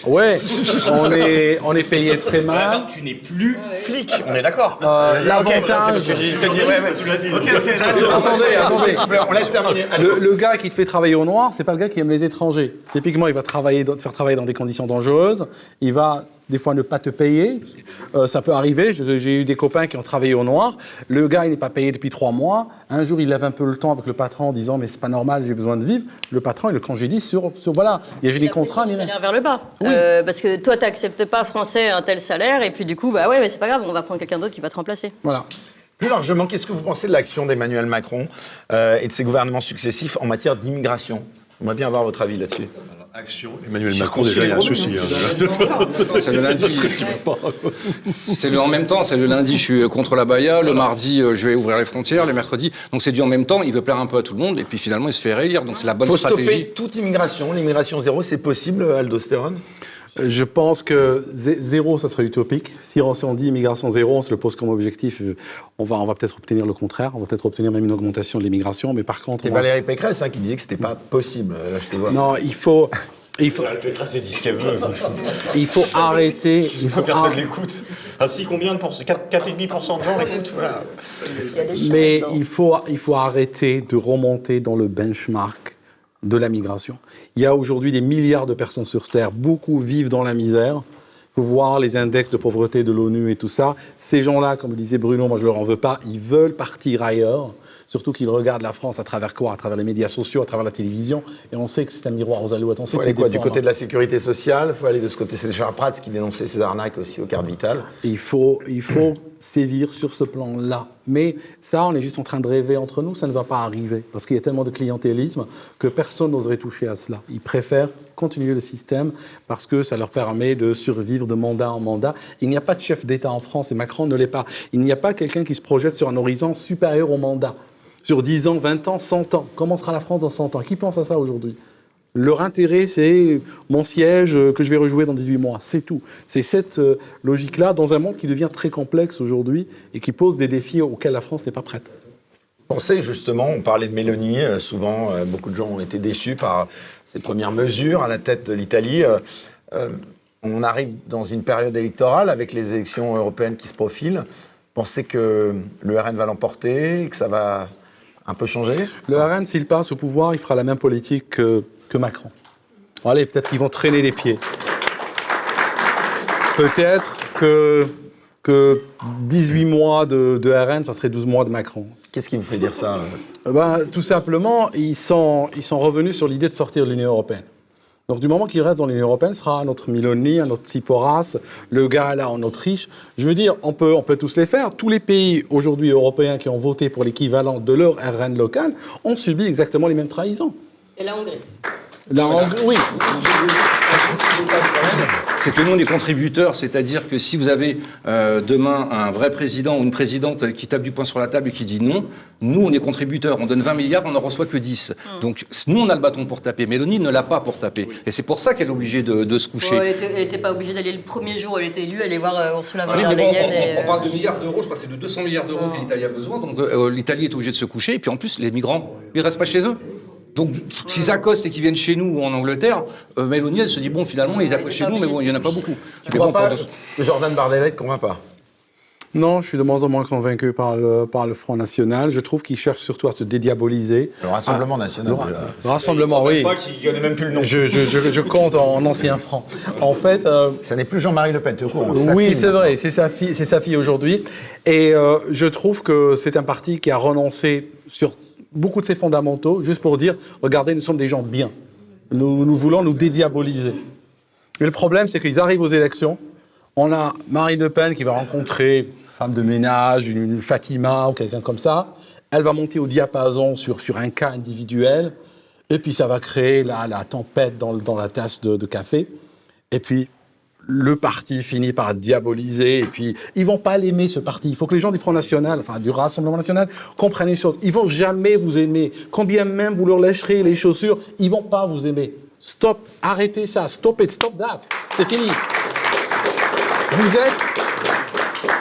Ouais, on est, on est payé très mal. Attends, tu n'es plus flic, on est d'accord. Euh, Ok, l'avantage- c'est parce que j'ai te dit, ouais, ouais, tu l'as dit. attendez, attendez, on laisse terminer. Le, le gars qui te fait travailler au noir, c'est pas le gars qui aime les étrangers. Typiquement, il va travailler, te faire travailler dans des conditions dangereuses. Il va des fois ne pas te payer. Euh, ça peut arriver. J'ai eu des copains qui ont travaillé au noir. Le gars, il n'est pas payé depuis trois mois. Un jour, il lève un peu le temps avec le patron en disant mais c'est pas normal, j'ai besoin de vivre. Le patron, il le congédie sur, sur voilà. Il y a des contrats. salaire vers le bas. Euh, parce que toi, tu n'acceptes pas français un tel salaire, et puis du coup, bah ouais, mais c'est pas grave, on va prendre quelqu'un d'autre qui va te remplacer. Voilà. Plus largement, qu'est-ce que vous pensez de l'action d'Emmanuel Macron euh, et de ses gouvernements successifs en matière d'immigration? J'aimerais bien avoir votre avis là-dessus. Action, Emmanuel Macron, déjà, il y a un souci. hein. C'est le lundi. C'est le en même temps. C'est le lundi, je suis contre la Baïa. Le mardi, euh, je vais ouvrir les frontières. Le mercredi. Donc c'est du en même temps. Il veut plaire un peu à tout le monde. Et puis finalement, il se fait réélire. Donc c'est la bonne faut stratégie. stopper toute immigration. L'immigration zéro, c'est possible, Aldostérone Euh, Je pense que zé- zéro, ça serait utopique. Si on, si on dit immigration zéro, on se le pose comme objectif, euh, on va, on va peut-être obtenir le contraire. On va peut-être obtenir même une augmentation de l'immigration. Mais par contre, C'est va- Valérie Pécresse hein, qui disait que c'était pas possible. Euh, Là, je te vois. non, il faut, il faut, Pécresse, elle dit ce qu'elle veut. il faut arrêter. Il faut Personne ar- l'écoute. Ainsi, combien de pourcents 4,5% de gens l'écoutent voilà. Il y a des chiens Mais il faut, il faut arrêter de remonter dans le benchmark de la migration. Il y a aujourd'hui des milliards de personnes sur Terre, beaucoup vivent dans la misère. Il faut voir les index de pauvreté de l'ONU et tout ça. Ces gens-là, comme disait Bruno, moi je leur en veux pas, ils veulent partir ailleurs. Surtout qu'ils regardent la France à travers quoi? À travers les médias sociaux, à travers la télévision. Et on sait que c'est un miroir aux alouettes. On sait faut que aller c'est quoi, du côté de la sécurité sociale, il faut aller de ce côté. C'est Charles Prats qui dénonçait ces arnaques aussi aux cartes vitales. Il faut, il faut sévir sur ce plan-là. Mais ça, on est juste en train de rêver entre nous, ça ne va pas arriver. Parce qu'il y a tellement de clientélisme que personne n'oserait toucher à cela. Ils préfèrent continuer le système parce que ça leur permet de survivre de mandat en mandat. Il n'y a pas de chef d'État en France et Macron ne l'est pas. Il n'y a pas quelqu'un qui se projette sur un horizon supérieur au mandat. Sur 10 ans, 20 ans, 100 ans. Comment sera la France dans 100 ans Qui pense à ça aujourd'hui? Leur intérêt, c'est mon siège euh, que je vais rejouer dans 18 mois. C'est tout. C'est cette euh, logique-là dans un monde qui devient très complexe aujourd'hui et qui pose des défis auxquels la France n'est pas prête. Pensez justement, on parlait de Mélanie, euh, souvent beaucoup de gens ont été déçus par ses premières mesures à la tête de l'Italie. On arrive dans une période électorale avec les élections européennes qui se profilent. Pensez que le RN va l'emporter, que ça va un peu changer Le RN, s'il passe au pouvoir, il fera la même politique que, que Macron. Bon, allez, peut-être qu'ils vont traîner les pieds. Peut-être que, que 18 mois de, de RN, ça serait 12 mois de Macron. Qu'est-ce qui vous fait dire ça? Euh ben, tout simplement, ils sont, ils sont revenus sur l'idée de sortir de l'Union européenne. Donc, du moment qu'il reste dans l'Union européenne, ce sera notre Miloni, notre Tsiporas, le gars là en Autriche. Je veux dire, on peut, on peut tous les faire. Tous les pays aujourd'hui européens qui ont voté pour l'équivalent de leur RN local ont subi exactement les mêmes trahisons. Et la Hongrie. La Hongrie, oui. C'est que nous, on est contributeurs, c'est-à-dire que si vous avez euh, demain un vrai président ou une présidente qui tape du poing sur la table et qui dit non, nous, on est contributeurs. On donne 20 milliards, on n'en reçoit que 10. Donc, nous, on a le bâton pour taper. Mélanie ne l'a pas pour taper. Et c'est pour ça qu'elle est obligée de, de se coucher. Elle n'était pas obligée d'aller le premier jour où elle était élue, aller voir euh, Ursula von Oui, der Leyen. on, parle euh, de milliards d'euros, je crois que c'est de 200 milliards d'euros que l'Italie a besoin, donc euh, l'Italie est obligée de se coucher, et puis en plus, les migrants, ils restent pas chez eux. Donc, s'ils accostent et qu'ils viennent chez nous ou en Angleterre, euh, Mélanie, elle se dit, bon, finalement, ils accostent chez nous, mais bon, il n'y en a pas beaucoup. Tu Mais crois bon, pas Jordan Bardella ne convainc pas Non, je suis de moins en moins convaincu par le, par le Front National. Je trouve qu'il cherche surtout à se dédiaboliser. Le Rassemblement Ah, national. le, déjà. le Rassemblement, oui. Pas qu'il connaît même plus le nom. Je, je- je- je compte en ancien franc. En fait, euh, Ça n'est plus Jean-Marie Le Pen, tu es au courant sa oui, c'est vrai, c'est sa fille, c'est sa fille aujourd'hui. Et euh, je trouve que c'est un parti qui a renoncé sur beaucoup de ses fondamentaux, juste pour dire, regardez, nous sommes des gens bien. Nous, nous voulons nous dédiaboliser. Mais le problème, c'est qu'ils arrivent aux élections. On a Marine Le Pen qui va rencontrer une femme de ménage, une Fatima ou quelqu'un comme ça. Elle va monter au diapason sur, sur un cas individuel. Et puis ça va créer la, la tempête dans la tasse de, de café. Et puis le parti finit par diaboliser, et puis ils vont pas l'aimer ce parti. Il faut que les gens du Front National, enfin du Rassemblement National, comprennent les choses. Ils vont jamais vous aimer. Combien même vous leur lècherez les chaussures, ils vont pas vous aimer. Stop, arrêtez ça, stop it, stop that. C'est fini. Vous êtes.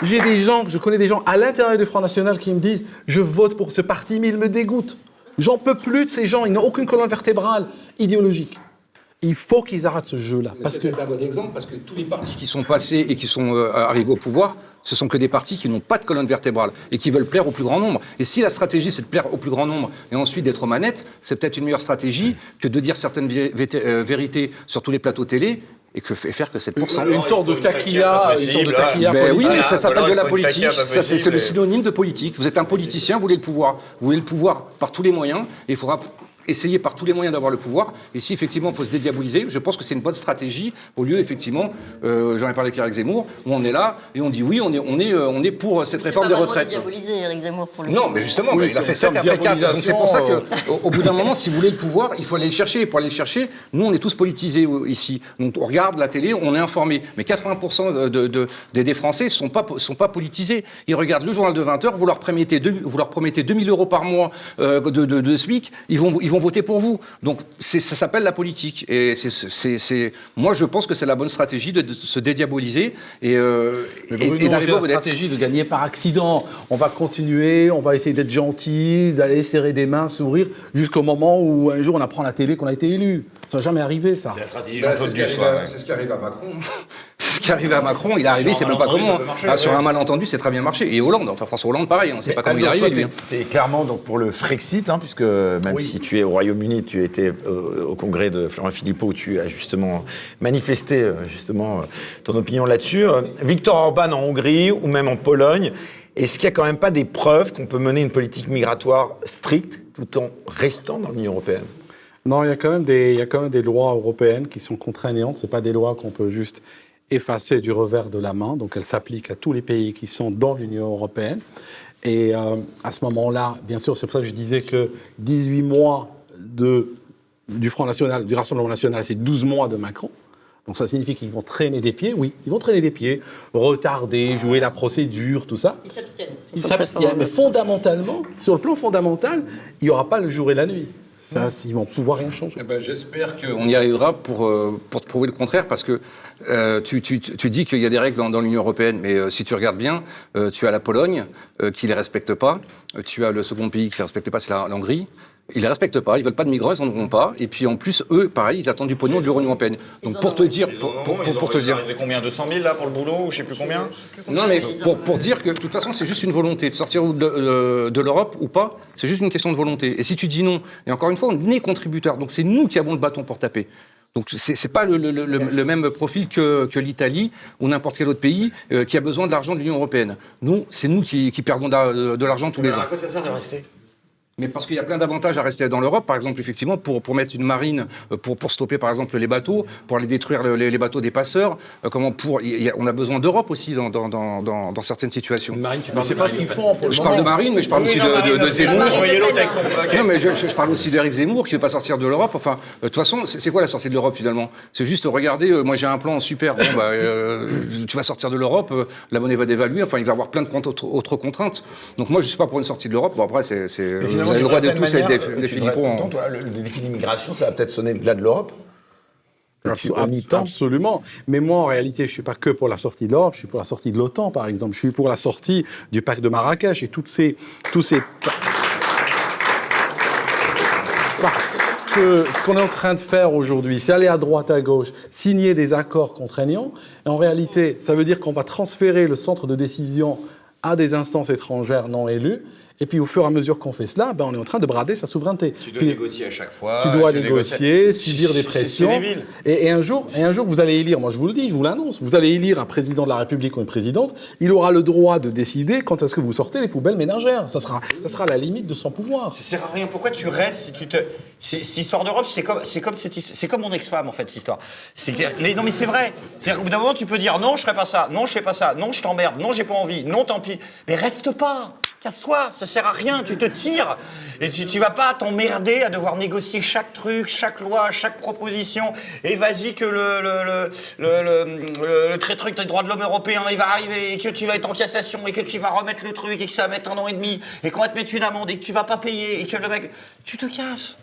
J'ai des gens, je connais des gens à l'intérieur du Front National qui me disent Je vote pour ce parti, mais il me dégoûte. J'en peux plus de ces gens, ils n'ont aucune colonne vertébrale idéologique. Il faut qu'ils arrêtent ce jeu-là. Parce que c'est un bon exemple, parce que tous les partis qui sont passés et qui sont euh, arrivés au pouvoir, ce sont que des partis qui n'ont pas de colonne vertébrale et qui veulent plaire au plus grand nombre. Et si la stratégie, c'est de plaire au plus grand nombre et ensuite d'être aux manettes, c'est peut-être une meilleure stratégie que de dire certaines vé- euh, vérités sur tous les plateaux télé et, que, faire que 7%. Une sorte de taquilla, une sorte de taquilla Ben oui, politique. mais ça s'appelle de la politique. c'est le synonyme de politique. Vous êtes un politicien, vous voulez le pouvoir. Vous voulez le pouvoir par tous les moyens, et il faudra essayer par tous les moyens d'avoir le pouvoir. Et si effectivement il faut se dédiaboliser, je pense que c'est une bonne stratégie au lieu effectivement, euh, j'en ai parlé avec Eric Zemmour, où on est là et on dit oui, on est, on est, euh, on est pour cette réforme des retraites. diaboliser Eric Zemmour pour le Non, coup. mais justement, Oui, mais il a fait 7 termes après 4. Donc c'est pour ça diabolisation, que, au, au bout d'un moment, si vous voulez le pouvoir, il faut aller le chercher. Et pour aller le chercher, nous, on est tous politisés euh, ici. Donc on regarde la télé, on est informé. Mais 80% de, de- des, des Français ne sont pas, sont pas politisés. Ils regardent le journal de 20h, vous leur promettez, deux- vous leur promettez 2000 euros par mois euh, de, de, de SMIC, ils vont, ils vont voter pour vous. Donc ça s'appelle la politique. Et c'est, moi, je pense que c'est la bonne stratégie de, de se dédiaboliser et, euh, Mais et- d'arriver la stratégie de gagner par accident. On va continuer, on va essayer d'être gentil, d'aller serrer des mains, sourire, jusqu'au moment où un jour on apprend à la télé qu'on a été élu. Ça va jamais arriver, ça. C'est la stratégie Bah, ce ouais. c'est ce qui arrive à Macron. qui arrive à Macron. Il est arrivé, Sur c'est un même pas malentendu, comment. marcher, Ah, Sur ouais. un malentendu, c'est très bien marché. Et Hollande, enfin François Hollande, pareil, on ne sait pas comment il est arrivé. lui, hein. clairement donc pour le Frexit, hein, puisque même Oui. si tu es au Royaume-Uni, tu étais euh, au congrès de Florent Philippot où tu as justement manifesté euh, justement euh, ton opinion là-dessus. Victor Orban en Hongrie ou même en Pologne, est-ce qu'il n'y a quand même pas des preuves qu'on peut mener une politique migratoire stricte tout en restant dans l'Union européenne? Non, il y, a quand même des, il y a quand même des lois européennes qui sont contraignantes. Ce pas des lois qu'on peut juste effacer du revers de la main. Donc, elles s'appliquent à tous les pays qui sont dans l'Union européenne. Et euh, à ce moment-là, bien sûr, c'est pour ça que je disais que 18 mois de, du Front National, du Rassemblement National, c'est 12 mois de Macron. Donc ça signifie qu'ils vont traîner des pieds, oui, ils vont traîner des pieds, retarder, jouer la procédure, tout ça. Ils s'abstiennent. Ils s'abstiennent, mais fondamentalement, sur le plan fondamental, il n'y aura pas le jour et la nuit. Ça, ils vont pouvoir rien changer. Eh ben, J'espère qu'on y arrivera pour, euh, pour te prouver le contraire, parce que euh, tu, tu- tu dis qu'il y a des règles dans, dans l'Union européenne, mais euh, si tu regardes bien, euh, tu as la Pologne euh, qui ne les respecte pas, tu as le second pays qui ne les respecte pas, c'est la, la Hongrie. Ils ne les respectent pas, ils veulent pas de migrants, ils n'en auront pas. Et puis en plus, eux, pareil, ils attendent du pognon de l'Union européenne. Donc pour te dire, Ils pour, pour- te dire, combien? 200 000 là pour le boulot ou je sais plus combien? Non, mais pour, pour dire que de toute façon, c'est juste une volonté. De sortir ou de, l'Europe ou pas, c'est juste une question de volonté. Et si tu dis non, et encore une fois, on est contributeur. Donc c'est nous qui avons le bâton pour taper. Donc c'est c'est pas le, le- le- le même profil que, que l'Italie ou n'importe quel autre pays euh, qui a besoin de l'argent de l'Union européenne. Nous, c'est nous qui, qui perdons de, de l'argent tous les ans. À quoi ça sert de rester? Mais parce qu'il y a plein d'avantages à rester dans l'Europe, par exemple, effectivement, pour, pour mettre une marine, euh, pour, pour stopper, par exemple, les bateaux, pour aller détruire le- les, les bateaux des passeurs. euh, comment pour, il y a- on a besoin d'Europe aussi dans, dans, dans, dans, dans certaines situations. Marine, tu Mais c'est pas ce qu'ils font pour Je parle de marine, mais je parle Oui, aussi non, de, Marine, de- de Zemmour. Non, mais je, je- je parle aussi d'Éric Zemmour qui veut pas sortir de l'Europe. Enfin, euh, de toute façon, c'est c'est quoi la sortie de l'Europe finalement? C'est juste regarder. euh, moi, j'ai un plan super. Bon, bah, euh, tu vas sortir de l'Europe, euh, la monnaie va dévaluer. Enfin, il va y avoir plein de comptes- autres, autres contraintes. Donc moi, je suis pas pour une sortie de l'Europe. Bon, après, c'est c'est- vous avez le droit de tous être des, Philippons. hein. toi, le, le défi d'immigration, ça va peut-être sonner de-là de l'Europe. Absolument. Mais moi, en réalité, je suis pas que pour la sortie de l'Europe, je suis pour la sortie de l'OTAN, par exemple. Je suis pour la sortie du pacte de Marrakech et toutes ces, tous ces. Parce que ce qu'on est en train de faire aujourd'hui, c'est aller à droite, à gauche, signer des accords contraignants. Et en réalité, ça veut dire qu'on va transférer le centre de décision à des instances étrangères non élues. Et puis, au fur et à mesure qu'on fait cela, ben, on est en train de brader sa souveraineté. Tu dois Puis- négocier à chaque fois. tu dois tu négocier, subir des pressions. Et, et un jour, et un jour, vous allez élire, moi je vous le dis, je vous l'annonce, vous allez élire un président de la République ou une présidente, il aura le droit de décider quand est-ce que vous sortez les poubelles ménagères. Ça sera, ça sera la limite de son pouvoir. Ça sert à rien. Pourquoi tu restes si tu te. Cette histoire d'Europe, c'est comme, c'est comme c'est comme mon ex-femme en fait, cette histoire. C'est non mais c'est vrai. C'est-à-dire qu'au bout d'un moment, tu peux dire non, je ferai pas ça, non, je fais pas ça, non, je t'emmerde, non, j'ai pas envie, non, tant pis. Mais reste pas. Casse-toi, ça sert à rien, tu te tires. Et tu, vas pas t'emmerder à devoir négocier chaque truc, chaque loi, chaque proposition. Et vas-y que le, le, truc des droits de l'homme européen, il va arriver, et que tu vas être en cassation, et que tu vas remettre le truc, et que ça va mettre un an et demi, et qu'on va te mettre une amende, et que tu vas pas payer, et que le mec... Tu te casses.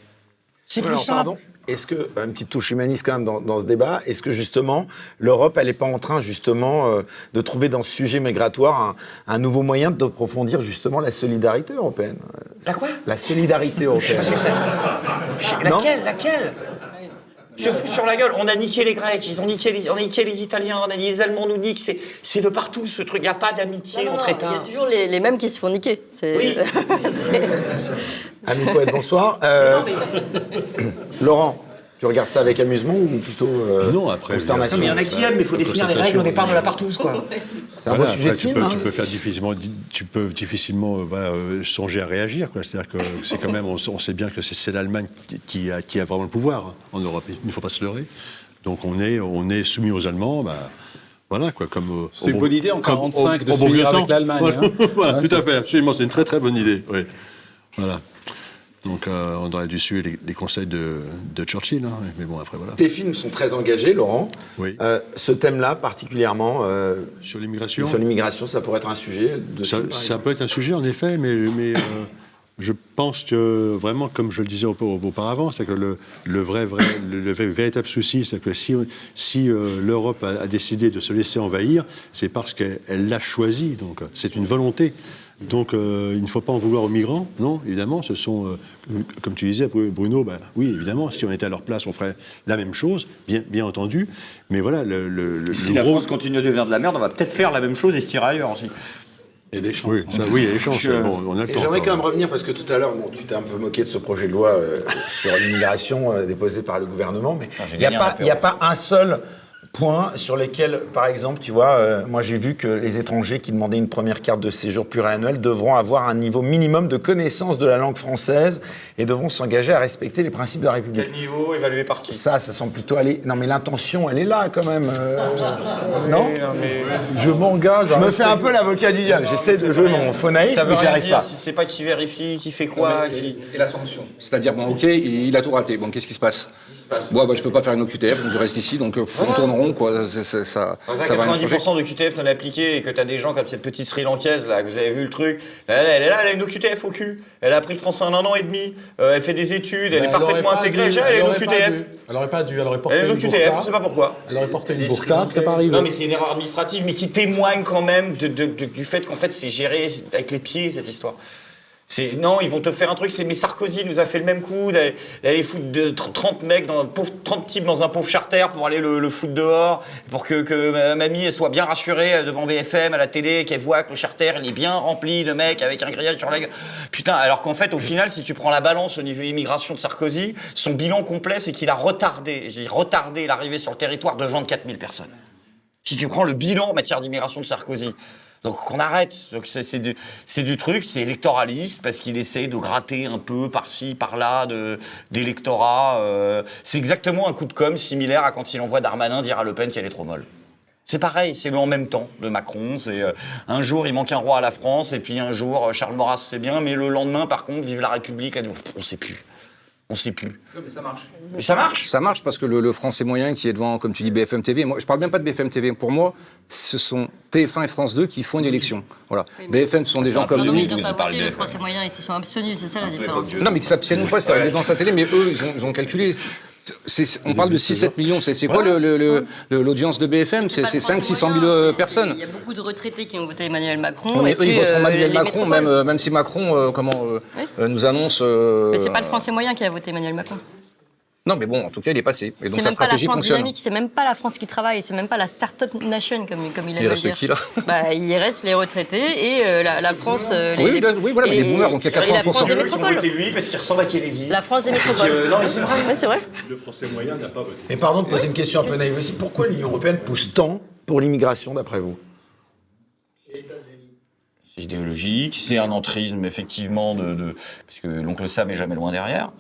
C'est plus simple. pardon, Est-ce que, une petite touche humaniste quand même dans, dans ce débat, est-ce que justement l'Europe, elle n'est pas en train justement euh, de trouver dans ce sujet migratoire un, un nouveau moyen d'approfondir justement la solidarité européenne? Euh, La quoi? La solidarité européenne. Laquelle? Laquelle? Je fous sur la gueule. On a niqué les Grecs, ils ont niqué les, on a niqué les Italiens, on a dit les Allemands nous niquent. C'est, c'est de partout ce truc. Il n'y a pas d'amitié Non, non, entre non, États. Il y a toujours les, les mêmes qui se font niquer. C'est- Oui. c'est- Ami poète, bonsoir. Euh, Laurent, tu regardes ça avec amusement ou plutôt euh, Non, après, consternation Non, mais il y en a qui aiment, mais il faut définir les règles au départ de la partouze, quoi. C'est un Voilà, beau sujet après, de tu, film. peux, hein. tu peux faire difficilement, di- tu peux difficilement euh, voilà, euh, songer à réagir. quoi. C'est-à-dire que c'est quand même, on, on sait bien que c'est, c'est l'Allemagne qui, a, qui a vraiment le pouvoir hein, en Europe. Il ne faut pas se leurrer. Donc on est, on est soumis aux Allemands. Bah, voilà quoi, comme. euh, C'est une bonne idée en comme 45 au- de au bon s'unir vieux avec l'Allemagne, Voilà, hein. Voilà, Ouais, tout à c'est fait, absolument. C'est une très très bonne idée. Oui. Voilà. Donc euh, on aurait dû suivre les, les conseils de, de Churchill. hein. Mais bon, après voilà. Tes films sont très engagés, Laurent. Oui. Euh, ce thème-là, particulièrement, euh, Sur l'immigration. sur l'immigration, ça pourrait être un sujet de Ça, film, ça peut être un sujet, en effet, mais, mais je pense que vraiment, comme je le disais au- au- auparavant, c'est que le, le vrai, vrai, le, véritable souci, c'est que si, si l'Europe a, a décidé de se laisser envahir, c'est parce qu'elle elle l'a choisi. Donc, c'est une volonté. Donc, euh, il ne faut pas en vouloir aux migrants, non, évidemment. Ce sont, euh, comme tu disais, Bruno, bah, oui, évidemment, si on était à leur place, on ferait la même chose, bien, bien entendu. Mais voilà, le, le, le- Si le la gros- France continue à devenir de la merde, on va peut-être faire la même chose et se tirer ailleurs aussi. Et des chances. Oui, ça, oui, il y a des chances. Je- Bon, on a le temps. j'aimerais quand même revenir, parce que tout à l'heure, bon, tu t'es un peu moqué de ce projet de loi euh, sur l'immigration euh, déposé par le gouvernement, mais j'ai il n'y a, il y a pas un seul point sur lesquels, par exemple, tu vois, euh, moi j'ai vu que les étrangers qui demandaient une première carte de séjour pluriannuelle devront avoir un niveau minimum de connaissance de la langue française et devront s'engager à respecter les principes de la République. Quel niveau évalué par qui? Ça, ça semble plutôt aller. Non, mais l'intention, elle est là quand même. euh, non? Je m'engage. Je me fais un peu l'avocat du diable. J'essaie de jouer mon faux naïf, Ça veut mais j'y rien arrive dire pas. si c'est pas qui vérifie, qui fait quoi, qui... Et la sanction? C'est-à-dire, bon, ok, il a tout raté. Bon, qu'est-ce qui se passe? Bon, bah, je peux pas faire une OQTF, donc je reste ici, donc pff, on tourne rond, quoi. C'est- ça, ça va rien changer. 90% de QTF non appliqué et que t'as des gens comme cette petite Sri Lankaise là, que vous avez vu le truc, elle, elle est là, elle a une OQTF au cul. Elle a appris le français en un an et demi, euh, elle fait des études, elle est parfaitement intégrée. dû, Déjà, elle a une OQTF. Elle aurait pas dû, elle aurait porté Elle a une OQTF, on sait pas pourquoi. Elle aurait porté une Les burqa, ce serait pas arrivé. Non, mais c'est une erreur administrative, mais qui témoigne quand même du fait qu'en fait c'est géré avec les pieds cette histoire. Non, ils vont te faire un truc. C'est mais Sarkozy nous a fait le même coup d'aller foutre de 30 mecs dans un pauvre 30 types dans un pauvre charter pour aller le, foutre dehors, pour que, que ma mamie soit bien rassurée devant BFM à la télé, qu'elle voit que le charter il est bien rempli de mecs avec un grillage sur la. Putain, alors qu'en fait au final si tu prends la balance au niveau immigration de Sarkozy, son bilan complet c'est qu'il a retardé, j'ai retardé l'arrivée sur le territoire de 24 000 personnes si tu prends le bilan en matière d'immigration de Sarkozy. Donc qu'on arrête. C'est du, truc, c'est électoraliste parce qu'il essaie de gratter un peu par-ci, par-là d'électorat. euh, c'est exactement un coup de com similaire à quand il envoie Darmanin dire à Le Pen qu'elle est trop molle. C'est pareil, c'est le en même temps de Macron. C'est euh, un jour il manque un roi à la France et puis un jour euh, Charles Maurras c'est bien, mais le lendemain par contre vive la République. on sait plus, on sait plus. mais ça marche. Mais ça marche. Ça marche parce que le, le français moyen qui est devant, comme tu dis, BFM TV, moi, je parle même pas de BFM TV. Pour moi, ce sont TF1 et France 2 qui font une élection. Voilà. BFM, ce sont des gens comme Non, mais nous. ils n'ont pas voté, le BFM. français moyen, ils se sont abstenus, c'est ça la différence. Non, mais qui s'abstiennent pas, c'est dans sa télé, mais eux, ils ont, ils ont calculé. C'est- c'est- on parle de 6-7 millions, c'est c'est quoi le- le- le- le- l'audience de BFM C'est pas le 5-600 français 000 moyen, euh, c'est- personnes. Il y a beaucoup de retraités qui ont voté Emmanuel Macron. Non, mais et eux, ils voteront euh, Emmanuel Macron, même, euh, même si Macron euh, comment, euh, Oui. euh, nous annonce. euh, Mais c'est pas le français moyen qui a voté Emmanuel Macron. Non, mais bon, en tout cas, il est passé. Et donc C'est sa même pas la stratégie France fonctionne. c'est même pas la France qui travaille, c'est même pas la start-up nation comme, comme il aime Il reste dire. qui, là bah, Il reste les retraités et euh, la, la France. euh, Oui, là, oui, voilà, mais les boomers, donc il y a et la 80%. France des qui ont métropoles. voté lui parce qu'il ressemble à Kennedy. La France des métropoles. Euh, non, mais c'est vrai. Ouais, c'est vrai. Le français moyen n'a pas voté. Mais pardon de poser une question un peu naïve aussi. Pourquoi l'Union européenne pousse tant pour l'immigration, d'après vous? C'est idéologique, c'est un entrisme effectivement de, de- parce que l'oncle Sam est jamais loin derrière.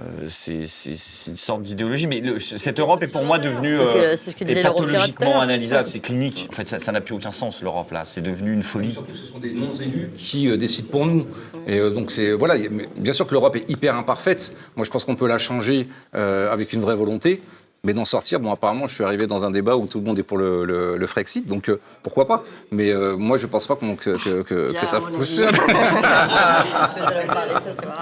Euh, c'est c'est- c'est une sorte d'idéologie. Mais le- cette Europe est pour moi devenue euh, c'est ce est pathologiquement analysable. C'est clinique. En fait, ça ça n'a plus aucun sens l'Europe là. C'est devenu une folie. Surtout, ce sont des non-élus qui euh, décident pour nous. Et euh, donc, c'est voilà. y a- mais Bien sûr que l'Europe est hyper imparfaite. Moi, je pense qu'on peut la changer euh, avec une vraie volonté. Mais d'en sortir, bon, apparemment, je suis arrivé dans un débat où tout le monde est pour le, le, le Frexit, donc euh, pourquoi pas Mais euh, moi, je pense pas qu'on- que, que, que, que ça fonctionne.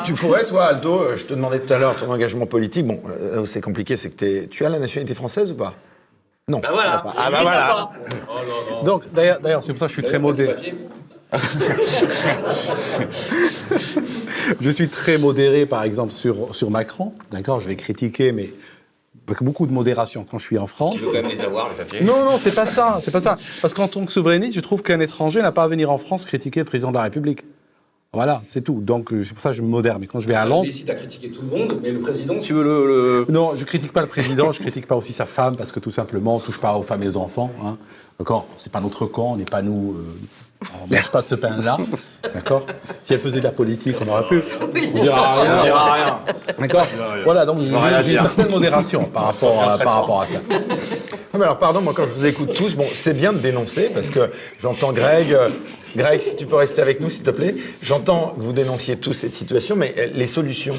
Tu pourrais, toi, Aldo, euh, je te demandais tout à l'heure ton engagement politique. Bon, là où c'est compliqué, c'est que t'es- tu as la nationalité française ou pas? Non. Bah voilà. Ah bah Lui, voilà. pas. Donc, d'ailleurs, d'ailleurs, c'est pour ça que je suis très modéré. je suis très modéré, par exemple, sur, sur Macron. D'accord, je vais critiquer, mais avec beaucoup de modération quand je suis en France. Il faut quand même les avoir, les papiers. Non, non, c'est pas ça, c'est pas ça. Parce qu'en tant que souverainiste, je trouve qu'un étranger n'a pas à venir en France critiquer le président de la République. Voilà, c'est tout. Donc, euh, c'est pour ça que je me modère. Mais quand je vais à Londres. Ici, tu as critiqué tout le monde, mais le président, tu veux le. le- Non, je critique pas le président, je critique pas aussi sa femme, parce que tout simplement, on touche pas aux femmes et aux enfants. Hein. D'accord? C'est pas notre camp, on n'est pas nous. euh, on mange pas de ce pain-là. D'accord? Si elle faisait de la politique, on aurait pu. On dira rien. On dira rien. D'accord Voilà, donc j'ai une certaine modération par rapport, à, très par fort. rapport à ça. Non, mais alors, pardon, moi, quand je vous écoute tous, bon, c'est bien de dénoncer, parce que j'entends Greg. euh, Greg, si tu peux rester avec nous, s'il te plaît. J'entends que vous dénonciez tous cette situation, mais euh, les solutions,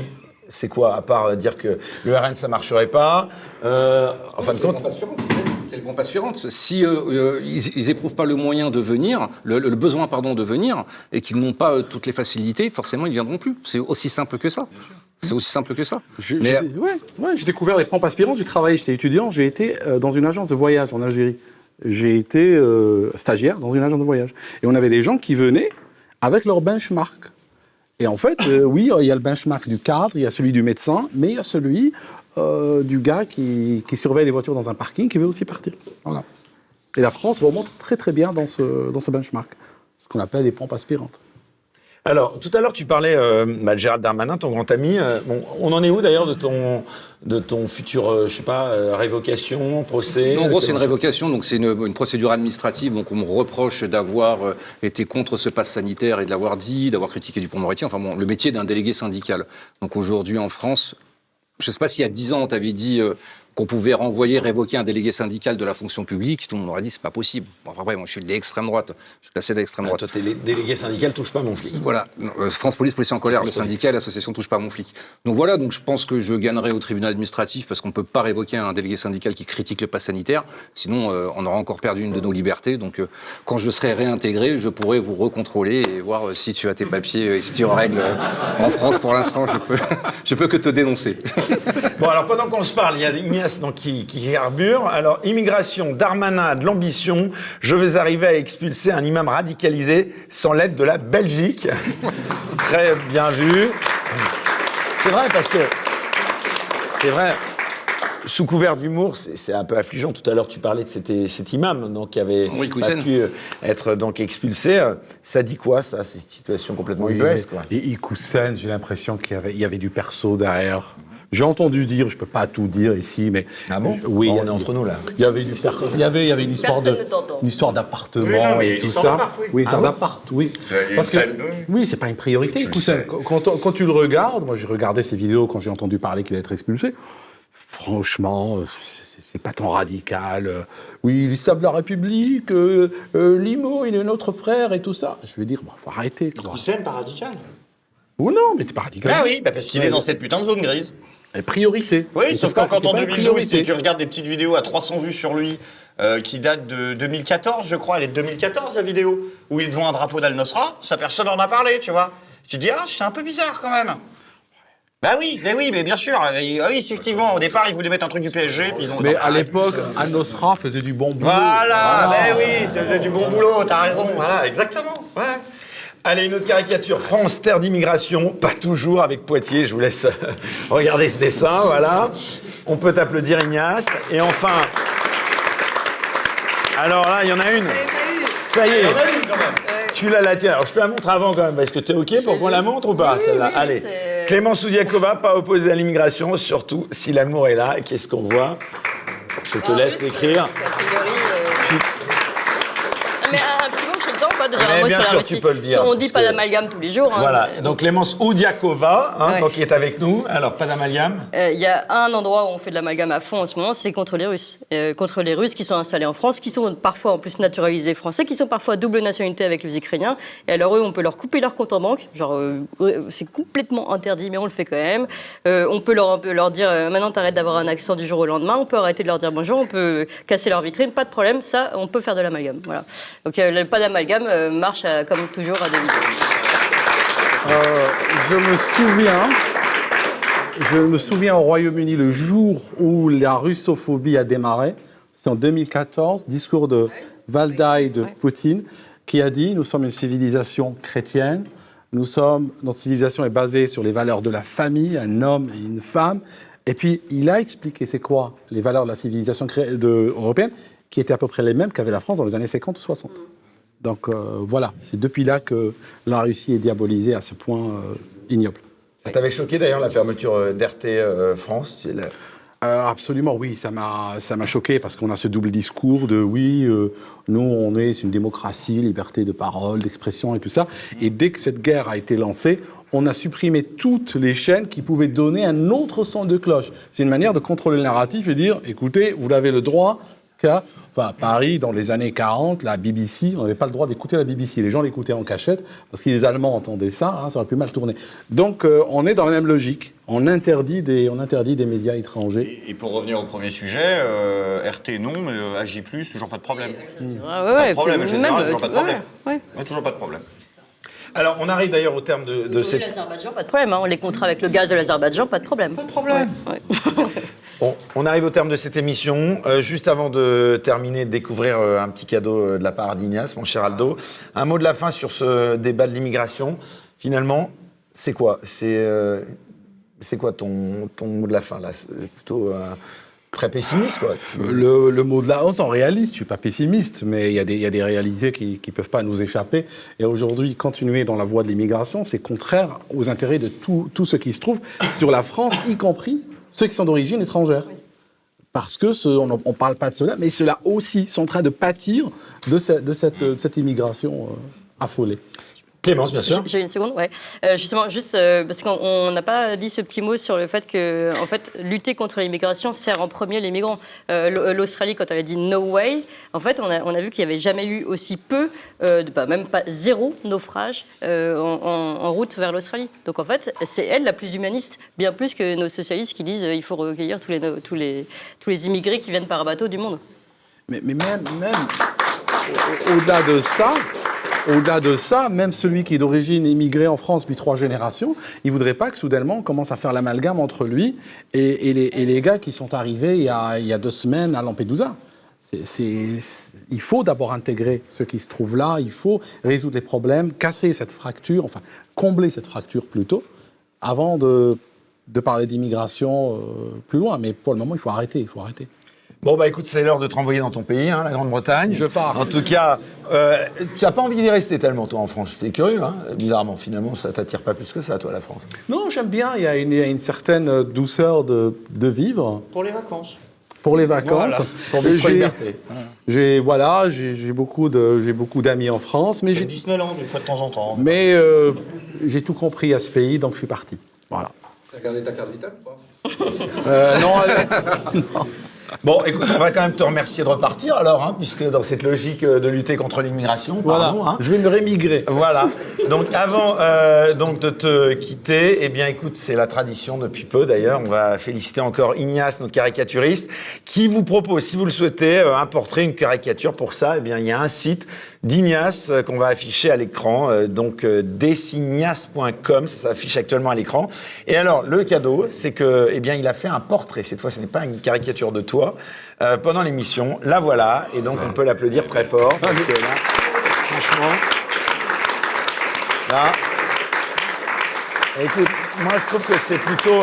c'est quoi À part euh, dire que le RN, ça marcherait pas. euh, en fin de C'est le compte. grand aspirante, C'est le grand aspirante. Si euh, euh, ils, ils éprouvent pas le moyen de venir, le, le besoin pardon de venir, et qu'ils n'ont pas euh, toutes les facilités, forcément ils viendront plus. C'est aussi simple que ça. C'est aussi simple que ça. Je- Mais- j'ai- ouais, ouais, j'ai découvert les pompes aspirantes, j'ai travaillé, j'étais étudiant, j'ai été euh, dans une agence de voyage en Algérie. J'ai été euh, stagiaire dans une agence de voyage. Et on avait des gens qui venaient avec leur benchmark. Et en fait, euh, oui, il y a le benchmark du cadre, il y a celui du médecin, mais il y a celui euh, du gars qui, surveille les voitures dans un parking qui veut aussi partir. Et la France remonte très très bien dans ce benchmark, ce qu'on appelle les pompes aspirantes. Alors, tout à l'heure, tu parlais euh, bah, Gérald Darmanin, ton grand ami. Euh, bon, on en est où d'ailleurs de ton, de ton futur, euh, je sais pas, euh, révocation, procès Non, en gros, c'est une révocation, donc c'est une, une procédure administrative. Donc on me reproche d'avoir euh, été contre ce pass sanitaire et de l'avoir dit, d'avoir critiqué Dupont-Moretti. Enfin bon, le métier d'un délégué syndical. Donc aujourd'hui en France, je ne sais pas s'il y a 10 ans, on t'avait dit euh, qu'on pouvait renvoyer, révoquer un délégué syndical de la fonction publique. Tout le monde aurait dit c'est pas possible. Bon, après, moi je suis de l'extrême droite. Je suis classé de l'extrême Ah, droite. toi, t'es les délégués syndicales, touche pas mon flic. Voilà, euh, France Police, Policiers en colère, le syndicat, et l'association touche pas mon flic. Donc voilà, donc je pense que je gagnerai au tribunal administratif parce qu'on peut pas révoquer un délégué syndical qui critique le pass sanitaire. Sinon, euh, on aura encore perdu une de nos libertés. Donc euh, quand je serai réintégré, je pourrai vous recontrôler et voir euh, si tu as tes papiers et si tu es en règle. En France, pour l'instant, je peux, je peux que te dénoncer. Bon, alors pendant qu'on se parle, il y a Ignace donc, qui, qui carbure. Alors, immigration, Darmanin a de l'ambition. Je veux arriver à expulser un imam radicalisé sans l'aide de la Belgique. Très bien vu. C'est vrai parce que. C'est vrai. Sous couvert d'humour, c'est un peu affligeant. Tout à l'heure, tu parlais de cet, cet imam donc, qui avait Oui, pas pu euh, être donc expulsé. Ça dit quoi, ça, ces situations complètement ubuesques quoi? Et Ikoussen, j'ai l'impression qu'il y avait du perso derrière. J'ai entendu dire, je peux pas tout dire ici, mais Ah bon oui, Bon, il y on a- est entre nous, là. Il y avait du il y avait, il y avait une histoire Personne de, ne t'entend. une histoire d'appartement Oui, et tout ça. oui. Oui, histoire Ah d'appart, oui. Parce que oui. oui, c'est pas une priorité. Sais. Quand, quand- tu le regardes, moi j'ai regardé ses vidéos quand j'ai entendu parler qu'il allait être expulsé. Franchement, euh, c'est- c'est pas tant radical. euh, Oui, l'islam de la République, euh, euh, Limo, il est notre frère et tout ça. Je vais dire, bon, faut arrêter. Quoi. Hussein, pas radical. Ou non, mais t'es pas radical. Ah oui, bah parce qu'il est dans cette putain de zone grise. Et priorité. Oui, sauf qu'en quand en pas une 2012, priorité. tu, regardes des petites vidéos à 300 vues sur lui, euh, qui datent de 2014, je crois. Elle est de 2014, la vidéo, où il devant un drapeau d'Al-Nosra. Ça, personne n'en a parlé, tu vois. Tu te dis, ah, c'est un peu bizarre quand même. Bah oui, mais oui, mais bien sûr. Ah oui, effectivement, au départ, ils voulaient mettre un truc du PSG, puis ils ont... Mais à l'époque, Al-Nosra faisait du bon boulot. Voilà, mais oui, ça faisait du bon boulot, t'as raison, voilà, exactement. Ouais. Allez, une autre caricature. France, terre d'immigration, pas toujours avec Poitiers. Je vous laisse euh, regarder ce dessin, voilà. On peut applaudir Ignace. Et enfin, alors là, il y en a une. Ça y est, Il y en a une quand même. tu l'as la tienne. Alors je te la montre avant quand même. Est-ce que tu es OK pour qu'on la montre ou pas, celle-là oui, Allez. Clémence Soudiakova, pas opposée à l'immigration, surtout si l'amour est là. Qu'est-ce qu'on voit? Je te Ah, laisse oui, l'écrire. euh, Tu- ah, Mais un, un petit mot, j'ai le temps ou pas pas de dire Mais un mot bien sur la sûr, Russie tu peux le dire, On dit pas que- d'amalgame tous les jours. hein. Voilà, donc Clémence Oudiakova, hein, Ouais. donc, qui est avec nous. Alors, pas d'amalgame? Euh, Il y a un endroit où on fait de l'amalgame à fond en ce moment, c'est contre les Russes. Euh, contre les Russes qui sont installés en France, qui sont parfois en plus naturalisés français, qui sont parfois double nationalité avec les Ukrainiens. Et alors eux, on peut leur couper leur compte en banque. Genre, euh, c'est complètement interdit, mais on le fait quand même. On peut leur, on peut leur dire, maintenant t'arrêtes d'avoir un accent du jour au lendemain. On peut arrêter de leur dire bonjour, on peut casser leur vitrine, pas de problème. Ça, on peut faire de l'amalgame. Voilà. Donc pas d'amalgame euh, marche à- comme toujours à vitesses. Euh, je me souviens, je me souviens au Royaume-Uni le jour où la russophobie a démarré. C'est en 2014, discours de Valdai de Poutine, qui a dit nous sommes une civilisation chrétienne. Nous sommes, notre civilisation est basée sur les valeurs de la famille, un homme et une femme. Et puis, il a expliqué c'est quoi les valeurs de la civilisation de- européenne, qui étaient à peu près les mêmes qu'avait la France dans les années 50 ou 60. Donc euh, voilà, c'est depuis là que la Russie est diabolisée à ce point euh, ignoble. Ça t'avait choqué d'ailleurs la fermeture euh, d'RT France tu sais, la- absolument, oui, ça m'a choqué parce qu'on a ce double discours de oui, euh, nous on est une démocratie, liberté de parole, d'expression et tout ça. Et dès que cette guerre a été lancée, on a supprimé toutes les chaînes qui pouvaient donner un autre son de cloche. C'est une manière de contrôler le narratif et dire écoutez, vous avez le droit Enfin, à Paris, dans les années 40, la BBC, on n'avait pas le droit d'écouter la BBC. Les gens l'écoutaient en cachette, parce que les Allemands entendaient ça, hein, ça aurait pu mal tourner. Donc, euh, on est dans la même logique. On interdit des, on interdit des médias étrangers. Et pour revenir au premier sujet, euh, RT non, mais euh, AJ+, toujours pas de problème. Ah ouais, Pas ouais, de problème, même, toujours euh, pas de ouais, problème. ouais. Ouais, toujours pas de problème. Alors, on arrive d'ailleurs au terme de, de cette... l'Azerbaïdjan, pas de problème. hein. Les contrats avec le gaz de l'Azerbaïdjan, pas de problème. Pas de problème. On arrive au terme de cette émission. Euh, juste avant de terminer, de découvrir euh, un petit cadeau euh, de la part d'Ignace, mon cher Aldo. Un mot de la fin sur ce débat de l'immigration. Finalement, c'est quoi? C'est quoi ton, ton mot de la fin là? Plutôt très pessimiste. Le, mot de la honte en réaliste, je suis pas pessimiste, mais il y, y a des réalités qui ne peuvent pas nous échapper. Et aujourd'hui, continuer dans la voie de l'immigration, c'est contraire aux intérêts de tout, tout ce qui se trouve sur la France, y compris ceux qui sont d'origine étrangère. Parce que ce- on ne parle pas de cela, mais ceux-là aussi sont en train de pâtir de, ce- de cette, de cette immigration euh, affolée. Clémence, bien sûr. J'ai une seconde, ouais. Euh, justement, juste euh, parce qu'on on n'a pas dit ce petit mot sur le fait que, en fait, lutter contre l'immigration sert en premier les migrants. Euh, L'Australie, quand elle a dit no way, en fait, on a, on a vu qu'il n'y avait jamais eu aussi peu, euh, de- bah, même pas zéro naufrage euh, en, en- en route vers l'Australie. Donc, en fait, c'est elle la plus humaniste, bien plus que nos socialistes qui disent euh, il faut recueillir tous les, tous les, tous les immigrés qui viennent par bateau du monde. Mais, mais même, même au- au- au-delà de ça, au-delà de ça, même celui qui est d'origine immigrée en France depuis trois générations, il voudrait pas que soudainement on commence à faire l'amalgame entre lui et, les, gars qui sont arrivés il y a, deux semaines à Lampedusa. Il faut d'abord intégrer ce qui se trouve là, il faut résoudre les problèmes, casser cette fracture, enfin combler cette fracture plutôt, avant de, de parler d'immigration euh, plus loin. Mais pour le moment, il faut arrêter, il faut arrêter. Bon, bah écoute, c'est l'heure de te renvoyer dans ton pays, hein, la Grande-Bretagne. Je pars. En tout cas, euh, tu n'as pas envie d'y rester tellement, toi, en France. C'est curieux, hein Bizarrement, finalement, ça t'attire pas plus que ça, toi, la France. Non, j'aime bien. Il y a une, il y a une certaine douceur de, de vivre Pour les vacances. pour les vacances. Voilà. Pour vivre liberté. J'ai voilà, j'ai beaucoup de j'ai beaucoup d'amis en France, mais J'ai j'ai Disneyland une fois de temps en temps. mais euh, j'ai tout compris à ce pays, donc je suis parti. Voilà. T'as regardé ta carte vitale ou pas Euh, non, euh, Bon, écoute, on va quand même te remercier de repartir, alors, hein, puisque dans cette logique euh, de lutter contre l'immigration, voilà. pardon, hein. Je vais me rémigrer. Voilà. Donc avant euh, donc de te quitter, eh bien écoute, c'est la tradition depuis peu d'ailleurs. On va féliciter encore Ignace, notre caricaturiste, qui vous propose, si vous le souhaitez, euh, un portrait, une caricature. Pour ça, eh bien il y a un site d'Ignace euh, qu'on va afficher à l'écran, euh, donc euh, designace.com, ça s'affiche actuellement à l'écran. Et alors le cadeau, c'est que eh bien il a fait un portrait. Cette fois, ce n'est pas une caricature de toi. pendant l'émission, la voilà, et donc on peut l'applaudir très fort parce que là, franchement. Là. Écoute, moi je trouve que c'est plutôt,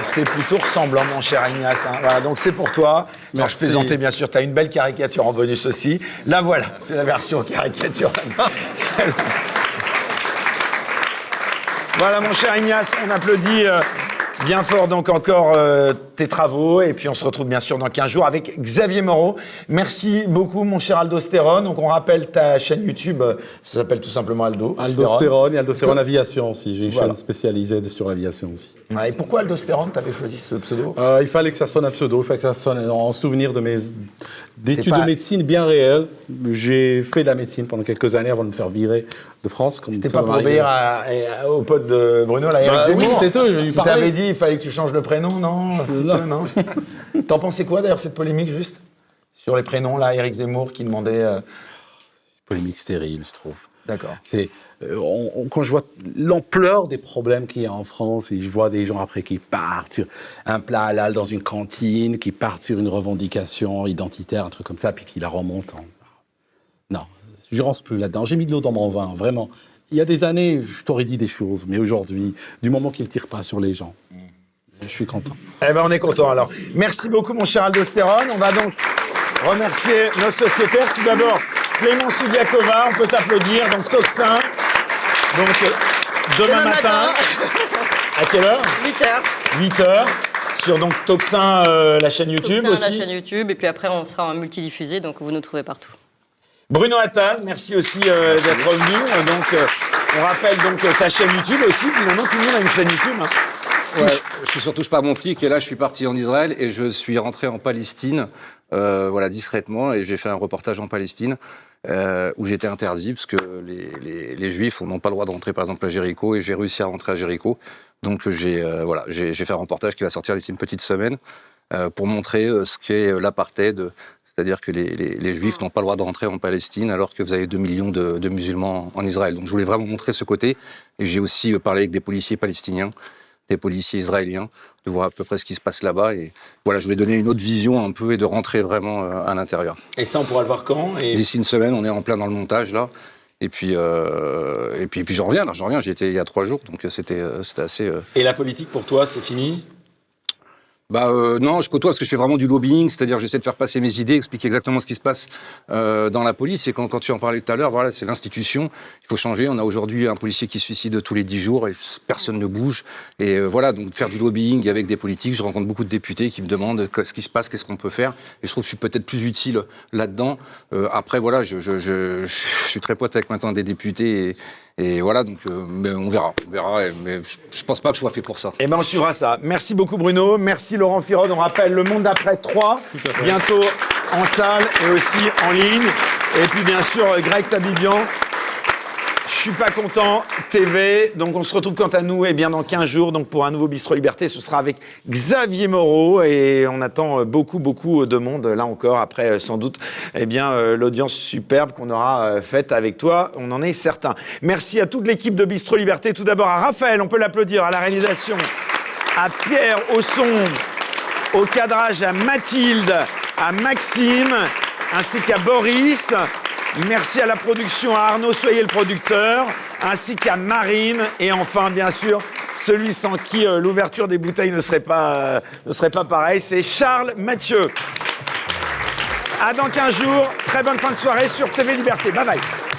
c'est plutôt ressemblant, mon cher Ignace. hein. Voilà, donc c'est pour toi. Alors, je plaisantais bien sûr. Tu as une belle caricature en bonus aussi. Là voilà, c'est la version caricature. voilà, mon cher Ignace, on applaudit. euh, bien fort donc encore euh, tes travaux et puis on se retrouve bien sûr dans 15 jours avec Xavier Moreau. Merci beaucoup mon cher Aldo Stéron. Donc on rappelle ta chaîne YouTube, ça s'appelle tout simplement Aldo. Aldostérone et Aldostérone Aviation aussi. J'ai une Voilà. chaîne spécialisée sur l'aviation aussi. Et pourquoi Aldo Stéron? T'avais choisi ce pseudo? Euh, il fallait que ça sonne un pseudo, il fallait que ça sonne en souvenir de mes d'études pas- de médecine bien réelles. J'ai fait de la médecine pendant quelques années avant de me faire virer de France. C'était pas pour obéir à- à- au pote de Bruno, là, Eric Bah Zemmour oui, c'est eux, je lui Qui parler. t'avait dit il fallait que tu changes de prénom, non? Non? T'en pensais quoi d'ailleurs cette polémique juste? Sur les prénoms là, Eric Zemmour qui demandait. euh, Polémique stérile, je trouve. D'accord. C'est on- on- quand je vois l'ampleur des problèmes qu'il y a en France et je vois des gens après qui partent sur un plat halal dans une cantine, qui partent sur une revendication identitaire, un truc comme ça, puis qui la remontent. En... Non, je rentre plus là-dedans. J'ai mis de l'eau dans mon vin, vraiment. Il y a des années, je t'aurais dit des choses, mais aujourd'hui, du moment qu'ils ne tirent pas sur les gens, je suis content. Eh ben on est content alors. Merci beaucoup mon cher Aldo. On va donc remercier nos sociétaires. Tout d'abord Clément Soudiakova, on peut t'applaudir. Donc Toxin. Donc euh, demain, Demain matin. matin. À quelle heure 8 heures. 8 heures. Sur donc Toxin, euh, la chaîne YouTube Toxin, aussi. la chaîne YouTube, et puis après on sera en multidiffusé, donc vous nous trouvez partout. Bruno Attal, merci aussi euh, d'être revenu. Donc, euh, on rappelle donc ta chaîne YouTube aussi. Finalement, tout le monde a une chaîne YouTube. hein. Ouais, je suis surtout pas mon flic et là je suis parti en Israël et je suis rentré en Palestine, euh, voilà discrètement et j'ai fait un reportage en Palestine euh, où j'étais interdit parce que les, les, les Juifs n'ont pas le droit de rentrer par exemple à Jéricho et j'ai réussi à rentrer à Jéricho. Donc j'ai euh, voilà j'ai fait un reportage qui va sortir d'ici une petite semaine euh, pour montrer ce qu'est l'apartheid, c'est-à-dire que les, Juifs n'ont pas le droit de rentrer en Palestine alors que vous avez 2 millions de, de musulmans en Israël. Donc je voulais vraiment montrer ce côté et j'ai aussi parlé avec des policiers palestiniens des policiers israéliens, de voir à peu près ce qui se passe là-bas. Et voilà, je voulais donner une autre vision un peu et de rentrer vraiment euh, à l'intérieur. Et ça, on pourra le voir quand et... D'ici une semaine, on est en plein dans le montage là. Et puis, euh, et puis, et puis j'en reviens, j'en reviens. J'y étais il y a trois jours, donc euh, c'était, c'était assez. euh, Et la politique pour toi, c'est fini? Bah euh, non, je côtoie parce que je fais vraiment du lobbying, c'est-à-dire j'essaie de faire passer mes idées, expliquer exactement ce qui se passe euh, dans la police. Et quand, quand tu en parlais tout à l'heure, voilà, c'est l'institution. Il faut changer. On a aujourd'hui un policier qui se suicide tous les dix jours et personne ne bouge. Et euh, voilà, donc faire du lobbying avec des politiques. Je rencontre beaucoup de députés qui me demandent ce qui se passe, qu'est-ce qu'on peut faire. Et je trouve que je suis peut-être plus utile là-dedans. Euh, après, voilà, je, je, je, je suis très pote avec maintenant des députés. Et voilà, donc euh, mais on verra, on verra. mais je, je pense pas que je sois fait pour ça. Eh ben, on suivra ça. Merci beaucoup, Bruno. Merci, Laurent Firod. On rappelle Le Monde d'après 3, bientôt en salle et aussi en ligne. Et puis, bien sûr, Greg Tabibian. Je suis pas content, TV. Donc, on se retrouve quant à nous, eh bien, dans 15 jours, donc pour un nouveau Bistro Liberté. Ce sera avec Xavier Moreau. Et on attend euh, beaucoup, beaucoup de monde, là encore, après, euh, sans doute, eh bien, euh, l'audience superbe qu'on aura euh, faite avec toi. On en est certain. Merci à toute l'équipe de Bistro Liberté. Tout d'abord à Raphaël, on peut l'applaudir, à la réalisation. À Pierre, au son, au cadrage, à Mathilde, à Maxime, ainsi qu'à Boris. Merci à la production, à Arnaud Soyez le producteur, ainsi qu'à Marine. Et enfin, bien sûr, celui sans qui euh, l'ouverture des bouteilles ne serait pas, euh, ne serait pas pareil, c'est Charles Mathieu. À dans 15 jours. Très bonne fin de soirée sur TV Liberté. Bye bye.